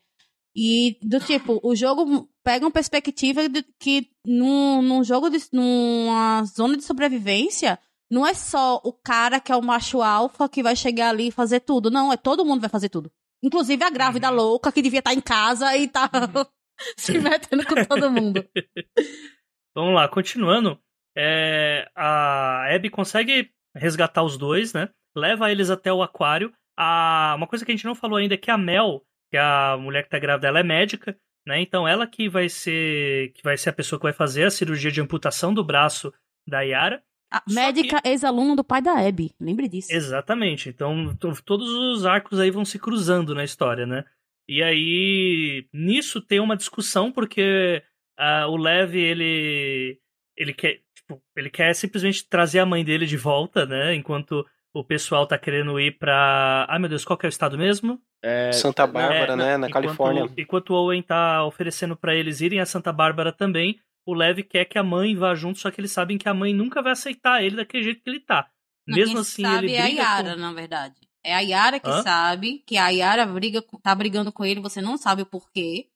E, do tipo, o jogo pega uma perspectiva de que num, num jogo, de, numa zona de sobrevivência, não é só o cara que é o macho alfa que vai chegar ali e fazer tudo. Não, é todo mundo vai fazer tudo. Inclusive a grávida Uhum. louca que devia estar em casa e tá *laughs* se metendo com todo mundo. *laughs* Vamos lá, continuando. É, a Abby consegue resgatar os dois, né? Leva eles até o aquário. A, uma coisa que a gente não falou ainda é que a Mel, que é a mulher que tá grávida, ela é médica, né? Então ela que vai ser que vai ser a pessoa que vai fazer a cirurgia de amputação do braço da Yara. A Só médica ex-aluno do pai da Abby. Lembre disso. Exatamente. Então to- todos os arcos aí vão se cruzando na história, né? E aí nisso tem uma discussão porque ah, o Lev ele ele quer tipo, ele quer simplesmente trazer a mãe dele de volta, né? Enquanto o pessoal tá querendo ir pra. Ai meu Deus, qual que é o estado mesmo? É, Santa Bárbara, É, né? Na enquanto- Califórnia. Enquanto o Owen tá oferecendo pra eles irem a Santa Bárbara também, o Lev quer que a mãe vá junto, só que eles sabem que a mãe nunca vai aceitar ele daquele jeito que ele tá. Não, Mesmo quem assim, sabe ele é a Yara, com... na verdade. É a Yara que Hã? sabe, que a Yara briga, tá brigando com ele, você não sabe o porquê.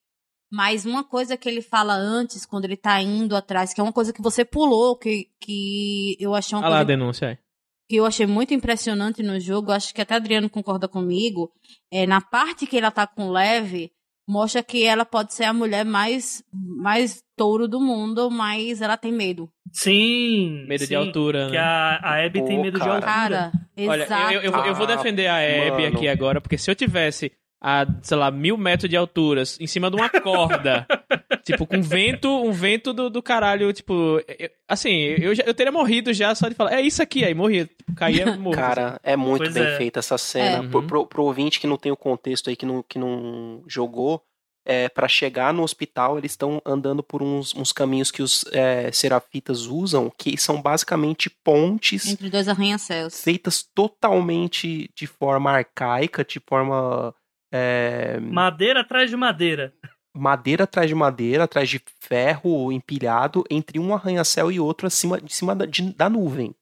Mas uma coisa que ele fala antes, quando ele tá indo atrás, que é uma coisa que você pulou, que, que eu achei uma Olha lá coisa denúncia aí. que eu achei muito impressionante no jogo, acho que até Adriano concorda comigo, é na parte que ela tá com o Leve, mostra que ela pode ser a mulher mais, mais touro do mundo, mas ela tem medo. Sim. Medo sim, de altura, Que né? a, a Abby tem Pô, medo de cara. altura. Cara, Olha, exato. eu, eu, eu vou defender a Abby mano. aqui agora, porque se eu tivesse a, sei lá, mil metros de alturas em cima de uma corda, *laughs* tipo, com vento, um vento do, do caralho, tipo, eu- assim, eu, já, eu teria morrido já só de falar, é isso aqui, aí morria, caía *laughs* morto. Cara, é muito Pois bem é. feita essa cena. É. Pro, Uhum. pro, pro ouvinte que não tem o contexto aí, que não, que não jogou, é, para chegar no hospital, eles estão andando por uns, uns caminhos que os é, serafitas usam, que são basicamente pontes Entre dois arranha-céus. feitas totalmente de forma arcaica, de forma é, Madeira atrás de madeira. madeira atrás de madeira, atrás de ferro empilhado entre um arranha-céu e outro acima de cima da, de- da nuvem.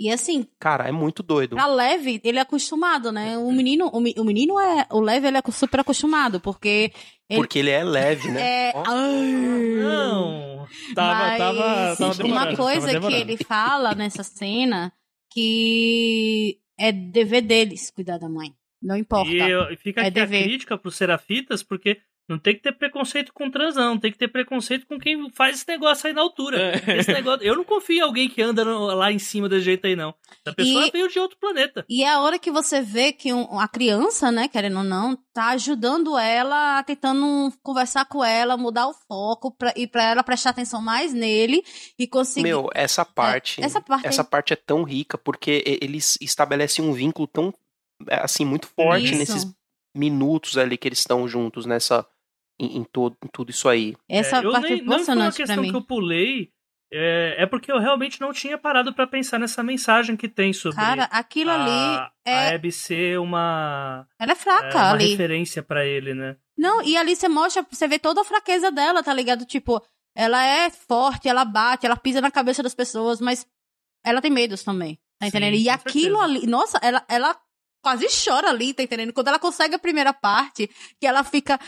E assim, Cara, é muito doido. pra leve, ele é acostumado, né? O menino, o, me- o menino é. O leve, ele é super acostumado, porque. ele- Porque ele é leve, né? *laughs* É. Ai. Não. Tava, Mas tava, tava uma tava coisa que ele fala nessa cena que é dever deles cuidar da mãe. Não importa. E eu- fica É aqui a dever. crítica pros serafitas, porque não tem que ter preconceito com transão, tem que ter preconceito com quem faz esse negócio aí na altura. É. Esse negócio, eu não confio em alguém que anda no- lá em cima desse jeito aí, não. A pessoa E- veio de outro planeta. E é a hora que você vê que um- a criança, né, querendo ou não, tá ajudando ela, tentando conversar com ela, mudar o foco pra, e pra ela prestar atenção mais nele e conseguir. Meu, essa parte, essa parte essa aí- parte é tão rica porque eles estabelecem um vínculo tão é, assim muito forte Isso. nesses minutos ali que eles estão juntos nessa em, em todo em tudo isso aí. Essa É, eu parte é nem, não foi uma questão que eu pulei, é, é porque eu realmente não tinha parado pra pensar nessa mensagem que tem sobre Cara, aquilo ali a, é. a Abby ser uma, Ela é é, fraca uma ali. referência pra ele, né? Não, e ali você mostra, você vê toda a fraqueza dela, tá ligado? Tipo, ela é forte, ela bate, ela pisa na cabeça das pessoas, mas ela tem medos também, tá Sim, entendendo? e com aquilo certeza. ali, nossa, ela, ela quase chora ali, tá entendendo? Quando ela consegue a primeira parte, que ela fica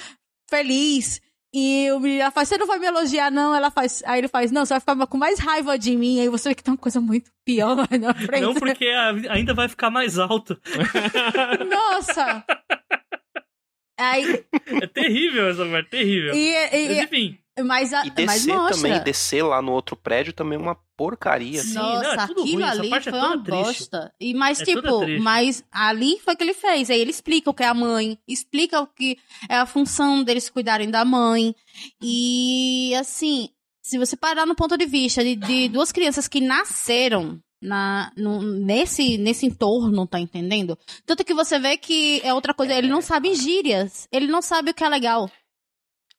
feliz. E o menino ela faz, você não vai me elogiar, não? Ela faz, aí ele faz, não, você vai ficar com mais raiva de mim. Aí você vê que tem uma coisa muito pior na frente. Não porque ainda vai ficar mais alto. *laughs* Nossa! *laughs* Aí, É terrível essa parte, terrível. e, e- Mas enfim, mas, a, E descer também, descer lá no outro prédio também é uma porcaria. Sim, Nossa, não, é tudo aquilo ruim, essa ali parte é foi toda uma triste. bosta. E, mas, É tipo, mas ali foi o que ele fez. Aí ele explica o que é a mãe, explica o que é a função deles cuidarem da mãe. E, assim, se você parar no ponto de vista de, de duas crianças que nasceram na, no- nesse, nesse entorno, tá entendendo? Tanto que você vê que é outra coisa, ele não sabe gírias, ele não sabe o que é legal.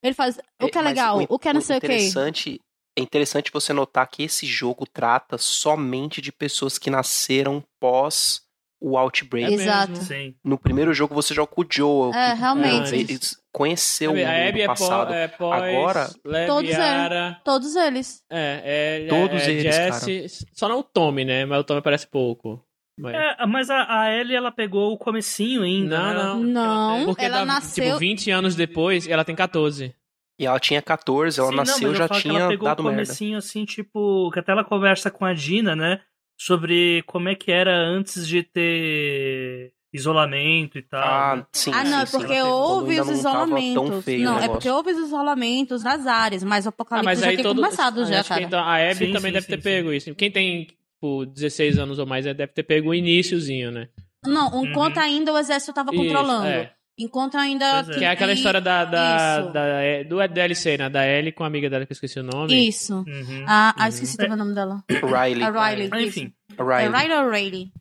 Ele faz o que é Mas legal, o, que é não sei o quê. interessante, É interessante você notar que esse jogo trata somente de pessoas que nasceram pós o Outbreak. É Exato. sim. No primeiro jogo você joga com o Joel. É, que, realmente. ele conheceu o a mundo é, passado. é pós Agora, Todos eram. Yara, Todos eles. é, é, Todos é, eles, Jesse, Só não o Tommy, né? Mas o Tommy aparece pouco. Mas... É, mas a, a Ellie, ela pegou o comecinho ainda. Não, né? não. Ela- Não. Porque ela dá, nasceu- tipo, 20 anos depois, ela tem 14. E ela tinha 14, ela Sim, não, nasceu eu já tinha ela pegou dado o merda. comecinho assim, tipo, que até ela conversa com a Dina, né? Sobre como é que era antes de ter isolamento e tal. Ah, né? sim, Ah, não, sim, é sim. porque Quando houve os não isolamentos. feio Não, é porque houve os isolamentos nas áreas, mas o Ah, apocalipse mas já tinha todo... começado Ah, já, cara. então, a Abby Sim, também sim, deve sim, ter sim. pego isso. Quem tem, tipo, 16 anos ou mais, deve ter pego o iníciozinho, né? Não, enquanto Uhum. ainda o exército tava Isso, controlando. é. Enquanto ainda. É. Que é aquela história da, da, Isso. da, é, do DLC, né? Da Ellie com a amiga dela, que eu esqueci o nome. Isso. Uhum. Ah, ah, Uhum. esqueci também o nome dela. *coughs* Riley. A Riley. Isso. enfim, É Riley. Riley ou Riley?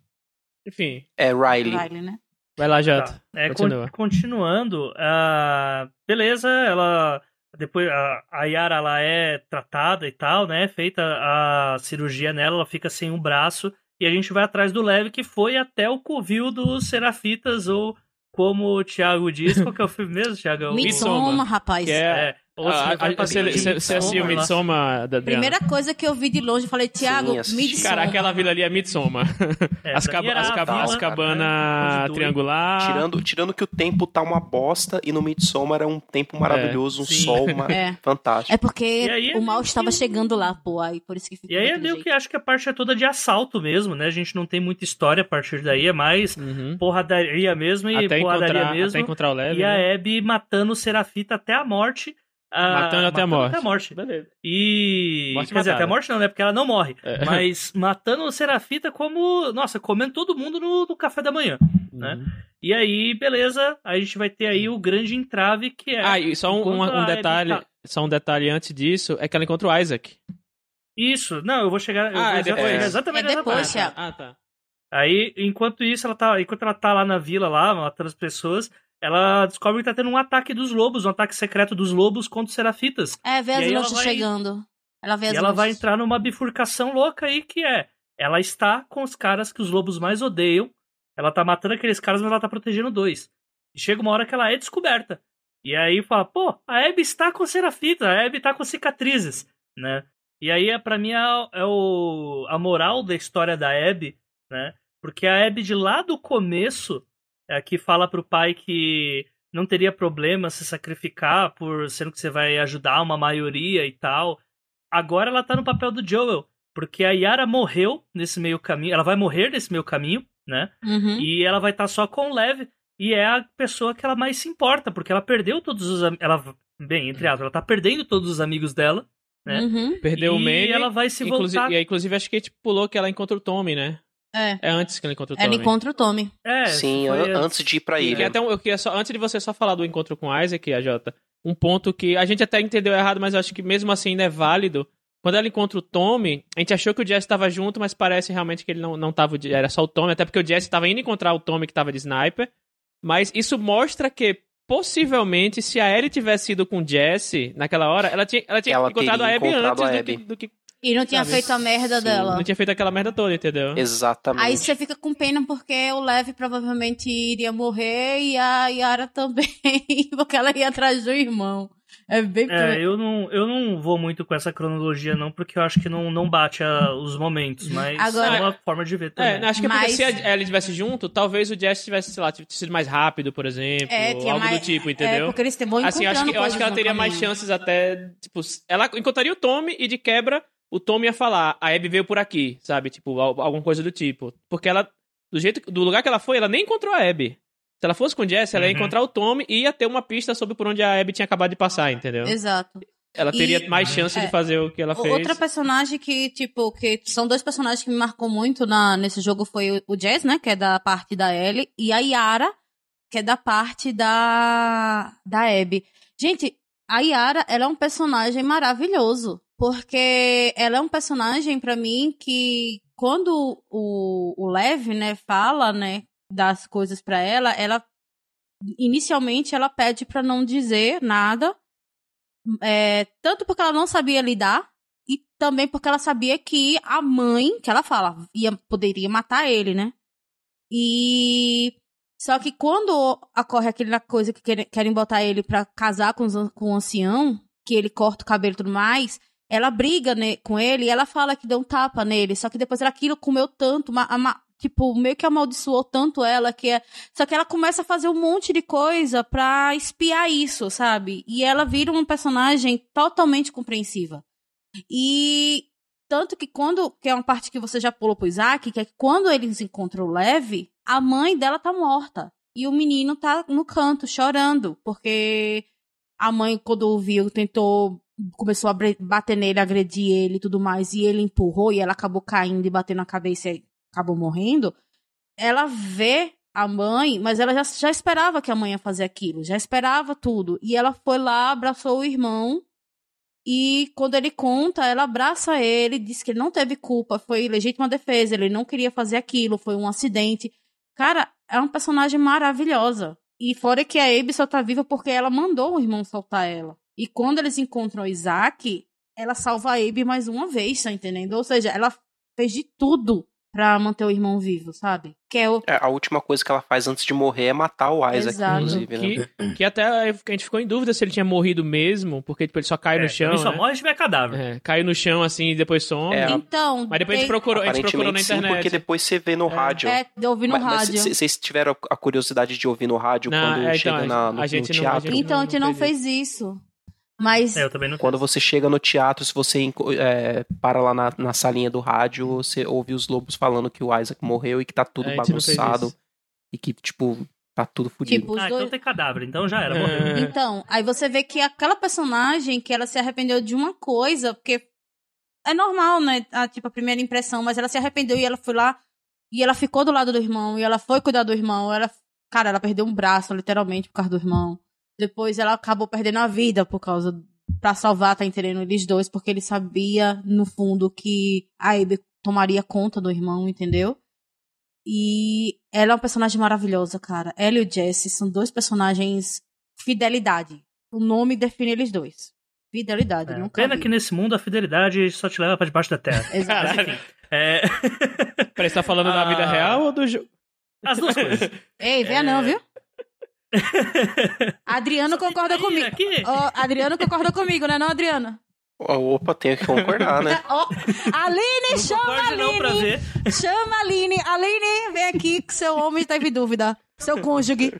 Enfim, É Riley. Riley, né? vai lá, Jota. tá. É, con- Continua. continuando, ah, beleza, ela. Depois a, a Yara ela é tratada e tal, né? Feita a cirurgia nela, ela fica sem um braço. E a gente vai atrás do Lev, que foi até o covil dos Serafitas, ou como o Thiago diz, qual que é o filme mesmo, Thiago? Midsommar, rapaz. Que é... É, Você assistiu. Midsommar, da? Primeira coisa que eu vi de longe, eu falei, Thiago, assisti. Midsommar. Cara, aquela vila ali é Midsommar. *laughs* É, as cab as, cab as né, cabanas onde triangular. Tirando, tirando que o tempo tá uma bosta e no Midsommar é um tempo maravilhoso, um sim. sol uma... *laughs* É. fantástico. É porque aí é o mal estava que- chegando lá, pô, aí por isso que ficou E aí é meio que acho que a parte é toda de assalto mesmo, né? A gente não tem muita história a partir daí, é mais Uhum. porradaria mesmo e Até porradaria mesmo. até encontrar o Lev, e a né? Abby matando o Serafita até a morte. Ah, Matando até a morte. Até a morte. Beleza. E. Morte Quer dizer, até a morte não, né? Porque ela não morre. É. *laughs* Mas matando o Serafita como. Nossa, comendo todo mundo no, no café da manhã. né? Uhum. E aí, beleza. A gente vai ter aí o grande entrave que é. Ah, e só um, um, um detalhe, tá- só um detalhe antes disso, é que ela encontra o Isaac. Isso, não, eu vou chegar. Ah, é depois. chegar exatamente É nessa depois, parte. Thiago. Ah, tá. Aí, enquanto isso, ela tá, enquanto ela tá lá na vila lá, matando as pessoas, ela descobre que tá tendo um ataque dos lobos, um ataque secreto dos lobos contra os serafitas. É, vê as lanchas vai- chegando. Ela vê as E ela vai entrar numa bifurcação louca aí que é. Ela está com os caras que os lobos mais odeiam. Ela tá matando aqueles caras, mas ela tá protegendo dois. E chega uma hora que ela é descoberta. E aí fala, pô, a Abby está com serafita, a Abby tá com cicatrizes, né? E aí, é, pra mim, é, é o, a moral da história da Abby, né? Porque a Abby, de lá do começo, é que fala pro pai que não teria problema se sacrificar por sendo que você vai ajudar uma maioria e tal. Agora ela tá no papel do Joel, porque a Yara morreu nesse meio caminho, ela vai morrer nesse meio caminho, né? Uhum. E ela vai estar só com o Lev e é a pessoa que ela mais se importa, porque ela perdeu todos os ela bem, entre aspas, ela tá perdendo todos os amigos dela, né? Uhum. Perdeu e o Manny. ela vai se voltar. E aí, inclusive, acho que a gente pulou que ela encontra o Tommy, né? É. É antes que ela encontra o Ela Tommy. encontra o Tommy. É, Sim, foi an- antes de ir pra ilha. até um- eu queria só, antes de você só falar do encontro com o Isaac, a Jota, um ponto que a gente até entendeu errado, mas eu acho que mesmo assim ainda é válido. Quando ela encontra o Tommy, a gente achou que o Jesse estava junto, mas parece realmente que ele não, não tava, era só o Tommy, até porque o Jesse estava indo encontrar o Tommy que estava de sniper. Mas isso mostra que, possivelmente, se a Ellie tivesse ido com o Jesse naquela hora, ela tinha, ela tinha Ela encontrado a teria Abby encontrado antes a do que, Abby. do que- E não tinha Sabe? feito a merda Sim, dela. Não tinha feito aquela merda toda, entendeu? Exatamente. Aí você fica com pena porque o Lev provavelmente iria morrer e a Yara também, *laughs* porque ela ia atrás do irmão. É bem É, eu não, eu não vou muito com essa cronologia, não, porque eu acho que não, não bate a- os momentos, mas Agora- é uma forma de ver também. É, acho que é porque Mas- se a Ellie estivesse junto, talvez o Jesse tivesse, sei lá, tivesse sido mais rápido, por exemplo, É, tinha algo mais- do tipo, É, entendeu? porque eles vão assim, eu acho que, eu acho que ela teria mais chances até, tipo, ela encontraria o Tommy e de quebra o Tommy ia falar, a Abby veio por aqui, sabe? Tipo, al- alguma coisa do tipo. Porque ela, do jeito, do lugar que ela foi, ela nem encontrou a Abby. Se ela fosse com o Jesse, ela ia Uhum. encontrar o Tommy e ia ter uma pista sobre por onde a Abby tinha acabado de passar, entendeu? Exato. Ela teria E- mais chance é, de fazer o que ela fez. Outra personagem que, tipo, que são dois personagens que me marcou muito na, nesse jogo foi o, o Jazz, né? Que é da parte da Ellie, e a Yara, que é da parte da, da Abby. Gente, a Yara, ela é um personagem maravilhoso. Porque ela é um personagem, pra mim, que quando o, o Lev, né, fala, né, das coisas pra ela, ela inicialmente ela pede pra não dizer nada, é, tanto porque ela não sabia lidar e também porque ela sabia que a mãe, que ela fala, ia, poderia matar ele, né? E só que quando ocorre aquela coisa que querem, querem botar ele pra casar com, com o ancião, que ele corta o cabelo e tudo mais, ela briga né, com ele e ela fala que deu um tapa nele. Só que depois aquilo comeu tanto, tipo, meio que amaldiçoou tanto ela que é. Só que ela começa a fazer um monte de coisa pra espiar isso, sabe? E ela vira uma personagem totalmente compreensiva. E tanto que quando. Que é uma parte que você já pulou pro Isaac, que é que quando eles encontram o Lev, a mãe dela tá morta. E o menino tá no canto, chorando. Porque a mãe, quando viu, tentou. Começou a bater nele, agredir ele e tudo mais. E ele empurrou e ela acabou caindo e batendo na cabeça e acabou morrendo. Ela vê a mãe, mas ela já, já esperava que a mãe ia fazer aquilo, já esperava tudo. E ela foi lá, abraçou o irmão. E quando ele conta, ela abraça ele, diz que ele não teve culpa, foi legítima defesa, ele não queria fazer aquilo, foi um acidente. Cara, é uma personagem maravilhosa. E fora que a Abe só tá viva porque ela mandou o irmão soltar ela. E quando eles encontram o Isaac, ela salva a Abe mais uma vez, tá entendendo? Ou seja, ela fez de tudo pra manter o irmão vivo, sabe? Que é o. É, a última coisa que ela faz antes de morrer é matar o Isaac, Exato. inclusive, né? Que, que até a gente ficou em dúvida se ele tinha morrido mesmo, porque tipo, ele só cai É, no chão. ele só né? morre se tiver cadáver. É, caiu no chão assim e depois some. É, Então. Mas depois a gente tem- procurou, a gente procurou na Aparentemente sim, internet. porque depois você vê no É. rádio. É, de ouvir no Mas- rádio. Vocês tiveram a curiosidade de ouvir no rádio Não, quando é, então, chega a- na, no, a no gente não- a teatro? gente Então, a gente não não fez fez isso. Mas. É, eu também não Quando você chega no teatro, se você é, para lá na, na salinha do rádio, você ouve os lobos falando que o Isaac morreu e que tá tudo É, bagunçado. E que, tipo, tá tudo fodido. Tipo, os Ah, dois. então tem cadáver, então já era, É. morreu. Então, aí você vê que aquela personagem que ela se arrependeu de uma coisa, porque é normal, né? A, tipo, a primeira impressão, mas ela se arrependeu e ela foi lá e ela ficou do lado do irmão e ela foi cuidar do irmão. Ela, cara, ela perdeu um braço, literalmente, por causa do irmão. Depois ela acabou perdendo a vida por causa. Pra salvar, tá entendendo? Eles dois, porque ele sabia, no fundo, que a Abby tomaria conta do irmão, entendeu? E ela é uma personagem maravilhosa, cara. Ela e o Jesse são dois personagens fidelidade. O nome define eles dois. Fidelidade, É, não pena cabe. que nesse mundo a fidelidade só te leva pra debaixo da terra. *laughs* Exato. Mas enfim. É... Peraí, você tá falando da vida Ah. real ou do jogo? As duas coisas. Ei, venha não, viu? *laughs* Adriano concorda comigo. Aqui. Ó, Adriano concorda comigo, né não, Adriano? Opa, tenho que concordar, né? *laughs* Ó, Aline, Não chama a não Aline. ver. Chama a Aline. Aline, vem aqui que seu homem teve dúvida. Seu cônjuge.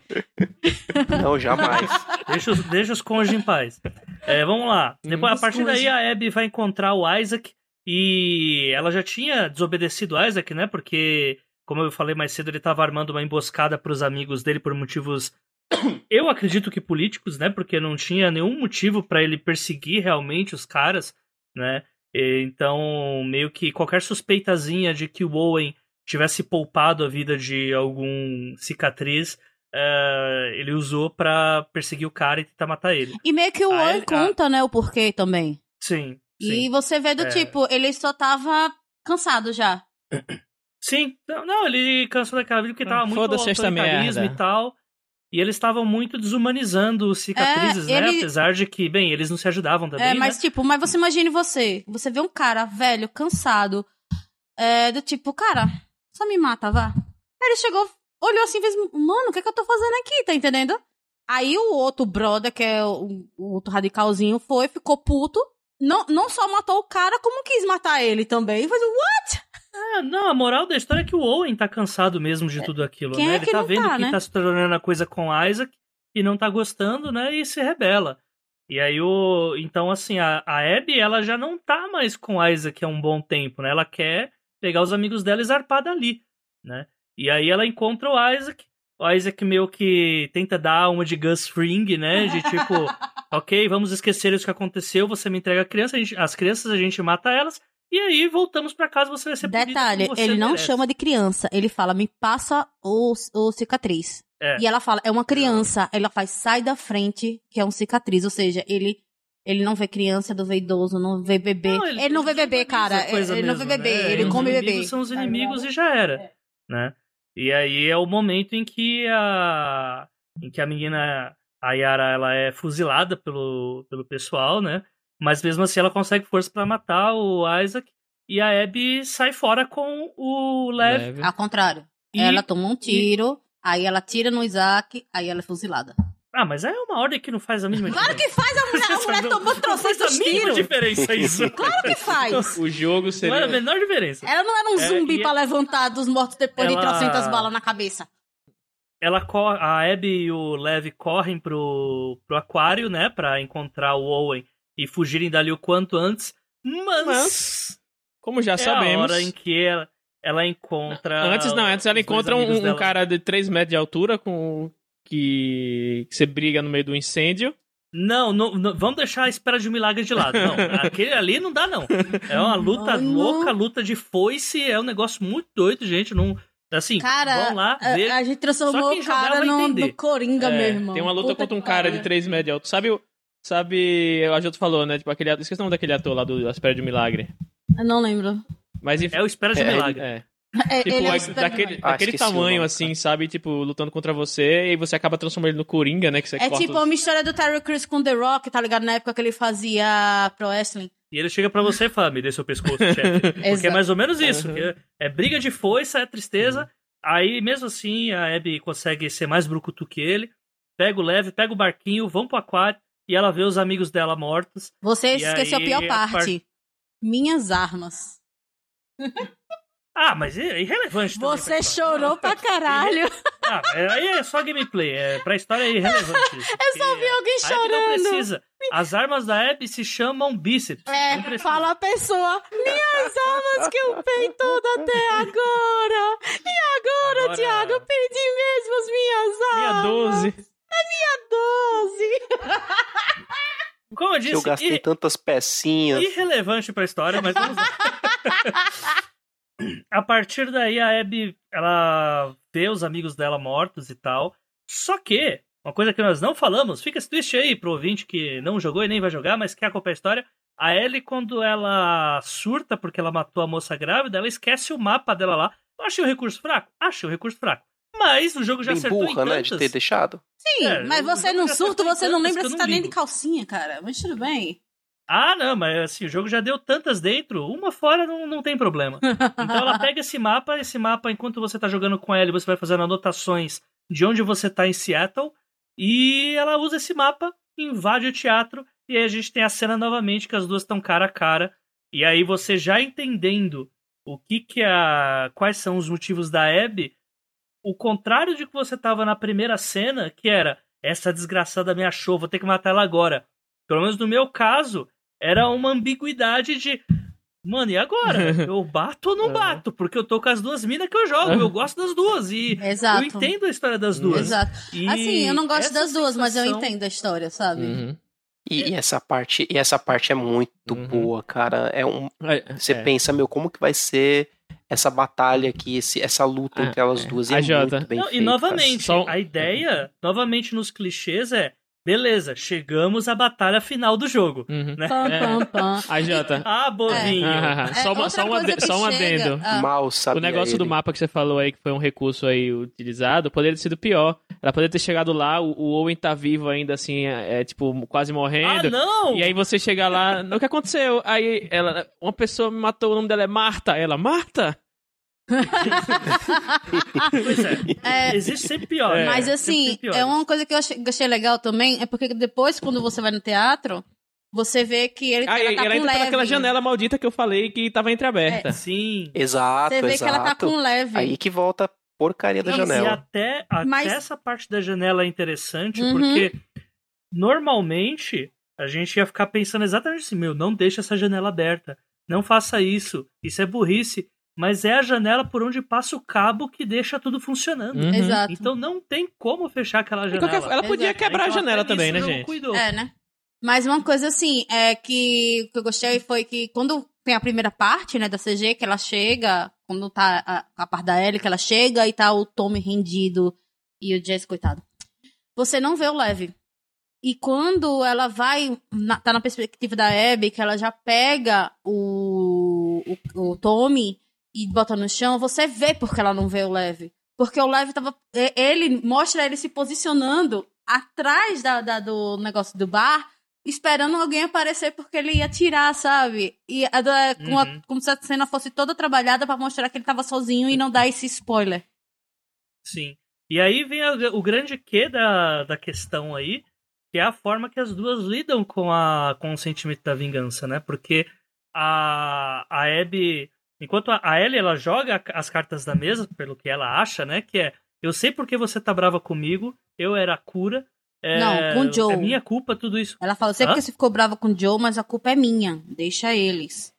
Não, jamais. Deixa os, deixa os cônjuges em paz. É, vamos lá. Depois, a Os partir daí, a Abby vai encontrar o Isaac. E ela já tinha desobedecido o Isaac, né? Porque, como eu falei mais cedo, ele estava armando uma emboscada para os amigos dele por motivos. *coughs* Eu acredito que políticos, né? Porque não tinha nenhum motivo para ele perseguir realmente os caras, né? E, Então, meio que qualquer suspeitazinha de que o Owen tivesse poupado a vida de algum cicatriz, eh, ele usou pra perseguir o cara e tentar matar ele. E meio que o Ah, Owen é? conta, né, o porquê também. Sim. E Sim. você vê do É. tipo, ele só tava cansado já. Sim. Não, ele cansou daquela vida porque tava Ah, muito autoritarismo e tal. E eles estavam muito desumanizando os cicatrizes, É, né? ele- Apesar de que, bem, eles não se ajudavam também, é, né? mas tipo, mas você imagine você. Você vê um cara velho, cansado. É, do tipo, cara, só me mata, vá. Aí ele chegou, olhou assim e fez, mano, o que, que eu tô fazendo aqui, tá entendendo? Aí o outro brother, que é o, o outro radicalzinho, foi, ficou puto. Não, não só matou o cara, como quis matar ele também. Fez, what? Ah, não, a moral da história é que o Owen tá cansado mesmo de tudo aquilo, Quem né? é Ele tá vendo tá, que né? tá se tornando a coisa com Isaac e não tá gostando, né? E se rebela. E aí o. Então, assim, a, a Abby, ela já não tá mais com Isaac há um bom tempo, né? Ela quer pegar os amigos dela e zarpar dali, né? E aí ela encontra o Isaac. O Isaac meio que tenta dar uma de Gus Fring, né? De tipo, *laughs* ok, vamos esquecer isso que aconteceu, você me entrega a criança, a gente- as crianças a gente mata elas, e aí voltamos pra casa, você vai ser Detalhe, ele não merece. chama de criança. Ele fala, me passa o, o cicatriz. É. E ela fala, é uma criança. Ela faz, sai da frente, que é um cicatriz. Ou seja, ele, ele não vê criança, não vê idoso, não vê bebê. Não, ele, não vê bebê, cara. coisa Ele não vê mesmo, bebê, né? ele come bebê. são os inimigos e já era, né? E aí é o momento em que a em que a menina a Yara ela é fuzilada pelo, pelo pessoal, né? Mas mesmo assim ela consegue força pra matar o Isaac e a Abby sai fora com o Lev Leve. Ao contrário. e ela toma um tiro, aí ela tira no Isaac, aí ela é fuzilada. Ah, mas é uma ordem que não faz a mesma Claro que faz, a mulher, a *laughs* mulher tomou Não faz a trocentos mínima tiros. diferença isso. *laughs* Claro que faz. O jogo Não é a seria. menor diferença. Ela não era um É, zumbi e- pra levantar dos mortos depois de Ela- trocentas balas na cabeça. ela corre, a Abby e o Lev correm pro, pro aquário, né, Pra encontrar o Owen e fugirem dali o quanto antes. Mas, Mas, Como já é a sabemos. hora em que ela, ela encontra. Antes não, antes ela encontra um, um cara de 3 metros de altura com que, que você briga no meio do incêndio. Não, não, não, vamos deixar a espera de um milagre de lado. Não, *laughs* aquele ali não dá, não. É uma luta não. louca, luta de foice, é um negócio muito doido, gente. Não, assim, Cara, vão lá, a, ver. a gente transformou o cara no, no Coringa, É, meu irmão. Tem uma luta Puta contra um cara de pariu. 3 metros de altura. Sabe o. Sabe. A Joto falou, né? Tipo, aquele. ator- Esqueci o nome daquele ator lá do A Espera de um Milagre. Eu não lembro. Mas enfim. É o espera de um É, milagre. É. É, Tipo, ele é é daquele. Ah, daquele tamanho, nome, assim, sabe? Tipo, lutando contra você, e você acaba transformando ele no Coringa, né? Que você É corta tipo os- a mistura do Terry Crews com The Rock, tá ligado? Na época que ele fazia Pro Wrestling. E ele chega pra você e fala, me dê seu pescoço, chefe. *laughs* Porque é mais ou menos isso. Uhum. é briga de foice, é tristeza. Aí, mesmo assim, a Abby consegue ser mais brucutu que ele. Pega o leve, pega o barquinho, vão pro aquário. E ela vê os amigos dela mortos. Você esqueceu aí, a pior parte. parte- Minhas armas. Ah, mas é irrelevante. Você pra chorou pra *laughs* caralho. Ah, é- aí é só gameplay. É, pra história é irrelevante isso. *laughs* Eu só vi alguém Abby não chorando. precisa. As armas da Abby se chamam bíceps. É, fala a pessoa. Minhas armas que eu peguei tudo até agora. E agora, Agora- Thiago, eu perdi mesmo as minhas Minha armas. 12. Doze. Como eu disse, Eu gastei ir- tantas pecinhas. irrelevante pra história, mas vamos lá. *laughs* a partir daí, a Abby, ela vê os amigos dela mortos e tal. Só que, uma coisa que nós não falamos, fica esse twist aí pro ouvinte que não jogou e nem vai jogar, mas quer acompanhar a história. A Ellie, quando ela surta porque ela matou a moça grávida, ela esquece o mapa dela lá. Achei o recurso fraco? Achei o recurso fraco. Mas o jogo já Bem acertou burra, em né? De ter deixado. Sim, É, mas você já surto, você não lembra se não tá nem de calcinha, cara. Mas tudo bem. Ah, não, mas assim, o jogo já deu tantas dentro, uma fora não, não tem problema. Então ela *laughs* pega esse mapa, esse mapa, enquanto você tá jogando com ela, você vai fazendo anotações de onde você tá em Seattle, e ela usa esse mapa, invade o teatro, e aí a gente tem a cena novamente que as duas estão cara a cara, e aí você já entendendo o que que a... quais são os motivos da Abby, o contrário de que você tava na primeira cena, que era essa desgraçada me achou, vou ter que matar ela agora. Pelo menos no meu caso, era uma ambiguidade de. Mano, e agora? *laughs* Eu bato ou não Uhum. bato? Porque eu tô com as duas minas que eu jogo, eu *laughs* gosto das duas. E Exato. eu entendo a história das duas. Exato. E Assim, eu não gosto das duas, mas eu entendo a história, sabe? Uhum. E, e essa parte, e essa parte é muito Uhum. boa, cara. É um, É, você é. pensa, meu, como que vai ser essa batalha aqui, esse, essa luta Ah, entre elas é. duas? A É Jota. muito bem Não, feito, e novamente, Só- a ideia, novamente nos clichês, é: beleza, chegamos à batalha final do jogo. Uhum. Né? Pam, É. pam, pam. A Jota. *laughs* Ah, bovinho. Ah, É, só, uma, só, uma, só um chega- adendo. Ah. Mal sabia O negócio do ele. mapa que você falou aí, que foi um recurso aí utilizado, poderia ter sido pior. Ela poderia ter chegado lá, o, o Owen tá vivo ainda, assim, é, é, tipo, quase Ah, morrendo. não! e aí você chega lá, o que aconteceu? Aí ela, uma pessoa me matou, o nome dela é Marta. Ela, Marta? Pois é. É, Existe sempre pior. É. Mas Sempre assim, é uma coisa que eu achei, achei legal também, é porque depois, quando você vai no teatro, você vê que ele Aí ela tá ela com entra leve. pelaquela janela maldita que eu falei que tava entreaberta. Sim. Exato, Você vê exato. que ela tá com leve. Aí que volta a porcaria da Não, janela. E até, até Mas- essa parte da janela é interessante, Uhum. porque normalmente a gente ia ficar pensando exatamente assim: meu, não deixa essa janela aberta. Não faça isso. Isso é burrice. Mas é a janela por onde passa o cabo que deixa tudo funcionando. Uhum. Exato. Então não tem como fechar aquela janela. qualquer- ela podia Exato. quebrar a Então, janela até também, né, gente? Cuidou. É, né? Mas uma coisa assim, é que que eu gostei foi que quando tem a primeira parte, né, da CG, que ela chega, quando tá a, a parte da Ellie, que ela chega e tá o Tommy rendido e o Jesse, coitado. Você não vê o Leve. E quando ela vai, na- tá na perspectiva da Abby, que ela já pega o, o, o Tommy e bota no chão, você vê porque ela não vê o Leve. Porque o Leve tava. Ele mostra ele se posicionando atrás da, da- do negócio do bar, esperando alguém aparecer porque ele ia tirar, sabe? E a a- Uhum. como se a cena fosse toda trabalhada pra mostrar que ele tava sozinho e não dar esse spoiler. Sim. E aí vem a- o grande quê da, da questão aí, que é a forma que as duas lidam com, a, com o sentimento da vingança, né? Porque a, a Abby, enquanto a, a Ellie ela joga as cartas da mesa, pelo que ela acha, né? Que é, eu sei porque você tá brava comigo, eu era a cura. É, Não, com o Joe. É minha culpa tudo isso. Ela fala, sei Hã? porque você ficou brava com o Joe, mas a culpa é minha. Deixa eles.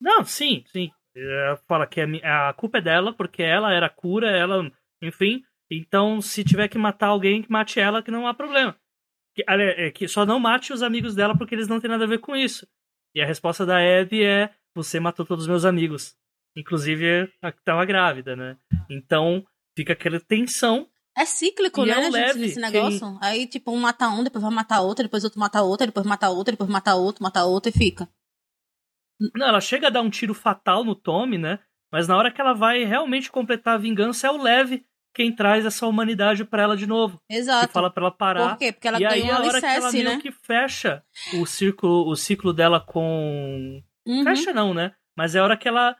Não, sim, sim. Ela fala que a, mi- a culpa é dela, porque ela era a cura, ela, enfim. Então, se tiver que matar alguém, que mate ela, que não há problema. Que, é, que só não mate os amigos dela, porque eles não têm nada a ver com isso. E a resposta da Abby é: você matou todos os meus amigos. Inclusive a que tava grávida, né? Então, fica aquela tensão. É cíclico, E né, é um gente, leve, esse negócio? Aí, tipo, um mata um, depois vai matar outro, depois outro mata outro, depois mata outro, depois mata outro, mata outro e fica. Não, ela chega a dar um tiro fatal no Tommy, né? Mas na hora que ela vai realmente completar a vingança, é o Leve quem traz essa humanidade pra ela de novo. Exato. Que fala pra ela parar. Por quê? Porque ela e aí ganhou a um hora que ela alicerce, meio né? que fecha o ciclo, o ciclo dela com. Uhum. Fecha não, né? Mas é a hora que ela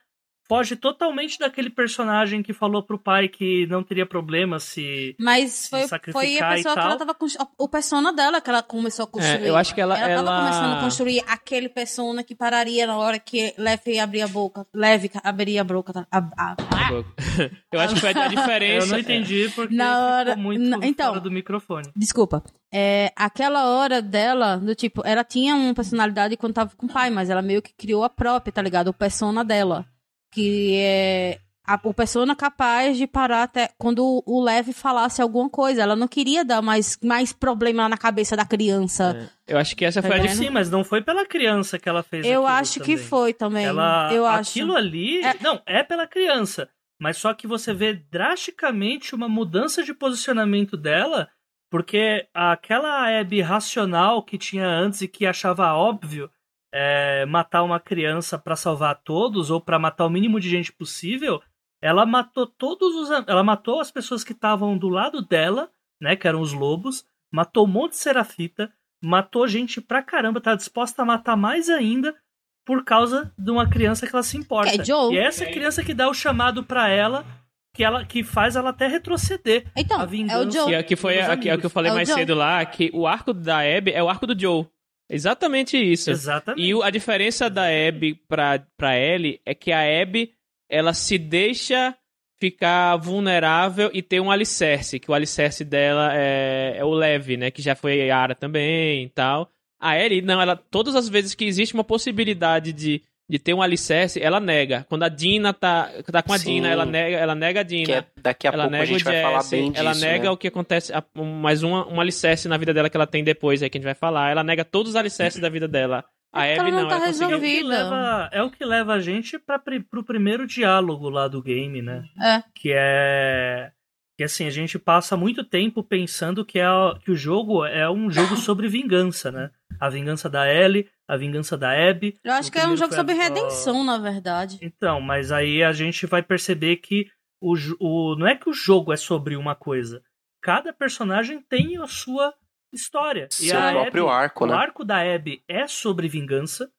foge totalmente daquele personagem que falou pro pai que não teria problema se. Mas foi, foi a pessoa que ela tava. O persona dela que ela começou a construir. É, eu acho que ela- Ela tava ela- começando a construir aquele persona que pararia na hora que Leve abria a boca. Leve abriria a boca. tá? A, a- *laughs* Eu acho que foi a *laughs* Eu diferença. não entendi porque Na hora- ficou muito na- então. fora do microfone. Desculpa. É, aquela hora dela, do tipo, ela tinha uma personalidade quando tava com o pai, mas ela meio que criou a própria, tá ligado? O persona dela. Que é a, o persona capaz de parar até quando o, Leve falasse alguma coisa. Ela não queria dar mais, mais problema na cabeça da criança. É, Eu acho que essa Tá foi a. Sim, mas não foi pela criança que ela fez Eu acho que também. foi também. Ela, eu acho. Aquilo ali. É. Não, é pela criança. Mas só que você vê drasticamente uma mudança de posicionamento dela, porque aquela Abby racional que tinha antes e que achava óbvio é, matar uma criança pra salvar todos ou pra matar o mínimo de gente possível, ela matou todos os. Ela matou as pessoas que estavam do lado dela, né? Que eram os lobos. Matou um monte de serafita. Matou gente pra caramba. Tá disposta a matar mais ainda por causa de uma criança que ela se importa. Que é Joe. E é essa criança que dá o chamado pra ela. Que, ela, que faz ela até retroceder. Então, a é vingança. o Joe. Que, é- que foi a, que, é o que eu falei É mais Joe. cedo lá, que o arco da Abby é o arco do Joe. Exatamente isso. Exatamente. E a diferença da Abby pra, pra Ellie é que a Abby, ela se deixa ficar vulnerável e ter um alicerce, que o alicerce dela é, é o Levi, né, que já foi Yara também e tal. A Ellie, não, ela, todas as vezes que existe uma possibilidade de, de ter um alicerce, ela nega. Quando a Dina tá, tá com a Sim. Dina, ela nega, ela nega a Dina é, daqui a ela pouco a nega gente o vai falar Jesse, bem disso, ela nega né? o que acontece, a- mais uma, um alicerce na vida dela que ela tem depois, aí que a gente vai falar. Ela nega todos os alicerces da vida dela. A É porque Abby não não, tá ela conseguiu. É o, que resolvida. leva, é o que leva a gente para pro primeiro diálogo lá do game, né? É. Que é que assim, a gente passa muito tempo pensando que, é, que o jogo é um jogo sobre vingança, né? A vingança da Ellie, a vingança da Abby. Eu acho O que é um jogo sobre a- redenção, na verdade. Então, mas aí a gente vai perceber que o, o não é que o jogo é sobre uma coisa. Cada personagem tem a sua história. E Seu a próprio Abby- arco, o né? arco da Abby é sobre vingança.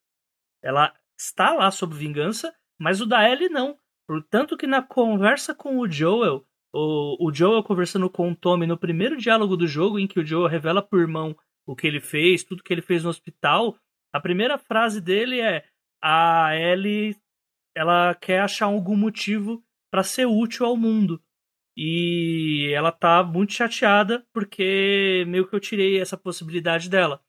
Ela está lá sobre vingança, mas o da Ellie não. Portanto que na conversa com o Joel, o, o Joel conversando com o Tommy no primeiro diálogo do jogo, em que o Joel revela pro irmão o que ele fez, tudo que ele fez no hospital, a primeira frase dele é a Ellie ela quer achar algum motivo para ser útil ao mundo. E ela tá muito chateada porque meio que eu tirei essa possibilidade dela.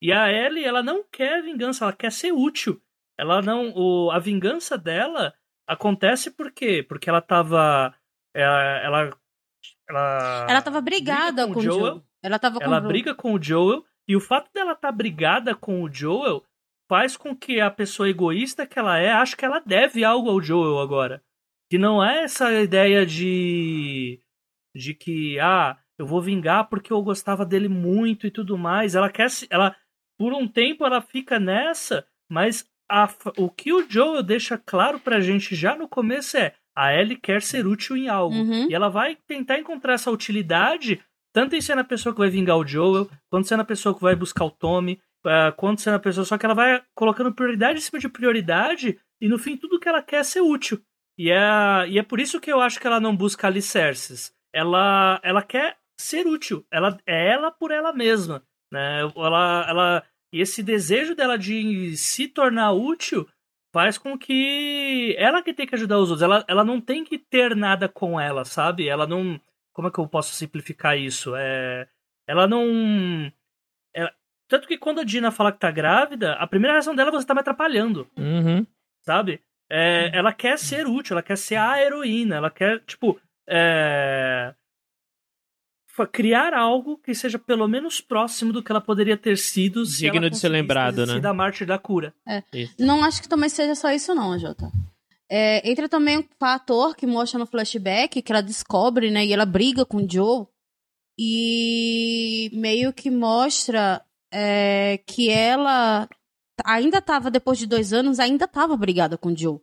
E a Ellie, ela não quer vingança, ela quer ser útil. Ela não, o, a vingança dela acontece por quê? Porque ela tava é, ela ela Ela tava brigada briga com o Joel. Ela tava com ela o Joel. briga com o Joel e o fato dela estar brigada com o Joel faz com que a pessoa egoísta que ela é ache que ela deve algo ao Joel agora. Que não é essa ideia de de que ah, eu vou vingar porque eu gostava dele muito e tudo mais. Ela quer se ela por um tempo ela fica nessa, mas a, o que o Joel deixa claro pra gente já no começo é a Ellie quer ser útil em algo. Uhum. E ela vai tentar encontrar essa utilidade, tanto em ser a pessoa que vai vingar o Joel, quanto sendo a pessoa que vai buscar o Tommy, uh, quanto sendo a pessoa. Só que ela vai colocando prioridade em cima de prioridade, e no fim tudo que ela quer é ser útil. E é, e é por isso que eu acho que ela não busca alicerces. Ela, ela quer ser útil. Ela é ela por ela mesma. Né? Ela, ela, e esse desejo dela de se tornar útil faz com que ela que tem que ajudar os outros. Ela, ela não tem que ter nada com ela, sabe? Ela não. Como é que eu posso simplificar isso? É, ela não. ela- tanto que quando a Dina fala que tá grávida, a primeira reação dela é você tá me atrapalhando, Uhum. sabe? É, ela quer ser útil, ela quer ser a heroína, ela quer, tipo. É, criar algo que seja pelo menos próximo do que ela poderia ter sido se Digno ela de ser lembrado, né? sido a mártir da cura. Não acho que também seja só isso, não, Jota. É, entra também o fator que mostra no flashback que ela descobre, né? E ela briga com o Joe. E meio que mostra é, que ela ainda tava, depois de dois anos, ainda tava brigada com o Joe.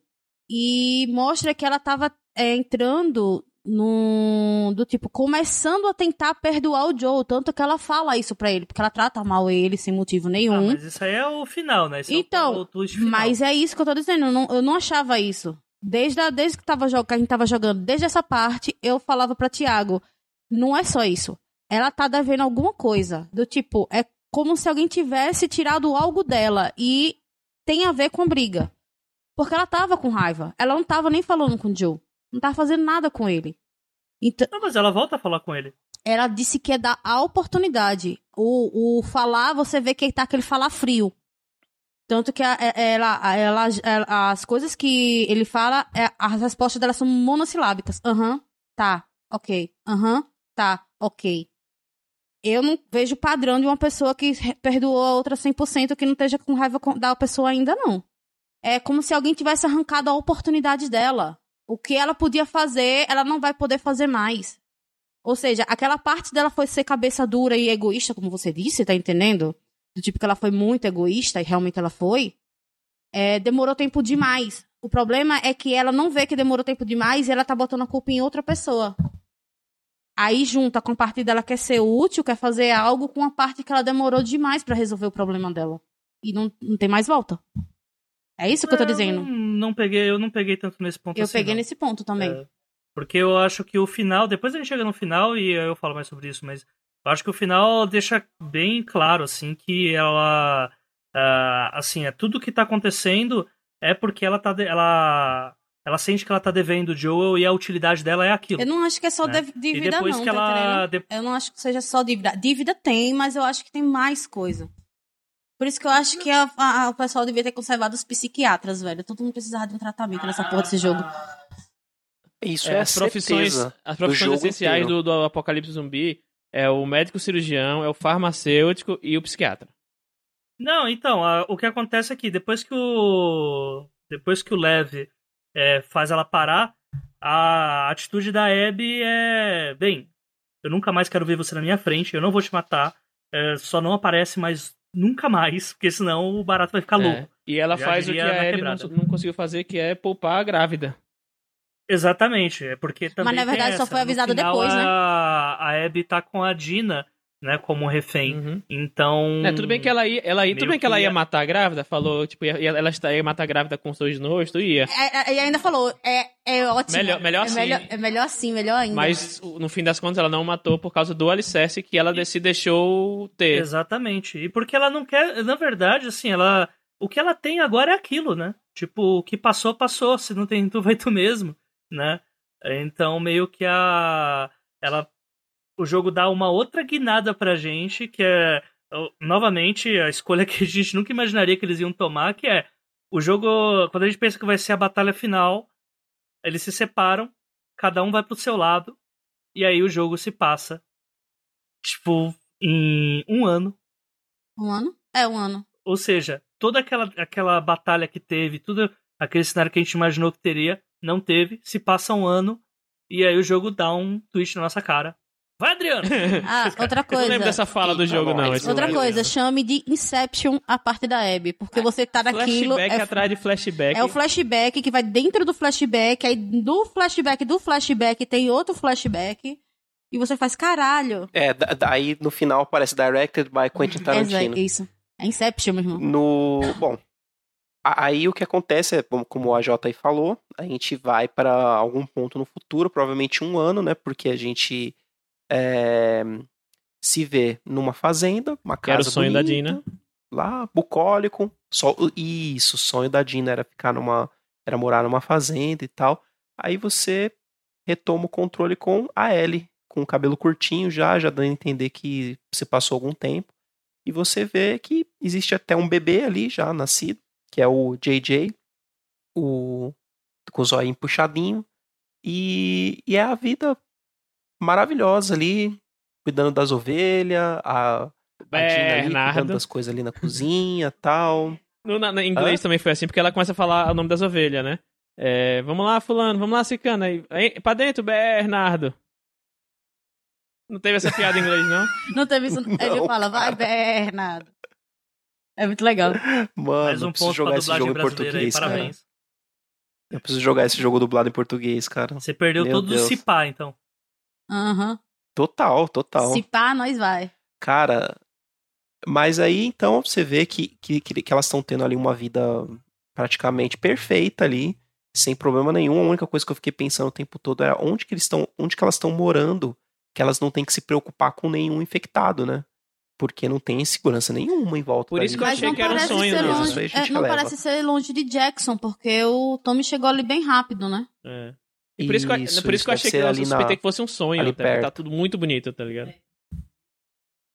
E mostra que ela tava é, entrando no. Do tipo, começando a tentar perdoar o Joe. Tanto que ela fala isso pra ele, porque ela trata mal ele sem motivo nenhum. Ah, mas isso aí é o final, né? Esse é o- Então, twist final. Mas é isso que eu tô dizendo, eu não, eu não achava isso. Desde, a, desde que, tava, que a gente tava jogando, desde essa parte, eu falava pra Tiago, não é só isso. Ela tá devendo alguma coisa. Do tipo, é como se alguém tivesse tirado algo dela e tem a ver com a briga. Porque ela tava com raiva. Ela não tava nem falando com o Joe. Não tava fazendo nada com ele. Então, Não, mas ela volta a falar com ele. ela disse que é dar a oportunidade. O, o falar, você vê que tá aquele falar frio. Tanto que a- é- ela, a- ela, ela- as coisas que ele fala, é- as respostas dela são monossilábicas. Aham, tá, ok. Aham, tá, ok. Eu não vejo padrão de uma pessoa que perdoou a outra 100% que não esteja com raiva da pessoa ainda, não. É como se alguém tivesse arrancado a oportunidade dela. O que ela podia fazer, ela não vai poder fazer mais. Ou seja, aquela parte dela foi ser cabeça dura e egoísta, como você disse, tá entendendo? Do tipo que ela foi muito egoísta, e realmente ela foi. É, demorou tempo demais O problema é que ela não vê que demorou tempo demais e ela tá botando a culpa em outra pessoa. Aí junta com a parte dela quer ser útil, quer fazer algo com a parte que ela demorou demais pra resolver o problema dela. E não, não tem mais volta. É isso que eu tô É, dizendo. Não, peguei, eu não peguei tanto nesse ponto Eu assim, peguei não. nesse ponto também. É, porque eu acho que o final, depois a gente chega no final e eu falo mais sobre isso, mas eu acho que o final deixa bem claro, assim, que ela, ah, assim, é tudo que tá acontecendo é porque ela tá, de- ela, ela sente que ela tá devendo o Joel e a utilidade dela é aquilo. Eu não acho que é só né? dev- e dívida, depois não, que tá ela, Eu não acho que seja só dívida. Dívida tem, mas eu acho que tem mais coisa. Por isso que eu acho que a- a- o pessoal devia ter conservado os psiquiatras, velho. Todo mundo precisava de um tratamento nessa porra desse jogo. Isso É, é, as profissões, certeza as do profissões jogo essenciais do, do apocalipse zumbi é o médico cirurgião, é o farmacêutico e o psiquiatra. Não, então, a- o que acontece é que depois que o. Depois que o Lev é, faz ela parar, a atitude da Abby é. Bem, eu nunca mais quero ver você na minha frente, eu não vou te matar, é, só não aparece mais nunca mais, porque senão o barato vai ficar louco. É. E ela Já faz o que a na Ellie não, não conseguiu fazer, que é poupar a grávida. Exatamente, é porque também. na tem verdade, só foi avisado final, depois, né? A, a Abby tá com a Dina, né, como refém. Uhum. Então. É, tudo bem que ela ia, ela ia, tudo bem que ela que ia ia- matar a grávida, falou, tipo, ia, ela ia matar a grávida com sorriso no rosto, ia. É, é, e ainda falou, é, é ótimo. Melhor- melhor é assim. Melhor, é melhor assim, melhor ainda. Mas no fim das contas ela não matou por causa do alicerce que ela se deixou ter. Exatamente. E porque ela não quer, na verdade, assim, ela. O que ela tem agora é aquilo, né? Tipo, o que passou, passou. Se não tem *laughs* tu, vai tu mesmo, né? Então, meio que a. Ela. O jogo dá uma outra guinada pra gente, que é. Novamente, a escolha *laughs* que a gente nunca imaginaria que eles iam tomar, que é. O jogo. Quando a gente pensa que vai ser a batalha final, eles se separam, cada um vai pro seu lado, e aí o jogo se passa. Tipo, em um ano. Um ano? É, um ano. Ou seja, toda aquela, aquela batalha que teve, tudo aquele cenário que a gente imaginou que teria, não teve. Se passa um ano e aí o jogo dá um twist na nossa cara. Vai, Adriano! *laughs* Ah, outra Eu não coisa. lembro dessa fala do Eita, jogo, não. Outra coisa, chame de Inception a parte da Abby. Porque você tá naquilo. Flashback É, atrás de flashback. é o flashback que vai dentro do flashback. Aí do flashback do flashback tem outro flashback. E você faz caralho. É, daí no final aparece Directed by Quentin Tarantino. É isso. É Inception, meu irmão. No. Bom. Aí o que acontece é, como- como o AJ aí falou, a gente vai para algum ponto no futuro, provavelmente um ano, né? Porque a gente é, se vê numa fazenda, uma Que era o casa sonho da bonita, Dina. Lá, bucólico. Só, isso, o sonho da Dina era ficar numa. Era morar numa fazenda e tal. Aí você retoma o controle com a Ellie, com o cabelo curtinho já, já dando a entender que você passou algum tempo. E você vê que existe até um bebê ali já nascido, que é o JJ, o com o zóio puxadinho. E, e é a vida maravilhosa ali, cuidando das ovelhas, a, a Dina ali cuidando Bernardo. das coisas ali na cozinha tal. No, na, inglês também foi assim, porque ela começa a falar o nome das ovelhas, né? É, vamos lá, fulano, vamos lá, cicana. Aí, aí, pra dentro, Bernardo. Não teve essa piada em inglês, não? *laughs* Não teve isso. Ele Não, fala, vai, Bernardo. É muito legal. Mano, Mais um eu preciso jogar esse jogo em brasileira aí, português, cara. parabéns. Eu preciso jogar esse jogo dublado em português, cara. Você perdeu Meu todos os Deus. cipá, então. Aham. Total, total. Se pá, nós vai. Cara, mas aí então você vê que, que, que elas estão tendo ali uma vida praticamente perfeita ali, sem problema nenhum. A única coisa que eu fiquei pensando o tempo todo era onde que eles estão, onde que elas estão morando, que elas não têm que se preocupar com nenhum infectado, né? Porque não tem segurança nenhuma em volta. Por isso que eu achei não que era um parece sonho, ser né? Longe. é, não releva. parece ser longe de Jackson, porque o Tommy chegou ali bem rápido, né? É. E por isso, que eu, Isso, por isso que eu achei que eu suspeitei na- que fosse um sonho, ali até, porque tá perto. tudo muito bonito, tá ligado?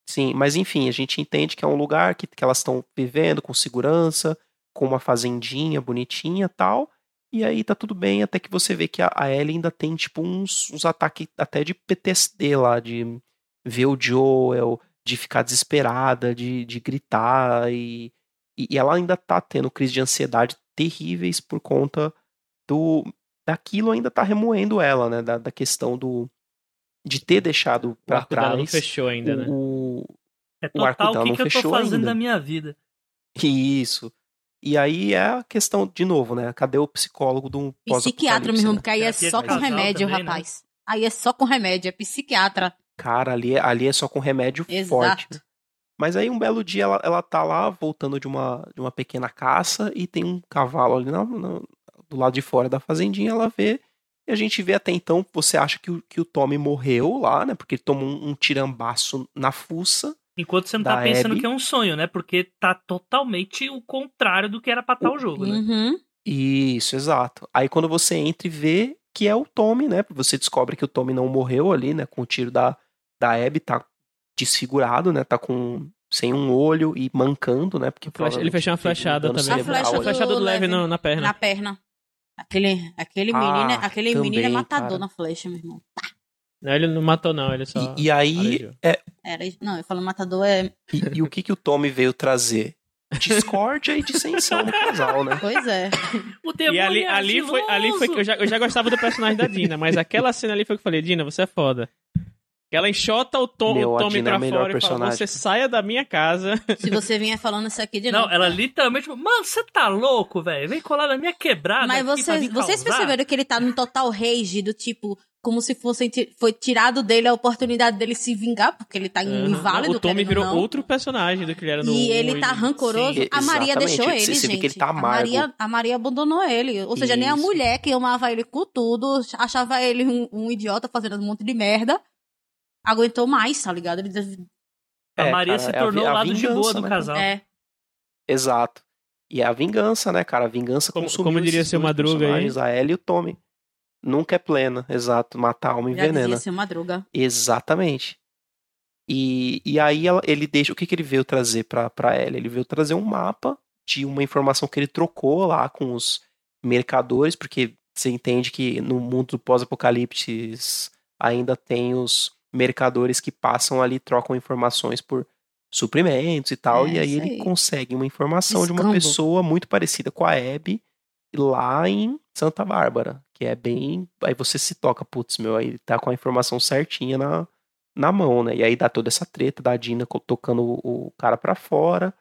Sim, mas enfim, a gente entende que é um lugar que, que elas estão vivendo com segurança, com uma fazendinha bonitinha tal. E aí tá tudo bem, até que você vê que a, a Ellie ainda tem, tipo, uns, uns ataques até de PTSD lá, de ver o Joel, de ficar desesperada, de, de gritar, e, e e ela ainda tá tendo crise de ansiedade terríveis por conta do. Daquilo ainda tá remoendo ela, né? Da, da questão do. de ter deixado O pra arco dela não trás fechou ainda, né? o, É O arco total dela o que, não que eu tô fechou fazendo ainda. da minha vida. Isso. E aí é a questão, de novo, né? Cadê o psicólogo do Psiquiatra, irmão, né? porque aí é Terapia só com remédio, também, né? rapaz. Aí é só com remédio, é psiquiatra. Cara, ali, é- ali é só com remédio Exato. forte. né? Mas aí um belo dia ela, ela tá lá voltando de uma, de uma pequena caça e tem um cavalo ali na- na- do lado de fora da fazendinha, ela vê. E a gente vê até então, você acha que o, que o Tommy morreu lá, né? Porque ele tomou um, um tirambaço na fuça. Enquanto você não tá pensando Abby. que é um sonho, né? Porque tá totalmente o contrário do que era pra estar o jogo, né? Uhum. Isso, exato. Aí quando você entra e vê que é o Tommy, né? Você descobre que o Tommy não morreu ali, né? Com o tiro da, da Abby, tá desfigurado, né? Tá com sem um olho e mancando, né? Porque Flecha- ele fechou uma um flechada também. A flecha A ali. flechada do leve leve no- na perna. Na perna. Aquele, aquele Ah, menino, é- aquele menino é também, matador cara. na flecha, meu irmão. Não, ele não matou, não. Ele só. E, e aí, é, Era, não, eu falo matador é. e, e o que que o Tommy veio trazer? Discórdia e dissensão no casal, né? Pois é. O E ali, é ali, foi, ali foi que eu já, eu já gostava do personagem da Dina, mas aquela cena ali foi que eu falei, Dina, você é foda. Ela enxota o, Tom, Meu, o Tommy é pra melhor fora e fala, você saia da minha casa. *laughs* Se você vier falando isso aqui de Não, novo. ela literalmente. Mano, você tá louco, velho? Vem colar na minha quebrada. Mas aqui pra vocês, vocês perceberam que ele tá num total rage do tipo, como se fosse foi tirado dele a oportunidade dele se vingar, porque ele tá Aham. inválido. o Tommy virou não. outro personagem do que ele era no E 1 ele tá rancoroso. Sim, a Maria exatamente. deixou ele, Você- gente. que ele tá a. Maria, a Maria abandonou ele. Ou seja, nem a Isso. mulher que amava ele com tudo, achava ele um, um idiota fazendo um monte de merda, aguentou mais, tá ligado? Ele deve- A É, Maria cara, se é a tornou o a lado de boa do né? casal. É. Exato. E é a vingança, né, cara? A vingança Como- consumiu como diria seu Madruga aí. A Ellie e o Tommy. Nunca é plena, exato. Matar a alma envenena. uma droga. Exatamente. E, e aí ela- ele deixa. O que, que ele veio trazer pra, pra ela? Ele veio trazer um mapa de uma informação que ele trocou lá com os mercadores, porque você entende que no mundo do pós-apocalipse ainda tem os mercadores que passam ali, trocam informações por suprimentos e tal. É, e aí isso ele aí. consegue uma informação de uma Escambo. pessoa muito parecida com a Abby lá em Santa Bárbara, que é bem. Aí você se toca, putz, meu, aí tá com a informação certinha na, na mão, né? E aí dá toda essa treta da Dina tocando o, o cara pra fora.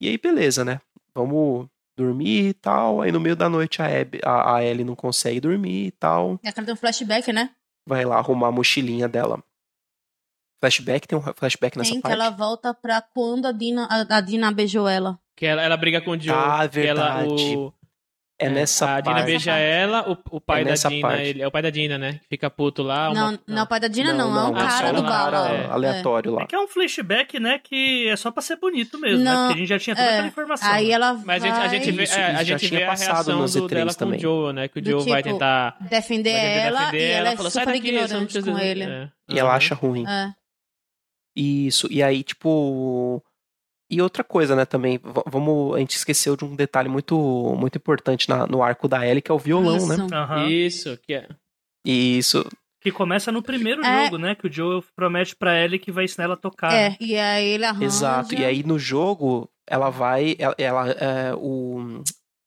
E aí, beleza, né? Vamos dormir e tal. Aí no meio da noite a, Abby, a, a Ellie não consegue dormir e tal. É aquela tem um flashback, né? Vai lá arrumar a mochilinha dela. Flashback, tem um flashback nessa Tem que parte. ela volta pra quando a Dina, a, a Dina beijou ela. Que ela, ela briga com o Joe. Ah, que ela, verdade. o, É nessa A Dina parte. beija parte. ela, o, o pai É da Dina, parte. ele, é o pai da Dina, né? Que Fica puto lá. uma- não, não é o pai da Dina, não, não, é um é cara só do lá. é. aleatório lá. É que é um flashback, né? Que é só pra ser bonito mesmo, né? Não, Porque a gente já tinha toda é. aquela informação. Aí né? ela Mas a gente, a gente vê, Isso, é, a isso já gente tinha vê a passado reação nos do, E3 dela com também. o Joe, né? Que o Do Joe vai tipo, tentar defender vai tentar ela defender e ela, é falou, "Sai super daqui, não ignorante com ele. É. E ela acha ruim. É. Isso, e aí, tipo. E outra coisa, né, também, vamos. A gente esqueceu de um detalhe muito muito importante na- no arco da Ellie, que é o violão, né? Isso. Aham. Isso, que é. E isso. Que começa no primeiro É. jogo, né? Que o Joe promete pra Ellie que vai ensinar ela a tocar. É, e aí ele arranja. Exato. E aí no jogo, ela vai. Ela. ela, é, o,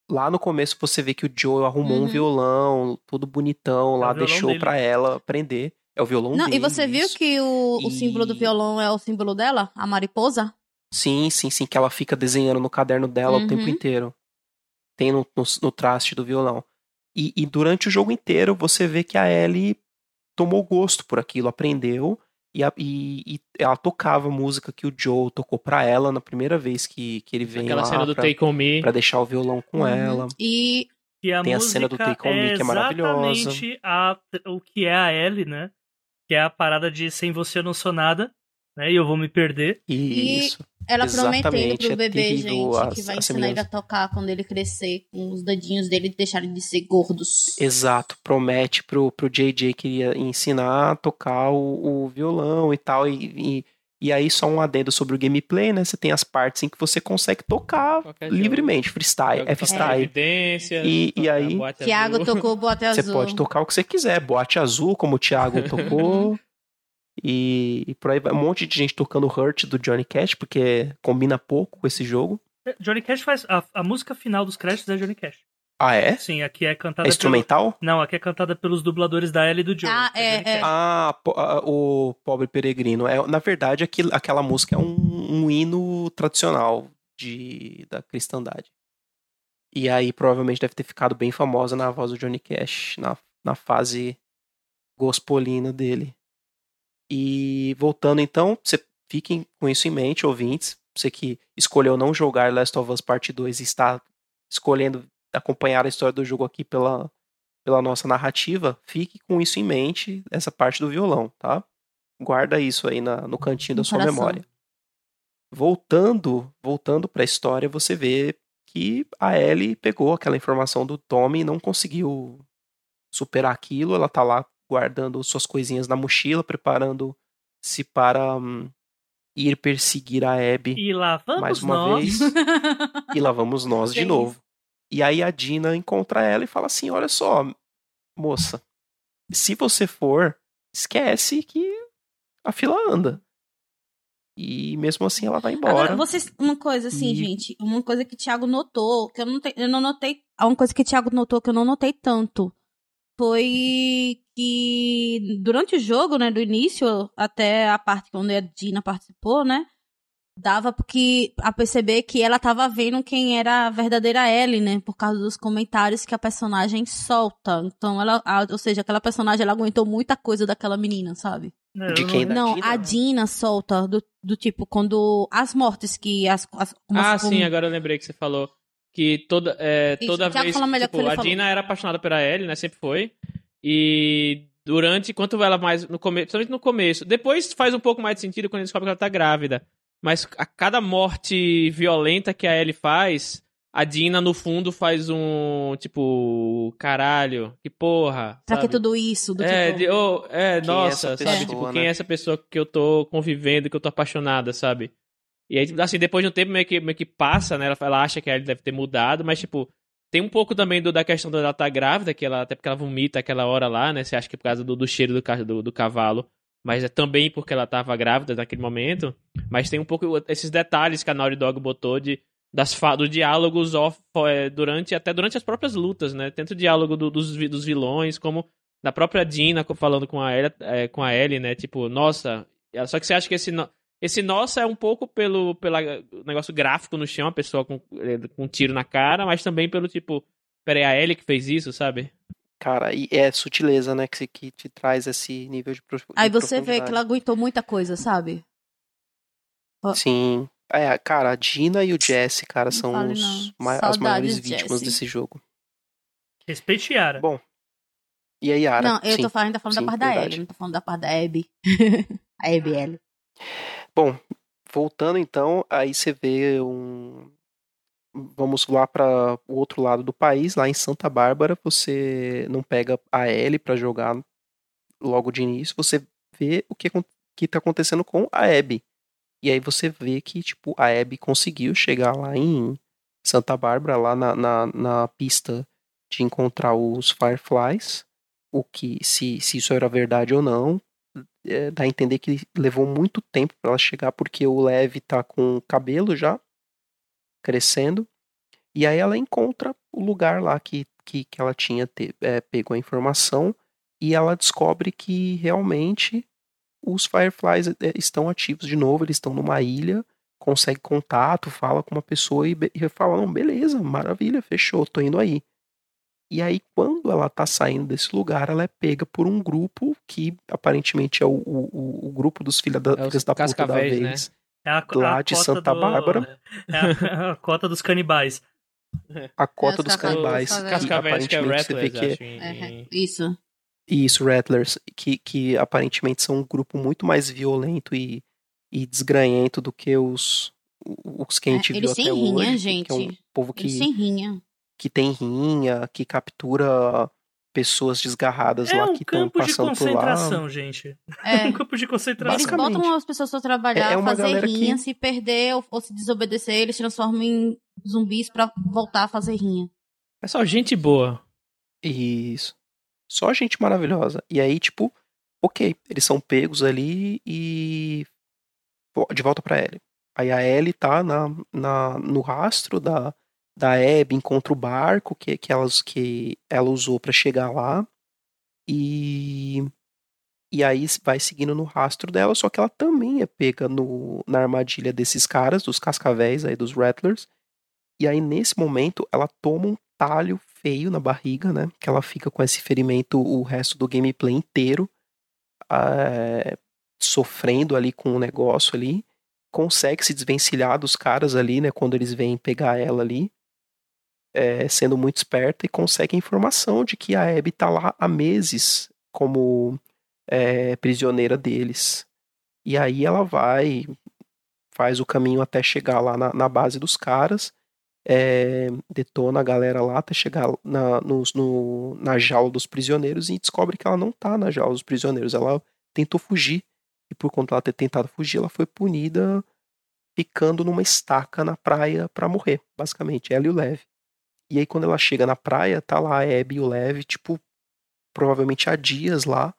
lá no começo você vê que o Joe arrumou um Uhum. violão, tudo bonitão, É lá violão deixou dele. pra ela aprender. É o violão Não, dele. e você viu que o, o E- símbolo do violão é o símbolo dela? A mariposa? Sim, sim, sim, que ela fica desenhando no caderno dela o tempo Uhum. inteiro. Tem no, no, no traste do violão. E, e durante o jogo inteiro você vê que a Ellie tomou gosto por aquilo, aprendeu e, a- e- e ela tocava a música que o Joe tocou pra ela na primeira vez que, que ele vem Aquela lá cena do pra, Take On Me. pra deixar o violão com Uhum. ela. E E a Tem a cena do Take On Me, que é maravilhosa. exatamente a- o que é a Ellie, né? Que é a parada de sem você eu não sou nada, né? E eu vou me perder. E- Isso. ela Exatamente, prometendo pro é bebê, terrível gente, a- que vai ensinar ele a tocar quando ele crescer, com os dedinhos dele deixarem de ser gordos. Exato, promete pro, pro JJ que ia ensinar a tocar o, o violão e tal. E, e, e aí, só um adendo sobre o gameplay, né? Você tem as partes em que você consegue tocar Qualquer jogo. livremente, freestyle, Joga é freestyle. Evidência, E- e aí- Tiago azul. tocou boate Você azul. pode tocar o que você quiser, boate azul, como o Thiago *laughs* tocou. E, e por aí vai um monte de gente tocando Hurt do Johnny Cash, porque combina pouco com esse jogo. Johnny Cash faz. A, a música final dos créditos é Johnny Cash. Ah, é? Sim, aqui é cantada É instrumental? pelo- Não, aqui é cantada pelos dubladores da Ellie e do Joe. Ah, é, é. Ah, ah, o Pobre Peregrino. É, na verdade, aquilo, aquela música é um, um hino tradicional de, da cristandade. E aí provavelmente deve ter ficado bem famosa na voz do Johnny Cash, na, na fase gospolina dele. E voltando então, você fiquem com isso em mente, ouvintes. Você que escolheu não jogar Last of Us Part 2 e está escolhendo acompanhar a história do jogo aqui pela, pela nossa narrativa, fique com isso em mente, essa parte do violão, tá? Guarda isso aí na, no cantinho no da sua coração. memória. Voltando, voltando para a história, você vê que a Ellie pegou aquela informação do Tommy e não conseguiu superar aquilo. Ela tá lá guardando suas coisinhas na mochila, preparando-se para hum, ir perseguir a Abby e lá vamos mais uma nós. vez. e lá vamos nós de *laughs* novo. E aí a Dina encontra ela e fala assim: Olha só, moça, se você for, esquece que a fila anda. E mesmo assim ela vai embora. Agora, vocês, uma coisa assim, e... gente, uma coisa que o Thiago notou, que eu não, te, eu não notei. Uma coisa que o Thiago notou que eu não notei tanto foi que durante o jogo, né, do início até a parte onde a Dina participou, né, dava porque a perceber que ela tava vendo quem era a verdadeira Ellie, né, por causa dos comentários que a personagem solta. Então ela, a, ou seja, aquela personagem ela aguentou muita coisa daquela menina, sabe? De quem? Não, Dina? a Dina solta do, do tipo quando as mortes que as, as Ah, sim, agora eu lembrei que você falou que toda é, Isso, toda vez tipo, a falou. Dina era apaixonada pela Ellie, né, sempre foi. E durante, enquanto ela mais no começo, principalmente no começo, depois faz um pouco mais de sentido quando ele descobre que ela tá grávida. Mas a cada morte violenta que a Ellie faz, a Dina no fundo faz um tipo, caralho, que porra. Pra sabe? que tudo isso? Do É, tipo, de, oh, é Quem é nossa, essa sabe? pessoa, Tipo, quem é essa pessoa que eu tô convivendo, que eu tô apaixonada, sabe? E aí, assim, depois de um tempo meio que, meio que passa, né? Ela, ela acha que a Ellie deve ter mudado, mas, tipo, tem um pouco também do, da questão dela estar grávida, que ela, até porque ela vomita aquela hora lá, né? Você acha que é por causa do, do cheiro do, ca- do, do cavalo, mas é também porque ela tava grávida naquele momento. Mas tem um pouco esses detalhes que a Naughty Dog botou de das dos diálogos off, é, durante até durante as próprias lutas, né? Tanto o diálogo do- dos, dos vilões como da própria Dina falando com a Ellie, é, com a Ellie, né? Tipo, nossa, só que você acha que esse esse nossa é um pouco pelo pela negócio gráfico no chão, a pessoa com, é, com um tiro na cara, mas também pelo tipo, peraí, a Ellie que fez isso, sabe? Cara, e é sutileza, né, que, que te traz esse nível de prof- Aí de você vê que ela profundidade. aguentou muita coisa, sabe? Sim. É, cara, a Dina e o Jesse, cara, são fale os não. ma- as Saudades, maiores vítimas Jesse. desse jogo. Respeite Yara. Bom, E a Yara? Não, eu sim. tô falando, ainda falando sim, da parte da. Ellie, não tô falando da parte da Abby. *laughs* a Abby Ellie. Bom, voltando então, aí você vê um. Vamos lá para o outro lado do país, lá em Santa Bárbara, você não pega a Ellie para jogar logo de início, você vê o que, que tá acontecendo com a Abby. E aí você vê que, tipo, a Abby conseguiu chegar lá em Santa Bárbara, lá na, na, na pista de encontrar os Fireflies. O que, se, se isso era verdade ou não, é, dá a entender que levou muito tempo para ela chegar, porque o Lev tá com cabelo já crescendo. E aí ela encontra o lugar lá que, que, que ela tinha te, é, pego a informação e ela descobre que realmente os Fireflies é, estão ativos de novo, eles estão numa ilha, consegue contato, fala com uma pessoa e, e fala, não, beleza, maravilha, fechou, tô indo aí. E aí, quando ela tá saindo desse lugar, ela é pega por um grupo que aparentemente é o, o, o- grupo dos filha da, É filhas da puta da Cascavéis, né? É a, Lá a de Santa do- Bárbara. É a, a cota dos canibais. A cota É, os dos canibais. que é Rattlers, que é- acho. em- É, em- isso. Isso, Rattlers, que, que aparentemente são um grupo muito mais violento e, e desgranhento do que os, os que a É, gente eles viu até rinha, hoje. gente. Que é um povo que, Eles sem rinha. que tem rinha, que captura pessoas desgarradas É lá um que estão campo de passando por lá. concentração, gente. É. *laughs* um campo de concentração. Eles botam as pessoas pra trabalhar, É- é fazer rinha, que- se perder ou, ou se desobedecer, eles transformam em zumbis pra voltar a fazer rinha. É só gente boa. Isso. Só gente maravilhosa. E aí, tipo, ok, eles são pegos ali e de volta pra Ellie. Aí a Ellie tá na, na, no rastro da, da Abby, encontra o barco que, que, elas, que ela usou pra chegar lá. E, e aí vai seguindo no rastro dela, só que ela também é pega no, na armadilha desses caras, dos cascavéis aí, dos Rattlers. E aí, nesse momento, ela toma um talho feio na barriga, né? Que ela fica com esse ferimento o resto do gameplay inteiro, é, sofrendo ali com o negócio ali. Consegue se desvencilhar dos caras ali, né? Quando eles vêm pegar ela ali. É, sendo muito esperta e consegue informação de que a Abby tá lá há meses como é, prisioneira deles. E aí ela vai, faz o caminho até chegar lá na, na base dos caras, é, detona a galera lá até chegar na, no, na jaula dos prisioneiros e descobre que ela não tá na jaula dos prisioneiros. Ela tentou fugir e por conta dela ter tentado fugir, ela foi punida ficando numa estaca na praia para morrer, basicamente, ela e o Lev. E aí quando ela chega na praia, tá lá a Abby e o Lev, tipo, provavelmente há dias lá,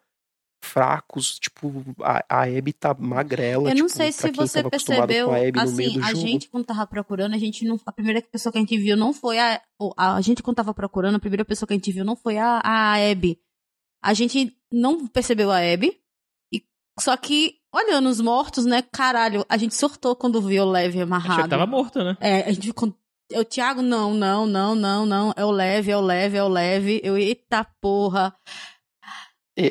fracos, tipo, a, a Abby tá magrela. Eu não tipo, sei se você percebeu, assim, a jogo. gente quando tava procurando, a gente não, a primeira pessoa que a gente viu não foi a, a, a gente quando tava procurando, a primeira pessoa que a gente viu não foi a, a Abby. A gente não percebeu a Abby, e, só que olhando os mortos, né, caralho, a gente surtou quando viu o Leve amarrado. Achei que tava morto, né? É, a gente ficou o Thiago, não, não, não, não, não. É o leve, é o leve, é o leve. Eu, eita porra.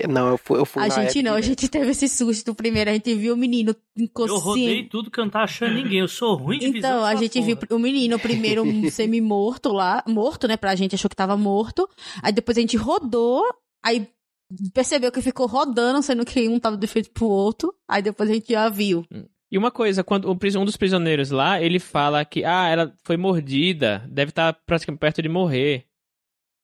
Não, eu fui, eu fui A gente não, a gente teve esse susto primeiro, a gente viu o menino inconsciente. Eu rodei tudo que eu não tava achando ninguém, eu sou ruim de. Então, a gente porra. viu o menino primeiro *laughs* semi-morto lá, morto, né, pra gente, achou que tava morto. Aí depois a gente rodou, aí percebeu que ficou rodando, sendo que um tava de frente pro outro, aí depois a gente já viu. E uma coisa, quando um dos prisioneiros lá, ele fala que, ah, ela foi mordida, deve estar tá praticamente perto de morrer.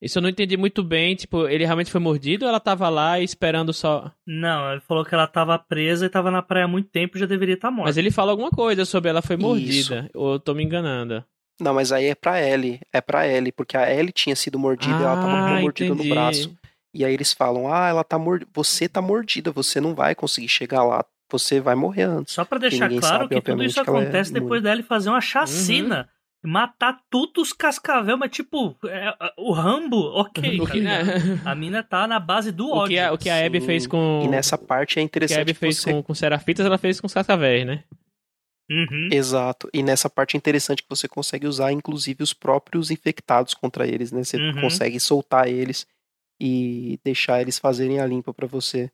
Isso eu não entendi muito bem, tipo, ele realmente foi mordido ou ela tava lá esperando só. Não, ele falou que ela tava presa e tava na praia há muito tempo e já deveria estar tá morta. Mas ele fala alguma coisa sobre ela foi mordida, Isso. ou eu tô me enganando. Não, mas aí é pra Ellie, é pra Ellie, porque a Ellie tinha sido mordida ah, e ela tava com ah, mordida no braço. E aí eles falam: "Ah, ela tá mordida, você tá mordida, você não vai conseguir chegar lá, você vai morrer antes". Só para deixar claro sabe, que tudo isso é acontece é depois dela fazer uma chacina. Uhum matar todos os cascavel, mas tipo, é, é o Rambo, ok. *laughs* Tá a mina tá na base do ódio. O que a, o que a Abby fez com. E nessa parte é interessante. O que a Abby fez você... com, com Serafitas, ela fez com os cascavéis, né? Uhum. Exato. E nessa parte é interessante que você consegue usar, inclusive, os próprios infectados contra eles, né? Você uhum. consegue soltar eles e deixar eles fazerem a limpa para você.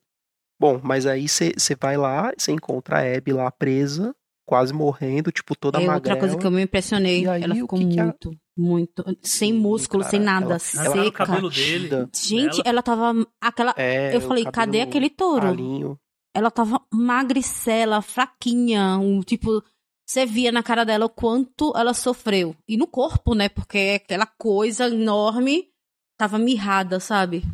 Bom, mas aí você vai lá, você encontra a Abby lá presa, quase morrendo, tipo, toda é magrela. Outra coisa que eu me impressionei, aí, ela ficou que muito, que muito, sem músculo, cara, sem nada, ela, seca. Ela, o cabelo dele. Gente, ela, ela tava, aquela, é, eu falei, cadê aquele touro? Ralinho. Ela tava magricela, fraquinha, um tipo, você via na cara dela o quanto ela sofreu. E no corpo, né, porque aquela coisa enorme tava mirrada, sabe?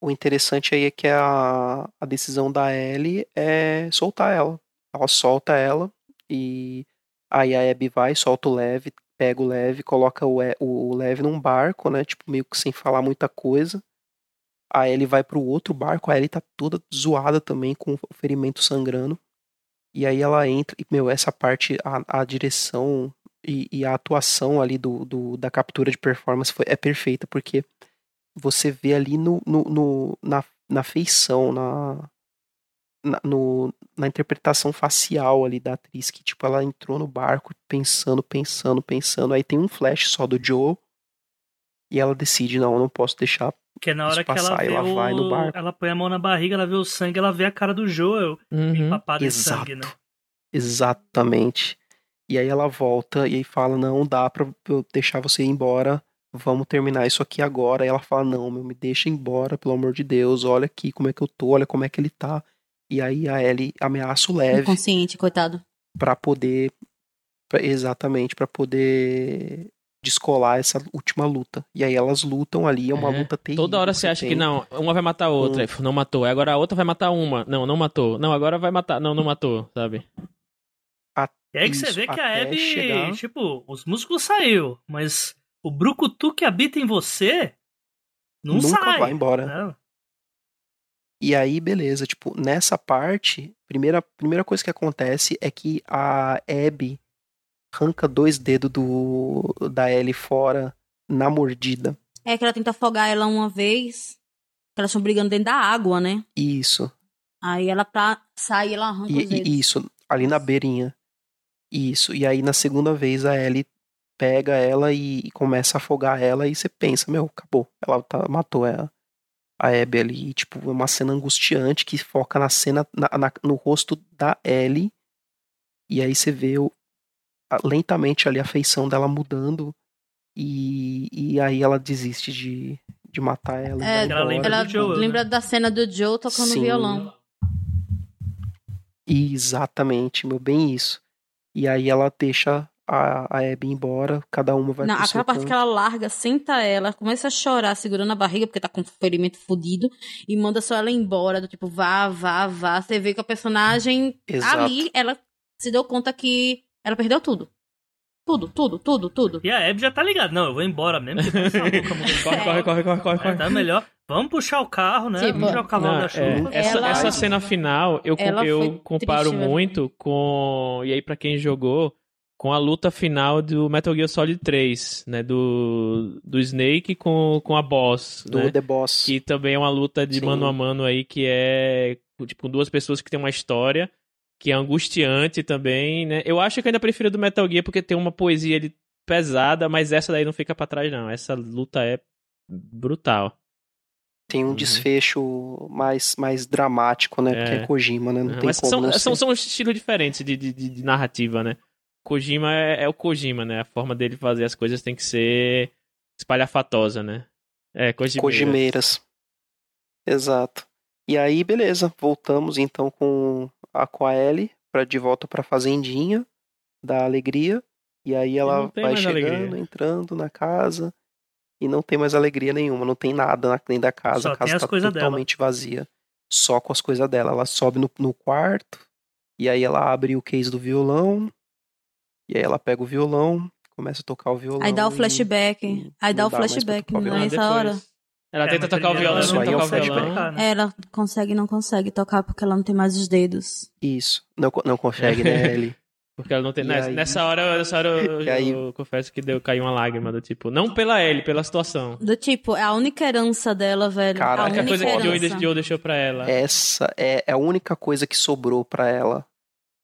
O interessante aí é que a, a decisão da Ellie é soltar ela. Ela solta ela e aí a Abby vai, solta o Leve, pega o Leve, coloca o, o Leve num barco, né? Tipo, meio que sem falar muita coisa. Aí ele vai pro outro barco, aí ele tá toda zoada também, com o ferimento sangrando. E aí ela entra, e, meu, essa parte, a, a direção e, e, a atuação ali do, do, da captura de performance foi, é perfeita, porque você vê ali no, no, no na, na feição, na, na, no, na interpretação facial ali da atriz, que tipo, ela entrou no barco pensando, pensando, pensando, aí tem um flash só do Joe e ela decide, não, eu não posso deixar que é na hora que ela, vê ela o... vai no barco. Ela põe a mão na barriga, ela vê o sangue, ela vê a cara do Joel uhum. empapada de sangue, né? Exatamente. E aí ela volta e aí fala, não, dá pra eu deixar você ir embora, vamos terminar isso aqui agora. E ela fala, não, meu, me deixa embora, pelo amor de Deus, olha aqui como é que eu tô, olha como é que ele tá. E aí a Ellie ameaça o Lev. Inconsciente, coitado. Pra poder. Pra, exatamente, para poder descolar essa última luta. E aí elas lutam ali, é uma é. luta terrível. Toda hora você acha tem. que não, uma vai matar a outra, um... não matou. Agora a outra vai matar uma, não, não matou. Não, agora vai matar, não, não matou, sabe? e aí que você vê que a Abby, chegar... tipo, os músculos saiu, mas o brucutu que habita em você não Nunca sai. vai embora. E aí, beleza, tipo, nessa parte, primeira, primeira coisa que acontece é que a Abby arranca dois dedos do, da Ellie fora na mordida. É que ela tenta afogar ela uma vez, que elas estão brigando dentro da água, né? Isso. Aí ela pra sair, ela arranca e, os dedos. Isso, ali na beirinha. Isso, e aí na segunda vez a Ellie pega ela e, e começa a afogar ela e você pensa, meu, acabou. Ela tá, matou ela, a Abby ali. Tipo, é uma cena angustiante que foca na cena, na, na, no rosto da Ellie. E aí você vê o, a, lentamente ali a feição dela mudando. E, e aí ela desiste de, de matar ela. É, Ela lembra ela do Joe, lembra né? da cena do Joe tocando Sim. violão. Exatamente, meu, bem isso. E aí ela deixa a, a Abby embora, cada uma vai Não, pro seu aquela parte que canto. ela larga, senta ela, começa a chorar, segurando a barriga, porque tá com um ferimento fudido, e manda só ela embora, do tipo, vá, vá, vá. Você vê que a personagem Exato. ali, ela se deu conta que ela perdeu tudo. Tudo, tudo, tudo, tudo. E a Abby já tá ligada. Não, eu vou embora mesmo. louca mulher- *laughs* Corre, corre, corre, corre, corre, É, corre. tá melhor. Vamos puxar o carro, né? Tipo, Vamos tirar o cavalo Não, da chuva. é, essa, Ela- essa cena final eu, eu comparo triste, muito com. E aí, pra quem jogou, com a luta final do Metal Gear Solid 3, né? Do, do Snake com, com a boss. do né? The Boss. Que também é uma luta de Sim. mano a mano aí, que é tipo com duas pessoas que tem uma história, que é angustiante também, né? Eu acho que eu ainda prefiro do Metal Gear porque tem uma poesia ali pesada, mas essa daí não fica pra trás, não. Essa luta é brutal. Tem um Uhum. desfecho mais, mais dramático, né? Porque É. é Kojima, né? Não tem Mas como são, são, são estilos diferentes de, de- de narrativa, né? Kojima é, é o Kojima, né? A forma dele fazer as coisas tem que ser espalhafatosa, né? É, Kojima. Kojimeiras. Exato. E aí, beleza. Voltamos então com a, com a Ellie pra, de volta pra fazendinha da alegria. E aí ela vai chegando, alegria. entrando na casa. E não tem mais alegria nenhuma, não tem nada na, dentro da casa. Só a casa tem as tá coisas dela. totalmente vazia. Só com as coisas dela. Ela sobe no, no quarto. E aí ela abre o case do violão. E aí ela pega o violão, começa a tocar o violão. Aí dá o flashback. Aí dá o flashback. Ah, nessa hora. Ela É, tenta tocar o primeiro violão, Isso aí é o violão. né? Ela consegue, não consegue tocar porque ela não tem mais os dedos. Isso. Não, não consegue, né, *laughs* Ellie? Porque ela não tem. Nessa, aí- nessa hora, nessa hora eu, aí- eu confesso que deu, caiu uma lágrima do tipo. Não pela Ellie, pela situação. Do tipo, é a única herança dela, velho. Cara, a é única coisa que o herança. Joe deixou pra ela. Essa é, é a única coisa que sobrou pra ela.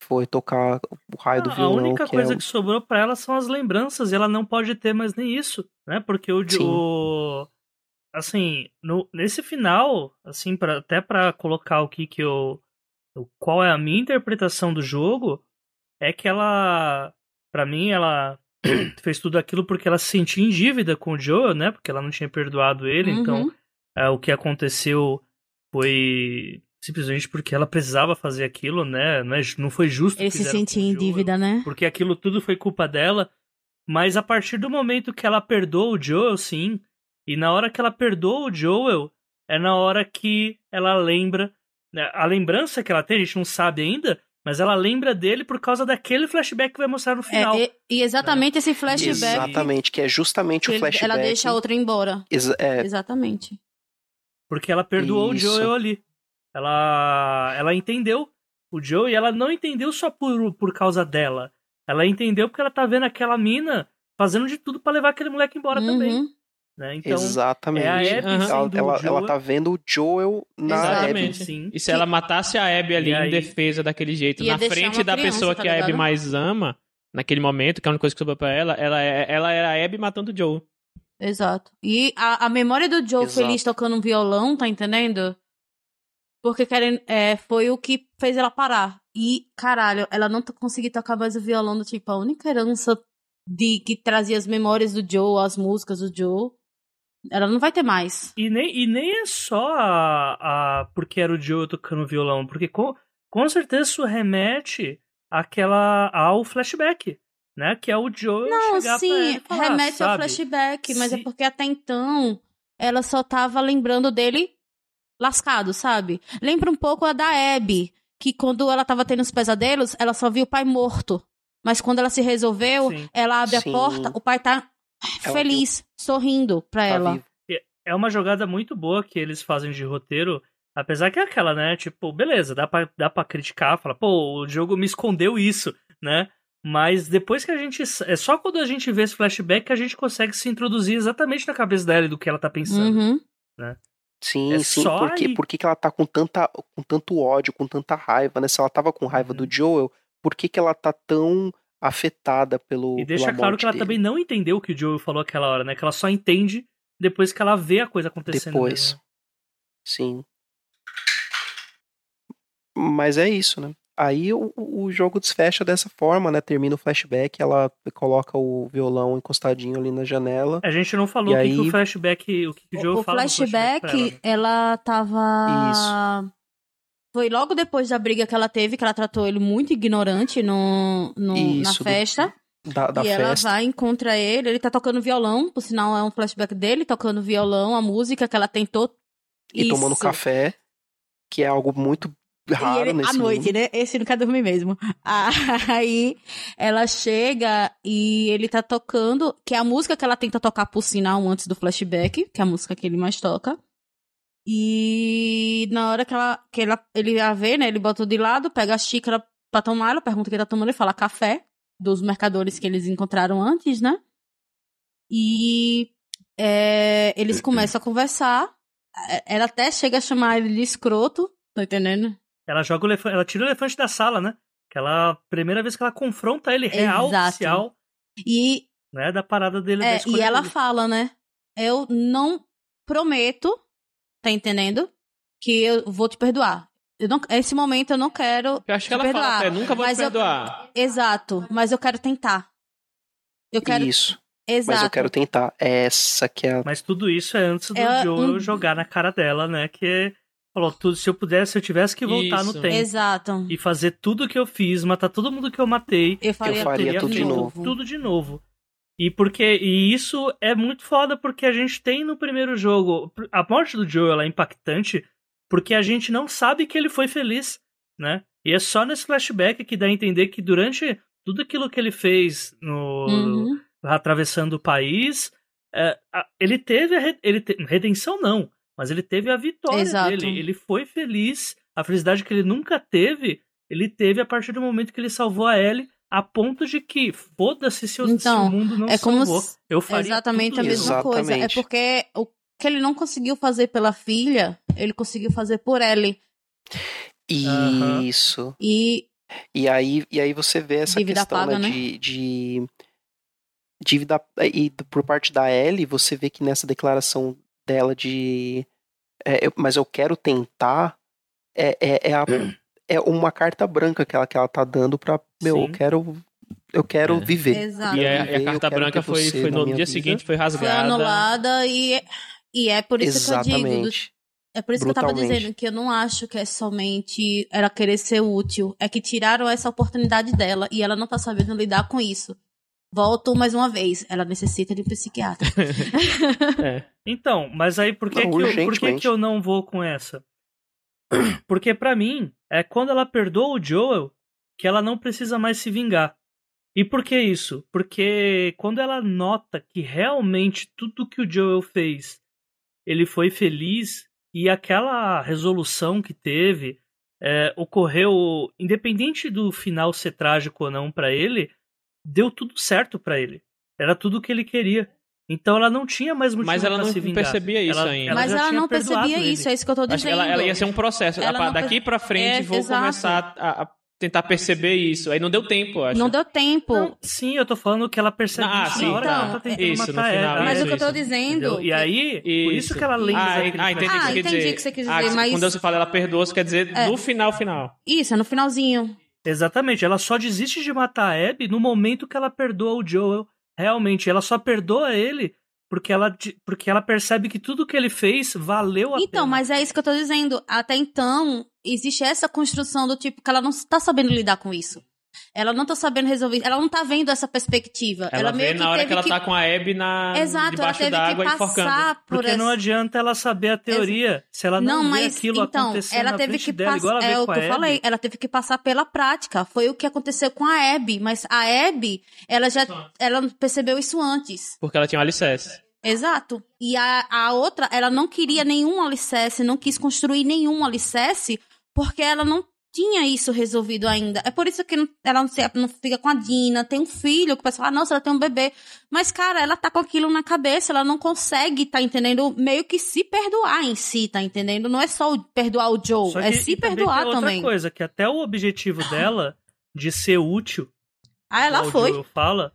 Foi tocar o raio do Ah, a violão. única que coisa é o- que sobrou pra ela são as lembranças, e ela não pode ter mais nem isso, né? Porque o, o assim, no, nesse final, assim, pra, até pra colocar o que que eu qual é a minha interpretação do jogo, é que ela pra mim ela *clears throat* fez tudo aquilo porque ela se sentia em dívida com o Joe, né? Porque ela não tinha perdoado ele, então Uhum. é, o que aconteceu foi simplesmente porque ela precisava fazer aquilo, né? Não, é, não foi justo. Ele se sentia em dívida, né? Porque aquilo tudo foi culpa dela. Mas a partir do momento que ela perdoa o Joel, sim. E na hora que ela perdoa o Joel, é na hora que ela lembra. né, A lembrança que ela tem, a gente não sabe ainda, mas ela lembra dele por causa daquele flashback que vai mostrar no final. É, e, e exatamente esse flashback Exatamente, que é justamente que o flashback. ela deixa a outra embora. Exa- é, Exatamente. Porque ela perdoou Isso. o Joel ali. Ela, ela entendeu o Joe e ela não entendeu só por, por causa dela. Ela entendeu porque ela tá vendo aquela mina fazendo de tudo pra levar aquele moleque embora também. Uhum. Né? Então, exatamente. é a Abby sendo ela, ela, Joel. ela tá vendo o Joel na Exatamente. Abby. Sim. E se ela matasse a Abby ali aí- em defesa daquele jeito, Ia na frente da criança, pessoa tá que a Abby mais ama, naquele momento, que é a única coisa que sobrou pra ela, ela, é- ela era a Abby matando o Joe. Exato. E a, a memória do Joe Exato. feliz tocando um violão, tá entendendo? Porque querem, é, foi o que fez ela parar. E, caralho, ela não conseguiu tocar mais o violão do tipo, a única herança de que trazia as memórias do Joe, as músicas do Joe. Ela não vai ter mais. E nem, e nem é só a, a porque era o Joe tocando violão, porque com, com certeza isso remete àquela, ao flashback, né? Que é o Joe Não, chegar pra sim, ela e falar, remete ao sabe? flashback, mas é Se- porque até então ela só tava lembrando dele lascado, sabe? Lembra um pouco a da Abby, que quando ela tava tendo os pesadelos, ela só viu o pai morto. Mas quando ela se resolveu, Sim. ela abre Sim. a porta, o pai tá Ela feliz, sorrindo pra Tá ela. vivo. É uma jogada muito boa que eles fazem de roteiro, apesar que é aquela, né? Tipo, beleza, dá pra, dá pra criticar, falar, pô, o jogo me escondeu isso, né? Mas depois que a gente. É só quando a gente vê esse flashback que a gente consegue se introduzir exatamente na cabeça dela e do que ela tá pensando. Uhum. Sim, É sim. Por, aí. por que, que ela tá com, tanta, com tanto ódio, com tanta raiva, né? Se ela tava com raiva Uhum. do Joel, por que, que ela tá tão afetada pelo. E deixa claro que ela dele. também não entendeu o que o Joel falou aquela hora, né? Que ela só entende depois que ela vê a coisa acontecendo. Depois. mesmo. Sim. Mas é isso, né? Aí o, o jogo desfecha dessa forma, né? Termina o flashback, ela coloca o violão encostadinho ali na janela. A gente não falou o que, que aí- o flashback, o que, que o Joel O fala do flashback, pra ela, né? ela tava. Foi logo depois da briga que ela teve, que ela tratou ele muito ignorante no, no- na Isso, do- festa. Da, da e ela festa. vai, encontra ele, ele tá tocando violão, por sinal é um flashback dele tocando violão, a música que ela tentou. E tomando Isso. café, que é algo muito raro ele, nesse à noite, mundo. né? Esse não quer dormir mesmo. *laughs* Aí ela chega e ele tá tocando, que é a música que ela tenta tocar por sinal antes do flashback, que é a música que ele mais toca. E na hora que, ela, que ela, ele a vê, né? Ele bota de lado, pega a xícara pra tomar, ela pergunta o que tá tomando, ele fala café, dos mercadores que eles encontraram antes, né? E é, eles começam a conversar. É, Ela até chega a chamar ele de escroto, tá entendendo? Ela joga o elefante, ela tira o elefante da sala, né? Aquela primeira vez que ela confronta ele real, Exato. oficial, E né? Da parada dele. da É, escolha e ela dele. fala, né? Eu não prometo, tá entendendo? Que eu vou te perdoar. Eu não, esse momento eu não quero. Eu acho que te ela perdoar, fala até, nunca vou te mas eu- perdoar. Exato, mas eu quero tentar. Eu quero. Isso. Exato. Mas eu quero tentar. Essa que é a. Mas tudo isso é antes do É, Joel um- jogar na cara dela, né? Que falou, tudo, se eu pudesse, se eu tivesse que voltar Isso. no tempo Exato. e fazer tudo que eu fiz, matar todo mundo que eu matei, Eu faria, faria teria tudo de novo. tudo de novo. E porque e isso é muito foda porque a gente tem no primeiro jogo a morte do Joel ela é impactante porque a gente não sabe que ele foi feliz, né? E é só nesse flashback que dá a entender que durante tudo aquilo que ele fez no Uhum. atravessando o país, é, ele teve a re- ele te- redenção não, mas ele teve a vitória Exato. dele. Ele foi feliz, a felicidade que ele nunca teve, ele teve a partir do momento que ele salvou a Ellie, a ponto de que foda-se se, Então, o mundo não é como salvou. se- eu faria Exatamente tudo a isso. mesma coisa. É porque o que ele não conseguiu fazer pela filha, ele conseguiu fazer por Ellie. Isso. E E aí, e aí você vê essa Dívida questão paga, né, né? de, de dívida e por parte da Ellie, você vê que nessa declaração dela de é, eu- mas eu quero tentar é, é, é, a- é uma carta branca que ela, que ela tá dando pra meu, eu Sim. quero eu quero É. viver. Exato. E a, e a viver, eu carta branca foi, foi no dia vida. seguinte, foi foi rasgada. anulada e, e é por isso que eu digo. do- Exatamente. É por isso que eu tava dizendo que eu não acho que é somente ela querer ser útil. É que tiraram essa oportunidade dela e ela não tá sabendo lidar com isso. Volto mais uma vez. Ela necessita de um psiquiatra. *laughs* É. Então, mas aí por que, Não, que, eu, por que, que eu não vou com essa? *clears throat* Porque pra mim, é quando ela perdoa o Joel que ela não precisa mais se vingar. E por que isso? Porque quando ela nota que realmente tudo que o Joel fez, ele foi feliz e aquela resolução que teve é, ocorreu, independente do final ser trágico ou não pra ele, deu tudo certo pra ele. Era tudo o que ele queria. Então ela não tinha mais motivo Mas ela pra não percebia isso Ela- ainda. ela Mas ela não percebia ele. isso, é isso que eu tô dizendo. ela, ela ia ser um processo. Ela Daqui pra frente, É, vou exato. começar a, a tentar perceber isso. Aí não deu tempo, acho. Não deu tempo. Não, sim, eu tô falando que ela percebe Ah, isso sim, na hora tá. ela tá tentando Isso, no matar final, ela. Mas isso, o que eu tô isso. dizendo. Entendeu? E aí, por isso que ela lembra Ah, ah, entendi o que Ah, você quer entendi dizer. o que você quis Ah, dizer, mas- Quando você fala ela perdoa, você quer dizer É. no final, final. Isso, é no finalzinho. Exatamente, ela só desiste de matar a Abby no momento que ela perdoa o Joel. Realmente, ela só perdoa ele porque ela, porque ela percebe que tudo que ele fez valeu a Então, pena. mas é isso que eu tô dizendo. Até então, existe essa construção do tipo que ela não tá sabendo lidar com isso. Ela não tá sabendo resolver. Ela não tá vendo essa perspectiva. Ela, Ela, vê meio que na hora teve que ela tá com a Abby na, Exato, ela debaixo teve que d'água enforcando. passar por Porque essa... não adianta ela saber a teoria se ela não, Não, vê mas aquilo então, acontecendo ela na teve que dela, igual passar. ela vê É o com que a eu falei, Abby. ela teve que passar pela prática. Foi o que aconteceu com a Abby, mas a Abby, ela já ela percebeu isso antes. Porque ela tinha um alicerce. Exato. E a, a outra, ela não queria nenhum alicerce, não quis construir nenhum alicerce, porque ela não tinha isso resolvido ainda. É por isso que não- ela não, se- não fica com a Dina, tem um filho, que o pessoal fala, nossa, ela tem um bebê. Mas, cara, ela tá com aquilo na cabeça, ela não consegue, tá entendendo? Meio que se perdoar em si, tá entendendo? Não é só o- perdoar o Joe, é que- se e também perdoar tem outra também. coisa, que até o objetivo *laughs* dela de ser útil Ah, ela igual o foi. Joel fala,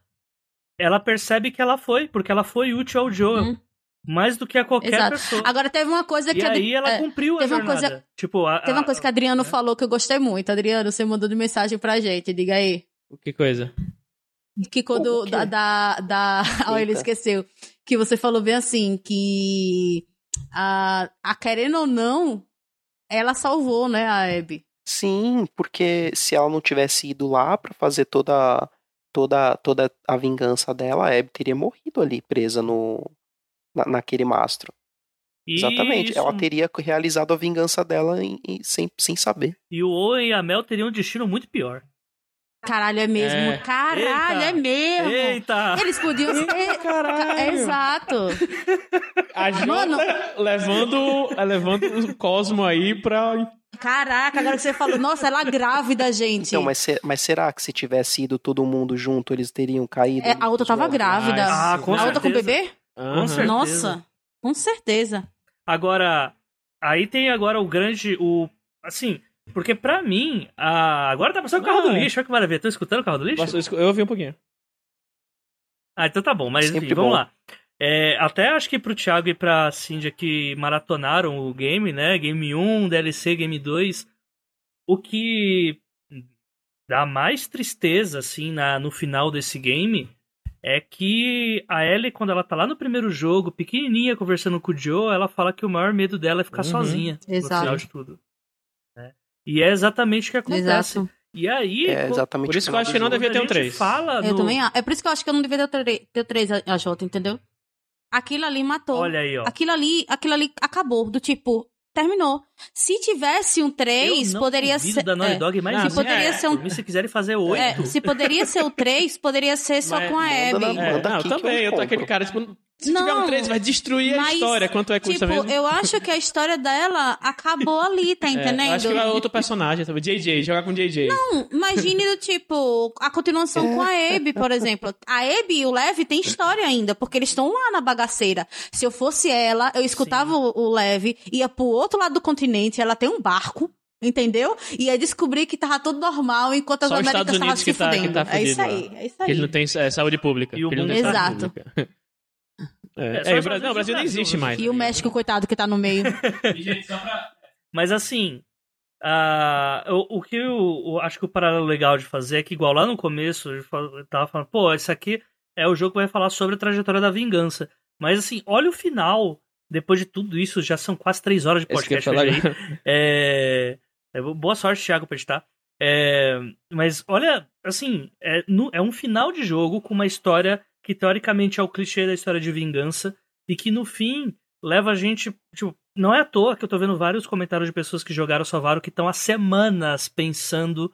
ela percebe que ela foi, porque ela foi útil ao Joel. Hum. Mais do que a qualquer Exato. pessoa. Agora teve uma coisa e que. a aí ela é, cumpriu a teve uma jornada. coisa- tipo, a, Teve uma a- coisa que Adriano falou que eu gostei muito. Adriano, você mandou de mensagem pra gente, diga aí. Que coisa. Que quando da, da, da... *laughs* Ah, ele esqueceu. Que você falou bem assim, que a, a querendo ou não, ela salvou, né, a Abby. Sim, porque se ela não tivesse ido lá pra fazer toda toda toda a vingança dela, a Abby teria morrido ali presa no na- naquele mastro. e Exatamente. isso- Ela teria realizado a vingança dela em- em- sem, sem saber. E o Owen e a Mel teriam um destino muito pior. Caralho, é mesmo. É. Caralho, Eita. é mesmo. Eita! Eles podiam ser. caralho. Exato. A Jota Mano. levando, levando o Cosmo aí pra. Caraca, agora que você falou, nossa, ela grávida, gente. Então, mas, se- mas será que se tivesse ido todo mundo junto, eles teriam caído? É, a outra tava grávida. Ah, com a outra com o certeza. bebê? Certeza. Nossa, com certeza. Agora, aí tem agora o grande. o Assim, porque pra mim. A... Agora tá passando o carro do Ah. lixo, olha que maravilha. Tô escutando o carro do lixo? Eu eu ouvi um pouquinho. Ah, então tá bom, mas enfim, Sempre vamos bom. lá. É, até acho que pro Thiago e pra Cindy que maratonaram o game, né? Game 1, DLC, Game 2. O que dá mais tristeza, assim, na, no final desse game é que a Ellie, quando ela tá lá no primeiro jogo, pequenininha, conversando com o Joe, ela fala que o maior medo dela é ficar Uhum. sozinha no Exato. final de tudo. né? E é exatamente o que acontece. Exato. E aí, É exatamente Por isso o que eu acho que não devia ter um gente 3. Fala Eu no- também acho. É por isso que eu acho que eu não devia ter, três a, a Jota, entendeu? Aquilo ali matou. Olha aí, ó. Aquilo ali, aquilo ali acabou. Do tipo, terminou. Se tivesse um Eu 3, não poderia ser. da Naughty é, Dog mais Não, se poderia É, ser um- se quiserem fazer oito. é, se poderia ser o 3, poderia ser só Mas com a Abby. na- É, não, que também. eu Eu tô aquele cara, tipo, se Não, tiver um 3, vai destruir a mas, história. Quanto é que custa Tipo, mesmo? eu acho que a história dela acabou ali, tá *laughs* É, entendendo? eu acho que vai outro personagem, sabe? JJ, jogar com JJ. Não, imagine do tipo, a continuação com a Abby, por exemplo. A Abby e o Lev tem história ainda, porque eles estão lá na bagaceira. Se eu fosse ela, eu escutava o, o Lev, ia pro outro lado do continente, ela tem um barco. Entendeu? E ia descobrir que tava tudo normal enquanto as Só os Américas Estados estavam Unidos se que tá- que fudendo. tá é isso fudido aí, é isso Que aí. ele não tem é, saúde pública. E o que ele não mundo tem tá- saúde Exato. pública. *laughs* É, É, é, o Brasil, não, o Brasil nem existe mais. E o México, coitado, que tá no meio. *laughs* Mas assim, ah, o, o que eu, eu acho que o paralelo legal de fazer é que, igual lá no começo, eu tava falando, pô, isso aqui é o jogo que vai falar sobre a trajetória da vingança. Mas assim, olha o final. Depois de tudo isso, já são quase três horas de É podcast. aí. É, é, boa sorte, Thiago, pra editar. É, mas olha, assim, é, no- é um final de jogo com uma história que teoricamente é o clichê da história de vingança e que no fim leva a gente. Tipo, não é à toa que eu tô vendo vários comentários de pessoas que jogaram Salvaro que estão há semanas pensando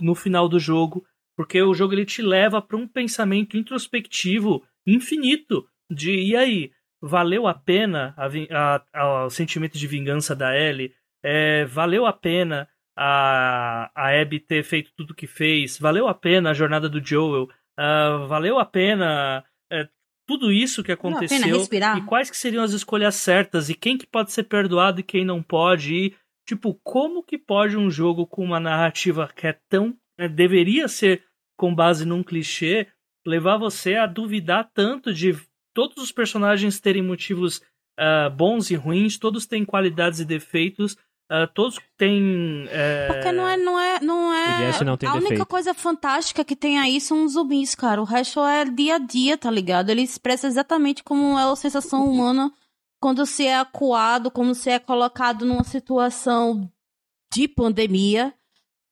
no final do jogo, porque o jogo ele te leva para um pensamento introspectivo infinito de e aí, valeu a pena a a- o sentimento de vingança da Ellie? É, valeu a pena a, a Abby ter feito tudo que fez? Valeu a pena a jornada do Joel? Ah, valeu a pena é, tudo isso que aconteceu? E quais que seriam as escolhas certas? E quem que pode ser perdoado e quem não pode? E, tipo, como que pode um jogo com uma narrativa que é tão... né, deveria ser com base num clichê, levar você a duvidar tanto de todos os personagens terem motivos ah, bons e ruins, todos têm qualidades e defeitos, ah, todos têm. eh, Porque não é, não é, não é. Não tem a única defeito. coisa fantástica que tem aí são os zumbis, cara. O resto é dia a dia, tá ligado? Ele expressa exatamente como é a sensação humana quando se é acuado, quando se é colocado numa situação de pandemia,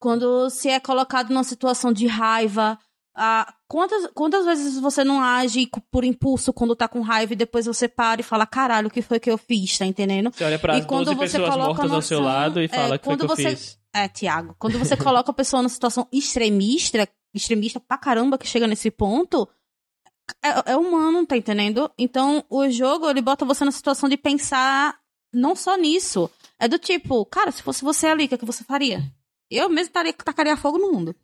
quando se é colocado numa situação de raiva. Ah, quantas, quantas vezes você não age por impulso quando tá com raiva e depois você para e fala, caralho, o que foi que eu fiz, tá entendendo? Você olha para E as quando 12 você pessoas coloca mortas ao seu lado e é, fala que foi quando que eu você- fiz. É, Tiago, quando você coloca a pessoa numa situação extremista, extremista pra caramba que chega nesse ponto, é, é humano, tá entendendo? Então, o jogo, ele bota você na situação de pensar não só nisso. É do tipo, cara, se fosse você ali, o que, é que você faria? Eu mesmo taria, tacaria fogo no mundo.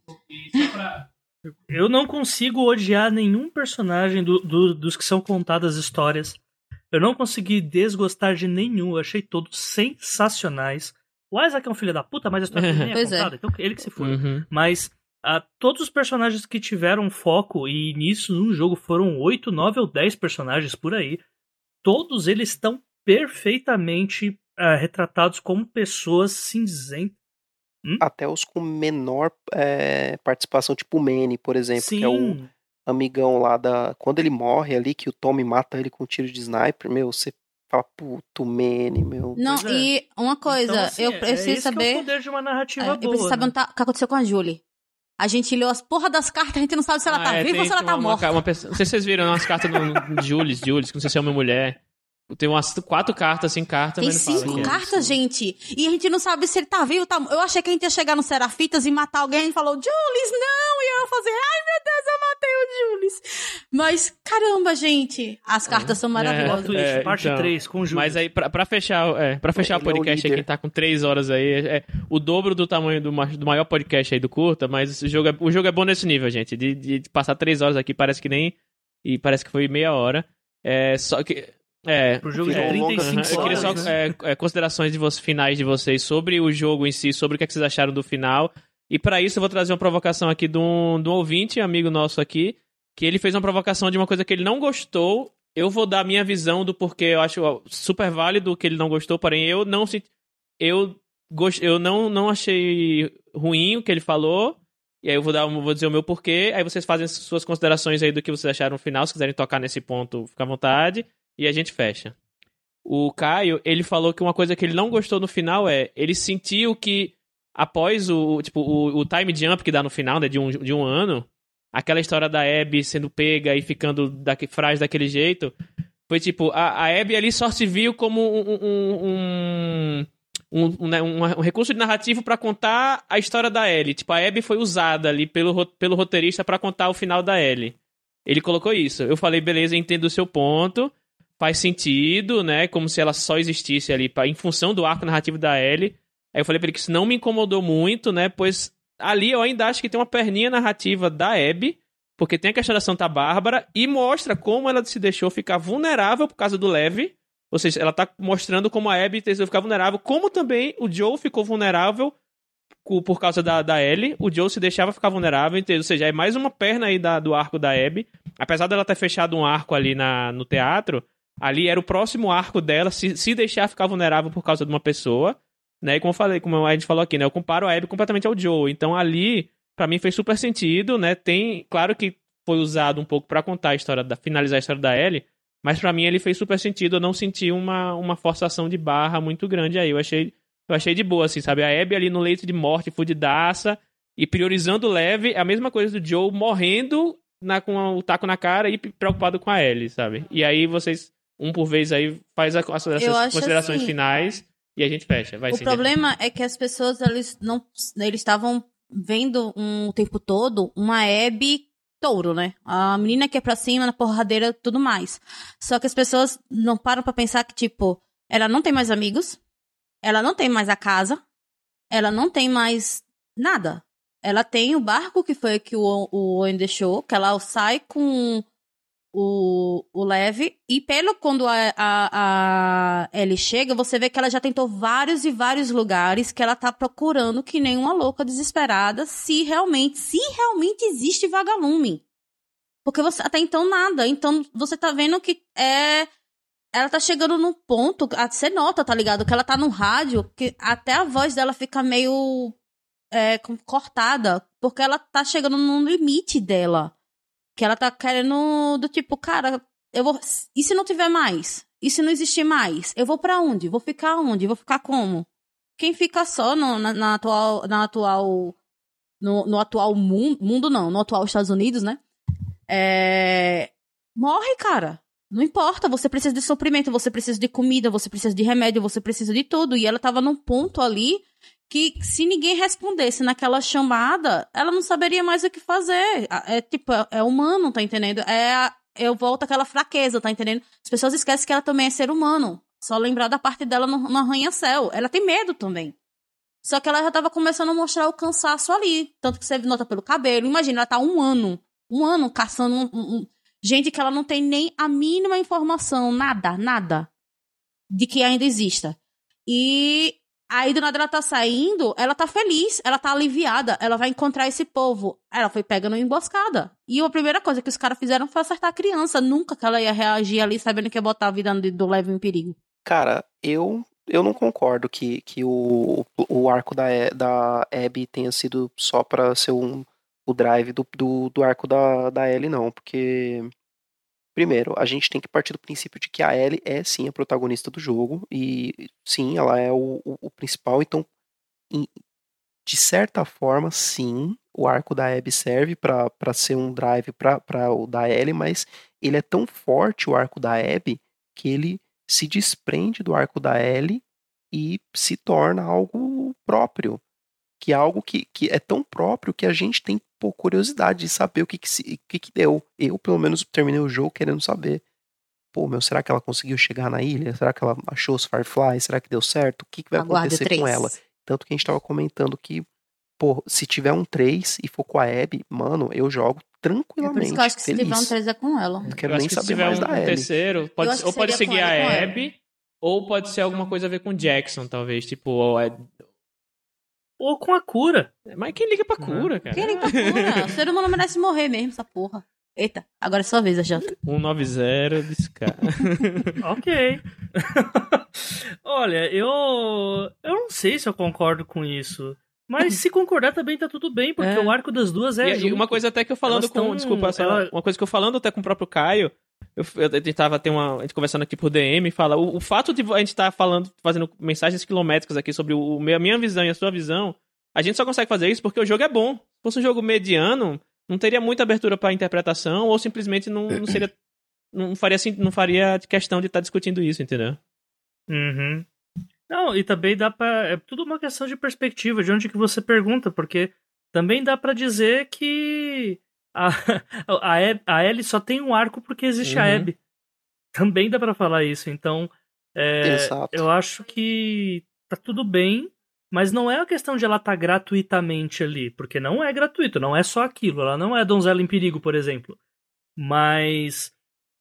Eu não consigo odiar nenhum personagem do- do- dos que são contadas histórias. Eu não consegui desgostar de nenhum. Eu achei todos sensacionais. O Isaac é um filho da puta, mas a história nem é *laughs* Pois é. contada, então ele que se for. Uhum. Mas a, todos os personagens que tiveram foco e nisso no jogo foram 8, 9 ou 10 personagens por aí. Todos eles estão perfeitamente uh, retratados como pessoas cinzentas. Hum? Até os com menor é, participação, tipo o Manny, por exemplo, Sim. que é o amigão lá da. Quando ele morre ali, que o Tommy mata ele com um tiro de sniper, meu, você fala, puto, Manny, meu. Não, é. e uma coisa, então, assim, eu preciso é saber. É o poder de uma narrativa é, boa, eu preciso saber né? tá, o que aconteceu com a Julie. A gente leu as porra das cartas, a gente não sabe se ela ah, tá é, viva ou se ela tá uma, morta. Uma, uma, não sei se vocês viram umas cartas do Jules, Jules, que não sei se é uma mulher. Tem umas quatro cartas, assim, cartas. Tem cinco é. cartas, gente. E a gente não sabe se ele tá vivo. Tá... Eu achei que a gente ia chegar no Serafitas e matar alguém. A gente falou, Jules, não! E eu ia fazer, ai meu Deus, eu matei o Jules. Mas, caramba, gente. As cartas é. são maravilhosas. É, é, parte então, 3, com o Jules. Mas aí, pra, pra fechar, é, pra fechar o podcast aí, que tá com três horas aí, é, é, o dobro do tamanho do, do maior podcast aí do curta, mas o jogo é, o jogo é bom nesse nível, gente. De, de passar três horas aqui, parece que nem. E parece que foi meia hora. É, só que é, pro jogo de 35 Eu queria só é, é, considerações de vocês, finais de vocês sobre o jogo em si, sobre o que, é que vocês acharam do final. E para isso eu vou trazer uma provocação aqui de um, de um ouvinte, amigo nosso aqui, que ele fez uma provocação de uma coisa que ele não gostou. Eu vou dar a minha visão do porquê eu acho super válido que ele não gostou, porém eu não eu gost, eu não, não achei ruim o que ele falou. E aí eu vou dar vou dizer o meu porquê, aí vocês fazem suas considerações aí do que vocês acharam no final, se quiserem tocar nesse ponto, fica à vontade e a gente fecha. O Caio, ele falou que uma coisa que ele não gostou no final é, ele sentiu que após o, tipo, o, o time jump que dá no final, né, de um, de um ano, aquela história da Abby sendo pega e ficando daqui, frágil daquele jeito, foi tipo, a, a Abby ali só se viu como um, um, um um, um, né, recurso de narrativo para contar a história da Ellie. Tipo, a Abby foi usada ali pelo, pelo roteirista para contar o final da Ellie. Ele colocou isso. Eu falei, beleza, entendo o seu ponto faz sentido, né? Como se ela só existisse ali pra, em função do arco narrativo da Ellie. Aí eu falei pra ele que isso não me incomodou muito, né? Pois ali eu ainda acho que tem uma perninha narrativa da Abby, porque tem a questão da Santa Bárbara e mostra como ela se deixou ficar vulnerável por causa do Leve. Ou seja, ela tá mostrando como a Abby decidiu ficar vulnerável, como também o Joe ficou vulnerável por causa da, da Ellie. O Joe se deixava ficar vulnerável, entendeu? ou seja, é mais uma perna aí da, do arco da Abby. Apesar dela ter fechado um arco ali na, no teatro, Ali era o próximo arco dela se, se deixar ficar vulnerável por causa de uma pessoa. Né? E como eu falei, como a gente falou aqui, né? Eu comparo a Abby completamente ao Joe. Então ali, para mim, fez super sentido, né? Tem. Claro que foi usado um pouco para contar a história da. finalizar a história da Ellie. Mas para mim ele fez super sentido. Eu não senti uma, uma forçação de barra muito grande aí. Eu achei, eu achei de boa, assim, sabe? A Abby ali no leito de morte, fudidaça. E priorizando leve, é a mesma coisa do Joe morrendo na, com o taco na cara e preocupado com a Ellie, sabe? E aí vocês um por vez aí faz a, as, considerações assim, finais e a gente fecha. Vai, o problema é que as pessoas eles não eles estavam vendo um, o tempo todo uma Abby touro, né? A menina que é pra cima, na porradeira, tudo mais. Só que as pessoas não param para pensar que, tipo, ela não tem mais amigos, ela não tem mais a casa, ela não tem mais nada. Ela tem o barco que foi que o, o Owen deixou, que ela sai com o, o Leve. E pelo quando a, a, a Ellie chega, você vê que ela já tentou vários e vários lugares que ela tá procurando que nem uma louca desesperada se realmente, se realmente existe vagalume. Porque você até então nada. Então você tá vendo que é. Ela tá chegando num ponto. Você nota, tá ligado? Que ela tá no rádio, que até a voz dela fica meio é, cortada. Porque ela tá chegando num limite dela. Que ela tá querendo do tipo, cara, eu vou. E se não tiver mais? E se não existir mais? Eu vou para onde? Vou ficar onde? Vou ficar como? Quem fica só no, na, na, atual. Na atual no, no atual mundo, mundo, não, no atual Estados Unidos, né? É... Morre, cara. Não importa, você precisa de suprimento, você precisa de comida, você precisa de remédio, você precisa de tudo. E ela tava num ponto ali que se ninguém respondesse naquela chamada, ela não saberia mais o que fazer. É tipo, é, é humano, tá entendendo? É eu volto àquela fraqueza, tá entendendo? As pessoas esquecem que ela também é ser humano. Só lembrar da parte dela no, no arranha-céu. Ela tem medo também. Só que ela já tava começando a mostrar o cansaço ali. Tanto que você nota pelo cabelo. Imagina, ela tá um ano. Um ano caçando um, um, gente que ela não tem nem a mínima informação, nada, nada, de que ainda exista. E Aí do nada ela tá saindo, ela tá feliz, ela tá aliviada, ela vai encontrar esse povo. Ela foi pega numa emboscada. E a primeira coisa que os caras fizeram foi acertar a criança. Nunca que ela ia reagir ali sabendo que ia botar a vida do Leve em perigo. Cara, eu eu não concordo que, que o, o arco da, da Abby tenha sido só pra ser um, o drive do, do, do arco da, da Ellie, não. Porque Primeiro, a gente tem que partir do princípio de que a Ellie é sim a protagonista do jogo e sim, ela é o, o, o principal. Então, em, de certa forma, sim, o arco da Abby serve para ser um drive para o da Ellie, mas ele é tão forte o arco da Abby que ele se desprende do arco da Ellie e se torna algo próprio que é algo que, que é tão próprio que a gente tem por curiosidade de saber o que que, se, que que deu. Eu, pelo menos, terminei o jogo querendo saber. Pô, meu, será que ela conseguiu chegar na ilha? Será que ela achou os Fireflies? Será que deu certo? O que, que vai Aguarde acontecer 3. com ela? Tanto que a gente tava comentando que, pô, se tiver um 3 e for com a Abby, mano, eu jogo tranquilamente. É por isso que eu acho que feliz. se tiver um 3 é com ela. Não quero nem se saber tiver mais um, da um Abby. terceiro, pode, ou pode seguir a Abby, ou pode ser alguma coisa a ver com Jackson, talvez. Tipo, ou com a cura. Mas quem liga pra cura, cara? Quem liga pra cura? o ser humano merece morrer mesmo, essa porra. Eita, agora é sua vez, Jota. 190 discar. ok. *laughs* Olha, eu. Eu não sei se eu concordo com isso. Mas se concordar também tá tudo bem, porque é. o arco das duas é. E, e, uma coisa até que eu falando Elas com. Tão... Desculpa, só, Ela... uma coisa que eu falando até com o próprio Caio. Eu, eu tentava ter uma. A gente conversando aqui por DM fala. O, o fato de a gente estar tá falando, fazendo mensagens quilométricas aqui sobre o, a minha visão e a sua visão, a gente só consegue fazer isso porque o jogo é bom. Se fosse um jogo mediano, não teria muita abertura para interpretação, ou simplesmente não, não seria. Não faria, não faria questão de estar tá discutindo isso, entendeu? Uhum. Não, e também dá pra. É tudo uma questão de perspectiva, de onde que você pergunta, porque também dá para dizer que a, *laughs* a, a Ellie só tem um arco porque existe uhum. a Abby. Também dá para falar isso, então. É, eu acho que tá tudo bem, mas não é a questão de ela estar tá gratuitamente ali, porque não é gratuito, não é só aquilo. Ela não é donzela em perigo, por exemplo. Mas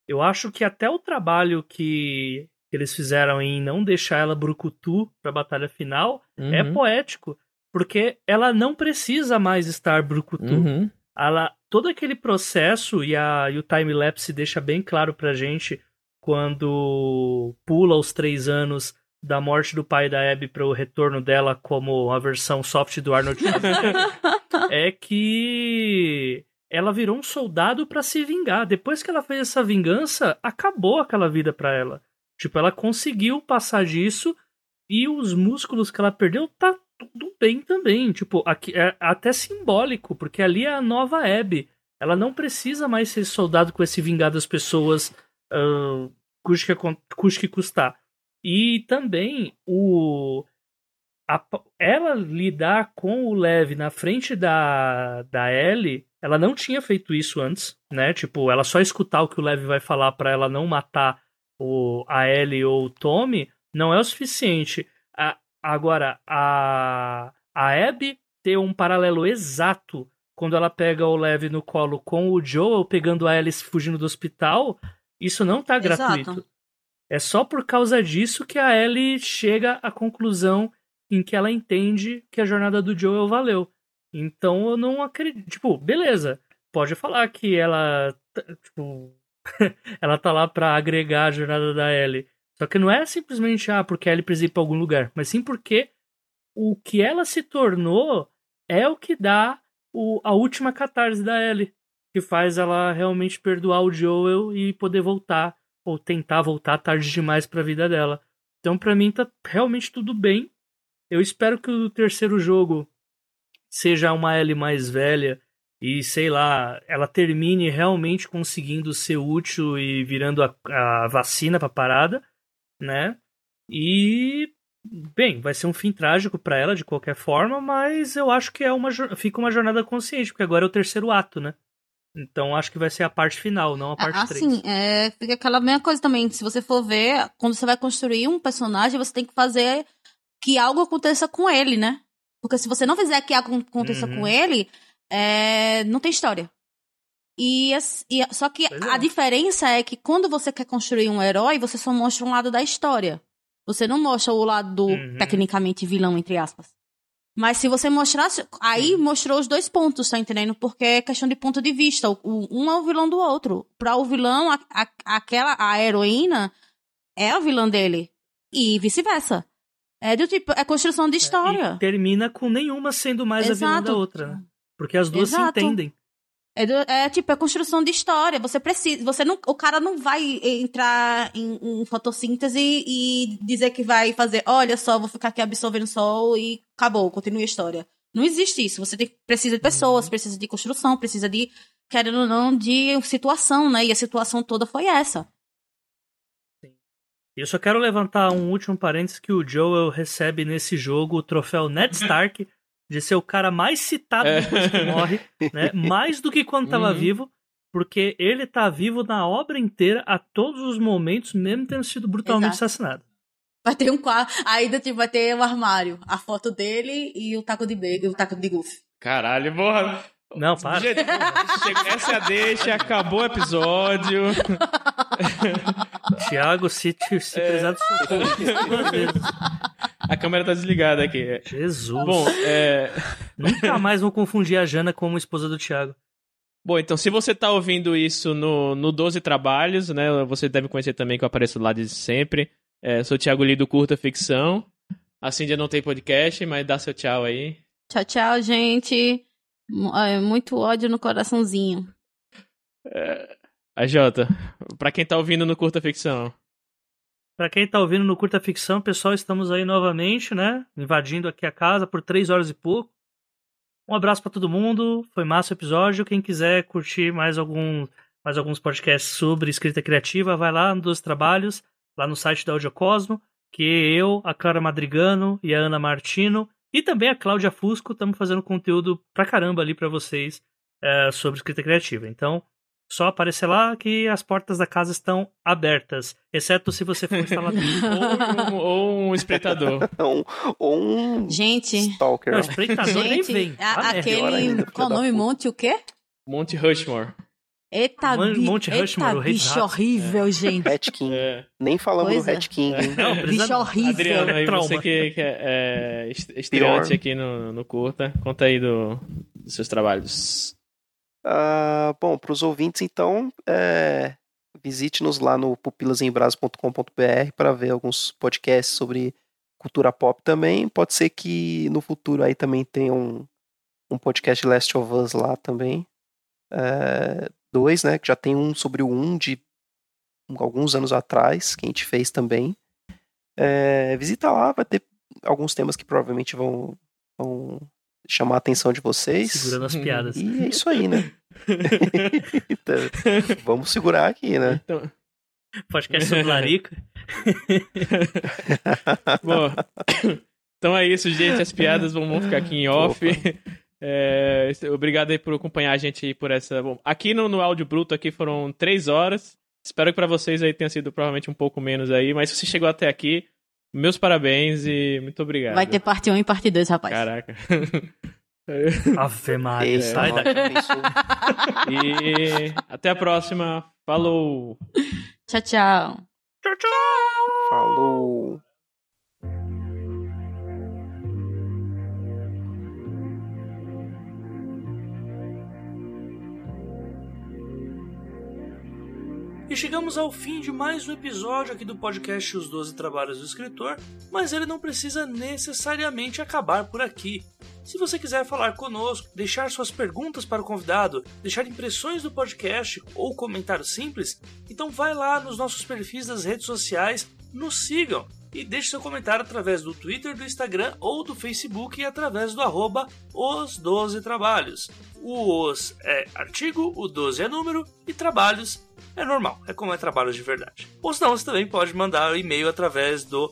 eu acho que até o trabalho que que eles fizeram em não deixar ela brucutu pra batalha final é uhum. é poético. Porque ela não precisa mais estar brucutu. Uhum. Ela, todo aquele processo, e, a, e o time-lapse deixa bem claro pra gente quando pula os três anos da morte do pai da Abby para o retorno dela como a versão soft do Arnold *laughs* é que ela virou um soldado para se vingar. Depois que ela fez essa vingança, acabou aquela vida para ela. Tipo, ela conseguiu passar disso e os músculos que ela perdeu tá tudo bem também. Tipo, aqui é até simbólico, porque ali é a nova Abby. Ela não precisa mais ser soldado com esse vingar das pessoas, uh, custe, que, custar. E também o a, ela lidar com o Lev na frente da, da Ellie, ela não tinha feito isso antes, né? Tipo, ela só escutar o que o Lev vai falar para ela não matar o, a Ellie ou o Tommy não é o suficiente. A, agora, a, a Abby ter um paralelo exato quando ela pega o Lev no colo com o Joel pegando a Alice fugindo do hospital, isso não tá Exato. gratuito. É só por causa disso que a Ellie chega à conclusão em que ela entende que a jornada do Joel valeu. Então eu não acredito. Tipo, beleza. Pode falar que ela. Tipo, *laughs* ela tá lá para agregar a jornada da Ellie. Só que não é simplesmente ah, porque a Ellie precisa ir pra algum lugar, mas sim porque o que ela se tornou é o que dá o, a última catarse da Ellie, que faz ela realmente perdoar o Joel e poder voltar ou tentar voltar tarde demais para a vida dela. Então para mim tá realmente tudo bem. Eu espero que o terceiro jogo seja uma Ellie mais velha e sei lá, ela termine realmente conseguindo ser útil e virando a, a vacina pra parada, né? E bem, vai ser um fim trágico para ela de qualquer forma, mas eu acho que é uma fica uma jornada consciente, porque agora é o terceiro ato, né? Então acho que vai ser a parte final, não a parte ah, 3. Assim, é, fica aquela mesma coisa também. Se você for ver, quando você vai construir um personagem, você tem que fazer que algo aconteça com ele, né? Porque se você não fizer que algo aconteça uhum. com ele, é, não tem história. E, e só que a é. diferença é que quando você quer construir um herói, você só mostra um lado da história. Você não mostra o lado do, Uhum. tecnicamente, vilão, entre aspas. Mas se você mostrasse. Aí mostrou os dois pontos, tá entendendo? Porque é questão de ponto de vista. O, o- um é o vilão do outro. Pra o vilão, a, a- aquela, a heroína é a vilã dele. E vice-versa. É do tipo, é construção de história. E termina com nenhuma sendo mais a vilã Exato. da outra, né? Porque as duas Exato. se entendem. É, é tipo, é construção de história. Você precisa. Você não, o cara não vai entrar em, em fotossíntese e dizer que vai fazer, olha só, vou ficar aqui absorvendo sol e acabou, continue a história. Não existe isso. Você tem, precisa de pessoas, precisa de construção, precisa de, querendo ou não, de situação, né? E a situação toda foi essa. E eu só quero levantar um último parênteses que o Joel recebe nesse jogo o troféu Ned *laughs* Stark de ser o cara mais citado É. depois que morre, *laughs* né? Mais do que quando estava Uhum. vivo, porque ele tá vivo na obra inteira a todos os momentos, mesmo tendo sido brutalmente Exato. assassinado. Vai ter um quadro. Ainda tipo, vai ter um armário. A foto dele e o taco de bacon, o taco de golfe. Caralho, porra. Não, para. Essa é a deixa, acabou o episódio. Thiago, se, te- se É. precisar de socorro. A câmera tá desligada aqui. Jesus. Bom, é... Nunca mais vou confundir a Jana como esposa do Thiago. Bom, então se você tá ouvindo isso no, no 12 Trabalhos, né? Você deve conhecer também que eu apareço lá desde sempre. É, sou o Thiago Lee do Curta Ficção. Assim já não tem podcast, mas dá seu tchau aí. Tchau, tchau, gente. Mu- é, Muito ódio no coraçãozinho. A Jota, pra quem tá ouvindo no Curta Ficção. Pra quem tá ouvindo no Curta Ficção, pessoal, estamos aí novamente, né? Invadindo aqui a casa por três horas e pouco. Um abraço pra todo mundo. Foi massa o episódio. Quem quiser curtir mais algum, mais alguns podcasts sobre escrita criativa, vai lá no Dos Trabalhos, lá no site da Audiocosmo, que eu, a Clara Madrigano e a Ana Martino e também a Cláudia Fusco estamos fazendo conteúdo pra caramba ali pra vocês é, sobre escrita criativa. Então, só aparecer lá que as portas da casa estão abertas, exceto se você for instalador. *laughs* Ou, um- ou um espreitador. *laughs* Ou, ou um Gente, stalker. Não, espreitador nem gente, vem. a- pior aquele. qual o nome? Monte o quê? Monte Rushmore. Eita, Mon- bi... Monte Rushmore, Eita bicho horrível, gente. Hat King. É. Nem falamos Pois do é. Hat King, hein? Não, precisa Bicho horrível. Adriano, aí Trauma. você que, que é, é est- estreante aqui no, no Curta, conta aí do, dos seus trabalhos. Ah, bom, para os ouvintes, então, é, visite-nos lá no pupilasembras.com.br para ver alguns podcasts sobre cultura pop também. Pode ser que no futuro aí também tenha um, um podcast de Last of Us lá também. É, dois, né? Que já tem um sobre o um de alguns anos atrás, que a gente fez também. É, visita lá, vai ter alguns temas que provavelmente vão, vão chamar a atenção de vocês. Segurando as piadas. E é isso aí, né? *laughs* Então, vamos segurar aqui, né? Então, Podcast sobre Larica. *laughs* bom, *coughs* então é isso, gente. As piadas vão, vão ficar aqui em off. *laughs* É, obrigado aí por acompanhar a gente aí por essa. Bom, aqui no, no áudio bruto aqui foram três horas. Espero que pra vocês aí tenha sido provavelmente um pouco menos aí, mas se você chegou até aqui, meus parabéns e muito obrigado. Vai ter parte 1 e parte 2, rapaz. Caraca. *laughs* Ave Maria, Eita, sai daqui. *laughs* E até a próxima. Falou! Tchau, tchau. Tchau, tchau. Falou. E chegamos ao fim de mais um episódio aqui do podcast Os 12 Trabalhos do Escritor, mas ele não precisa necessariamente acabar por aqui. Se você quiser falar conosco, deixar suas perguntas para o convidado, deixar impressões do podcast ou comentário simples, então vai lá nos nossos perfis das redes sociais, nos sigam e deixe seu comentário através do Twitter, do Instagram ou do Facebook e através do arroba os 12 trabalhos. O os é artigo, o 12 é número e trabalhos é normal, é como é trabalhos de verdade. Ou senão você também pode mandar o e-mail através do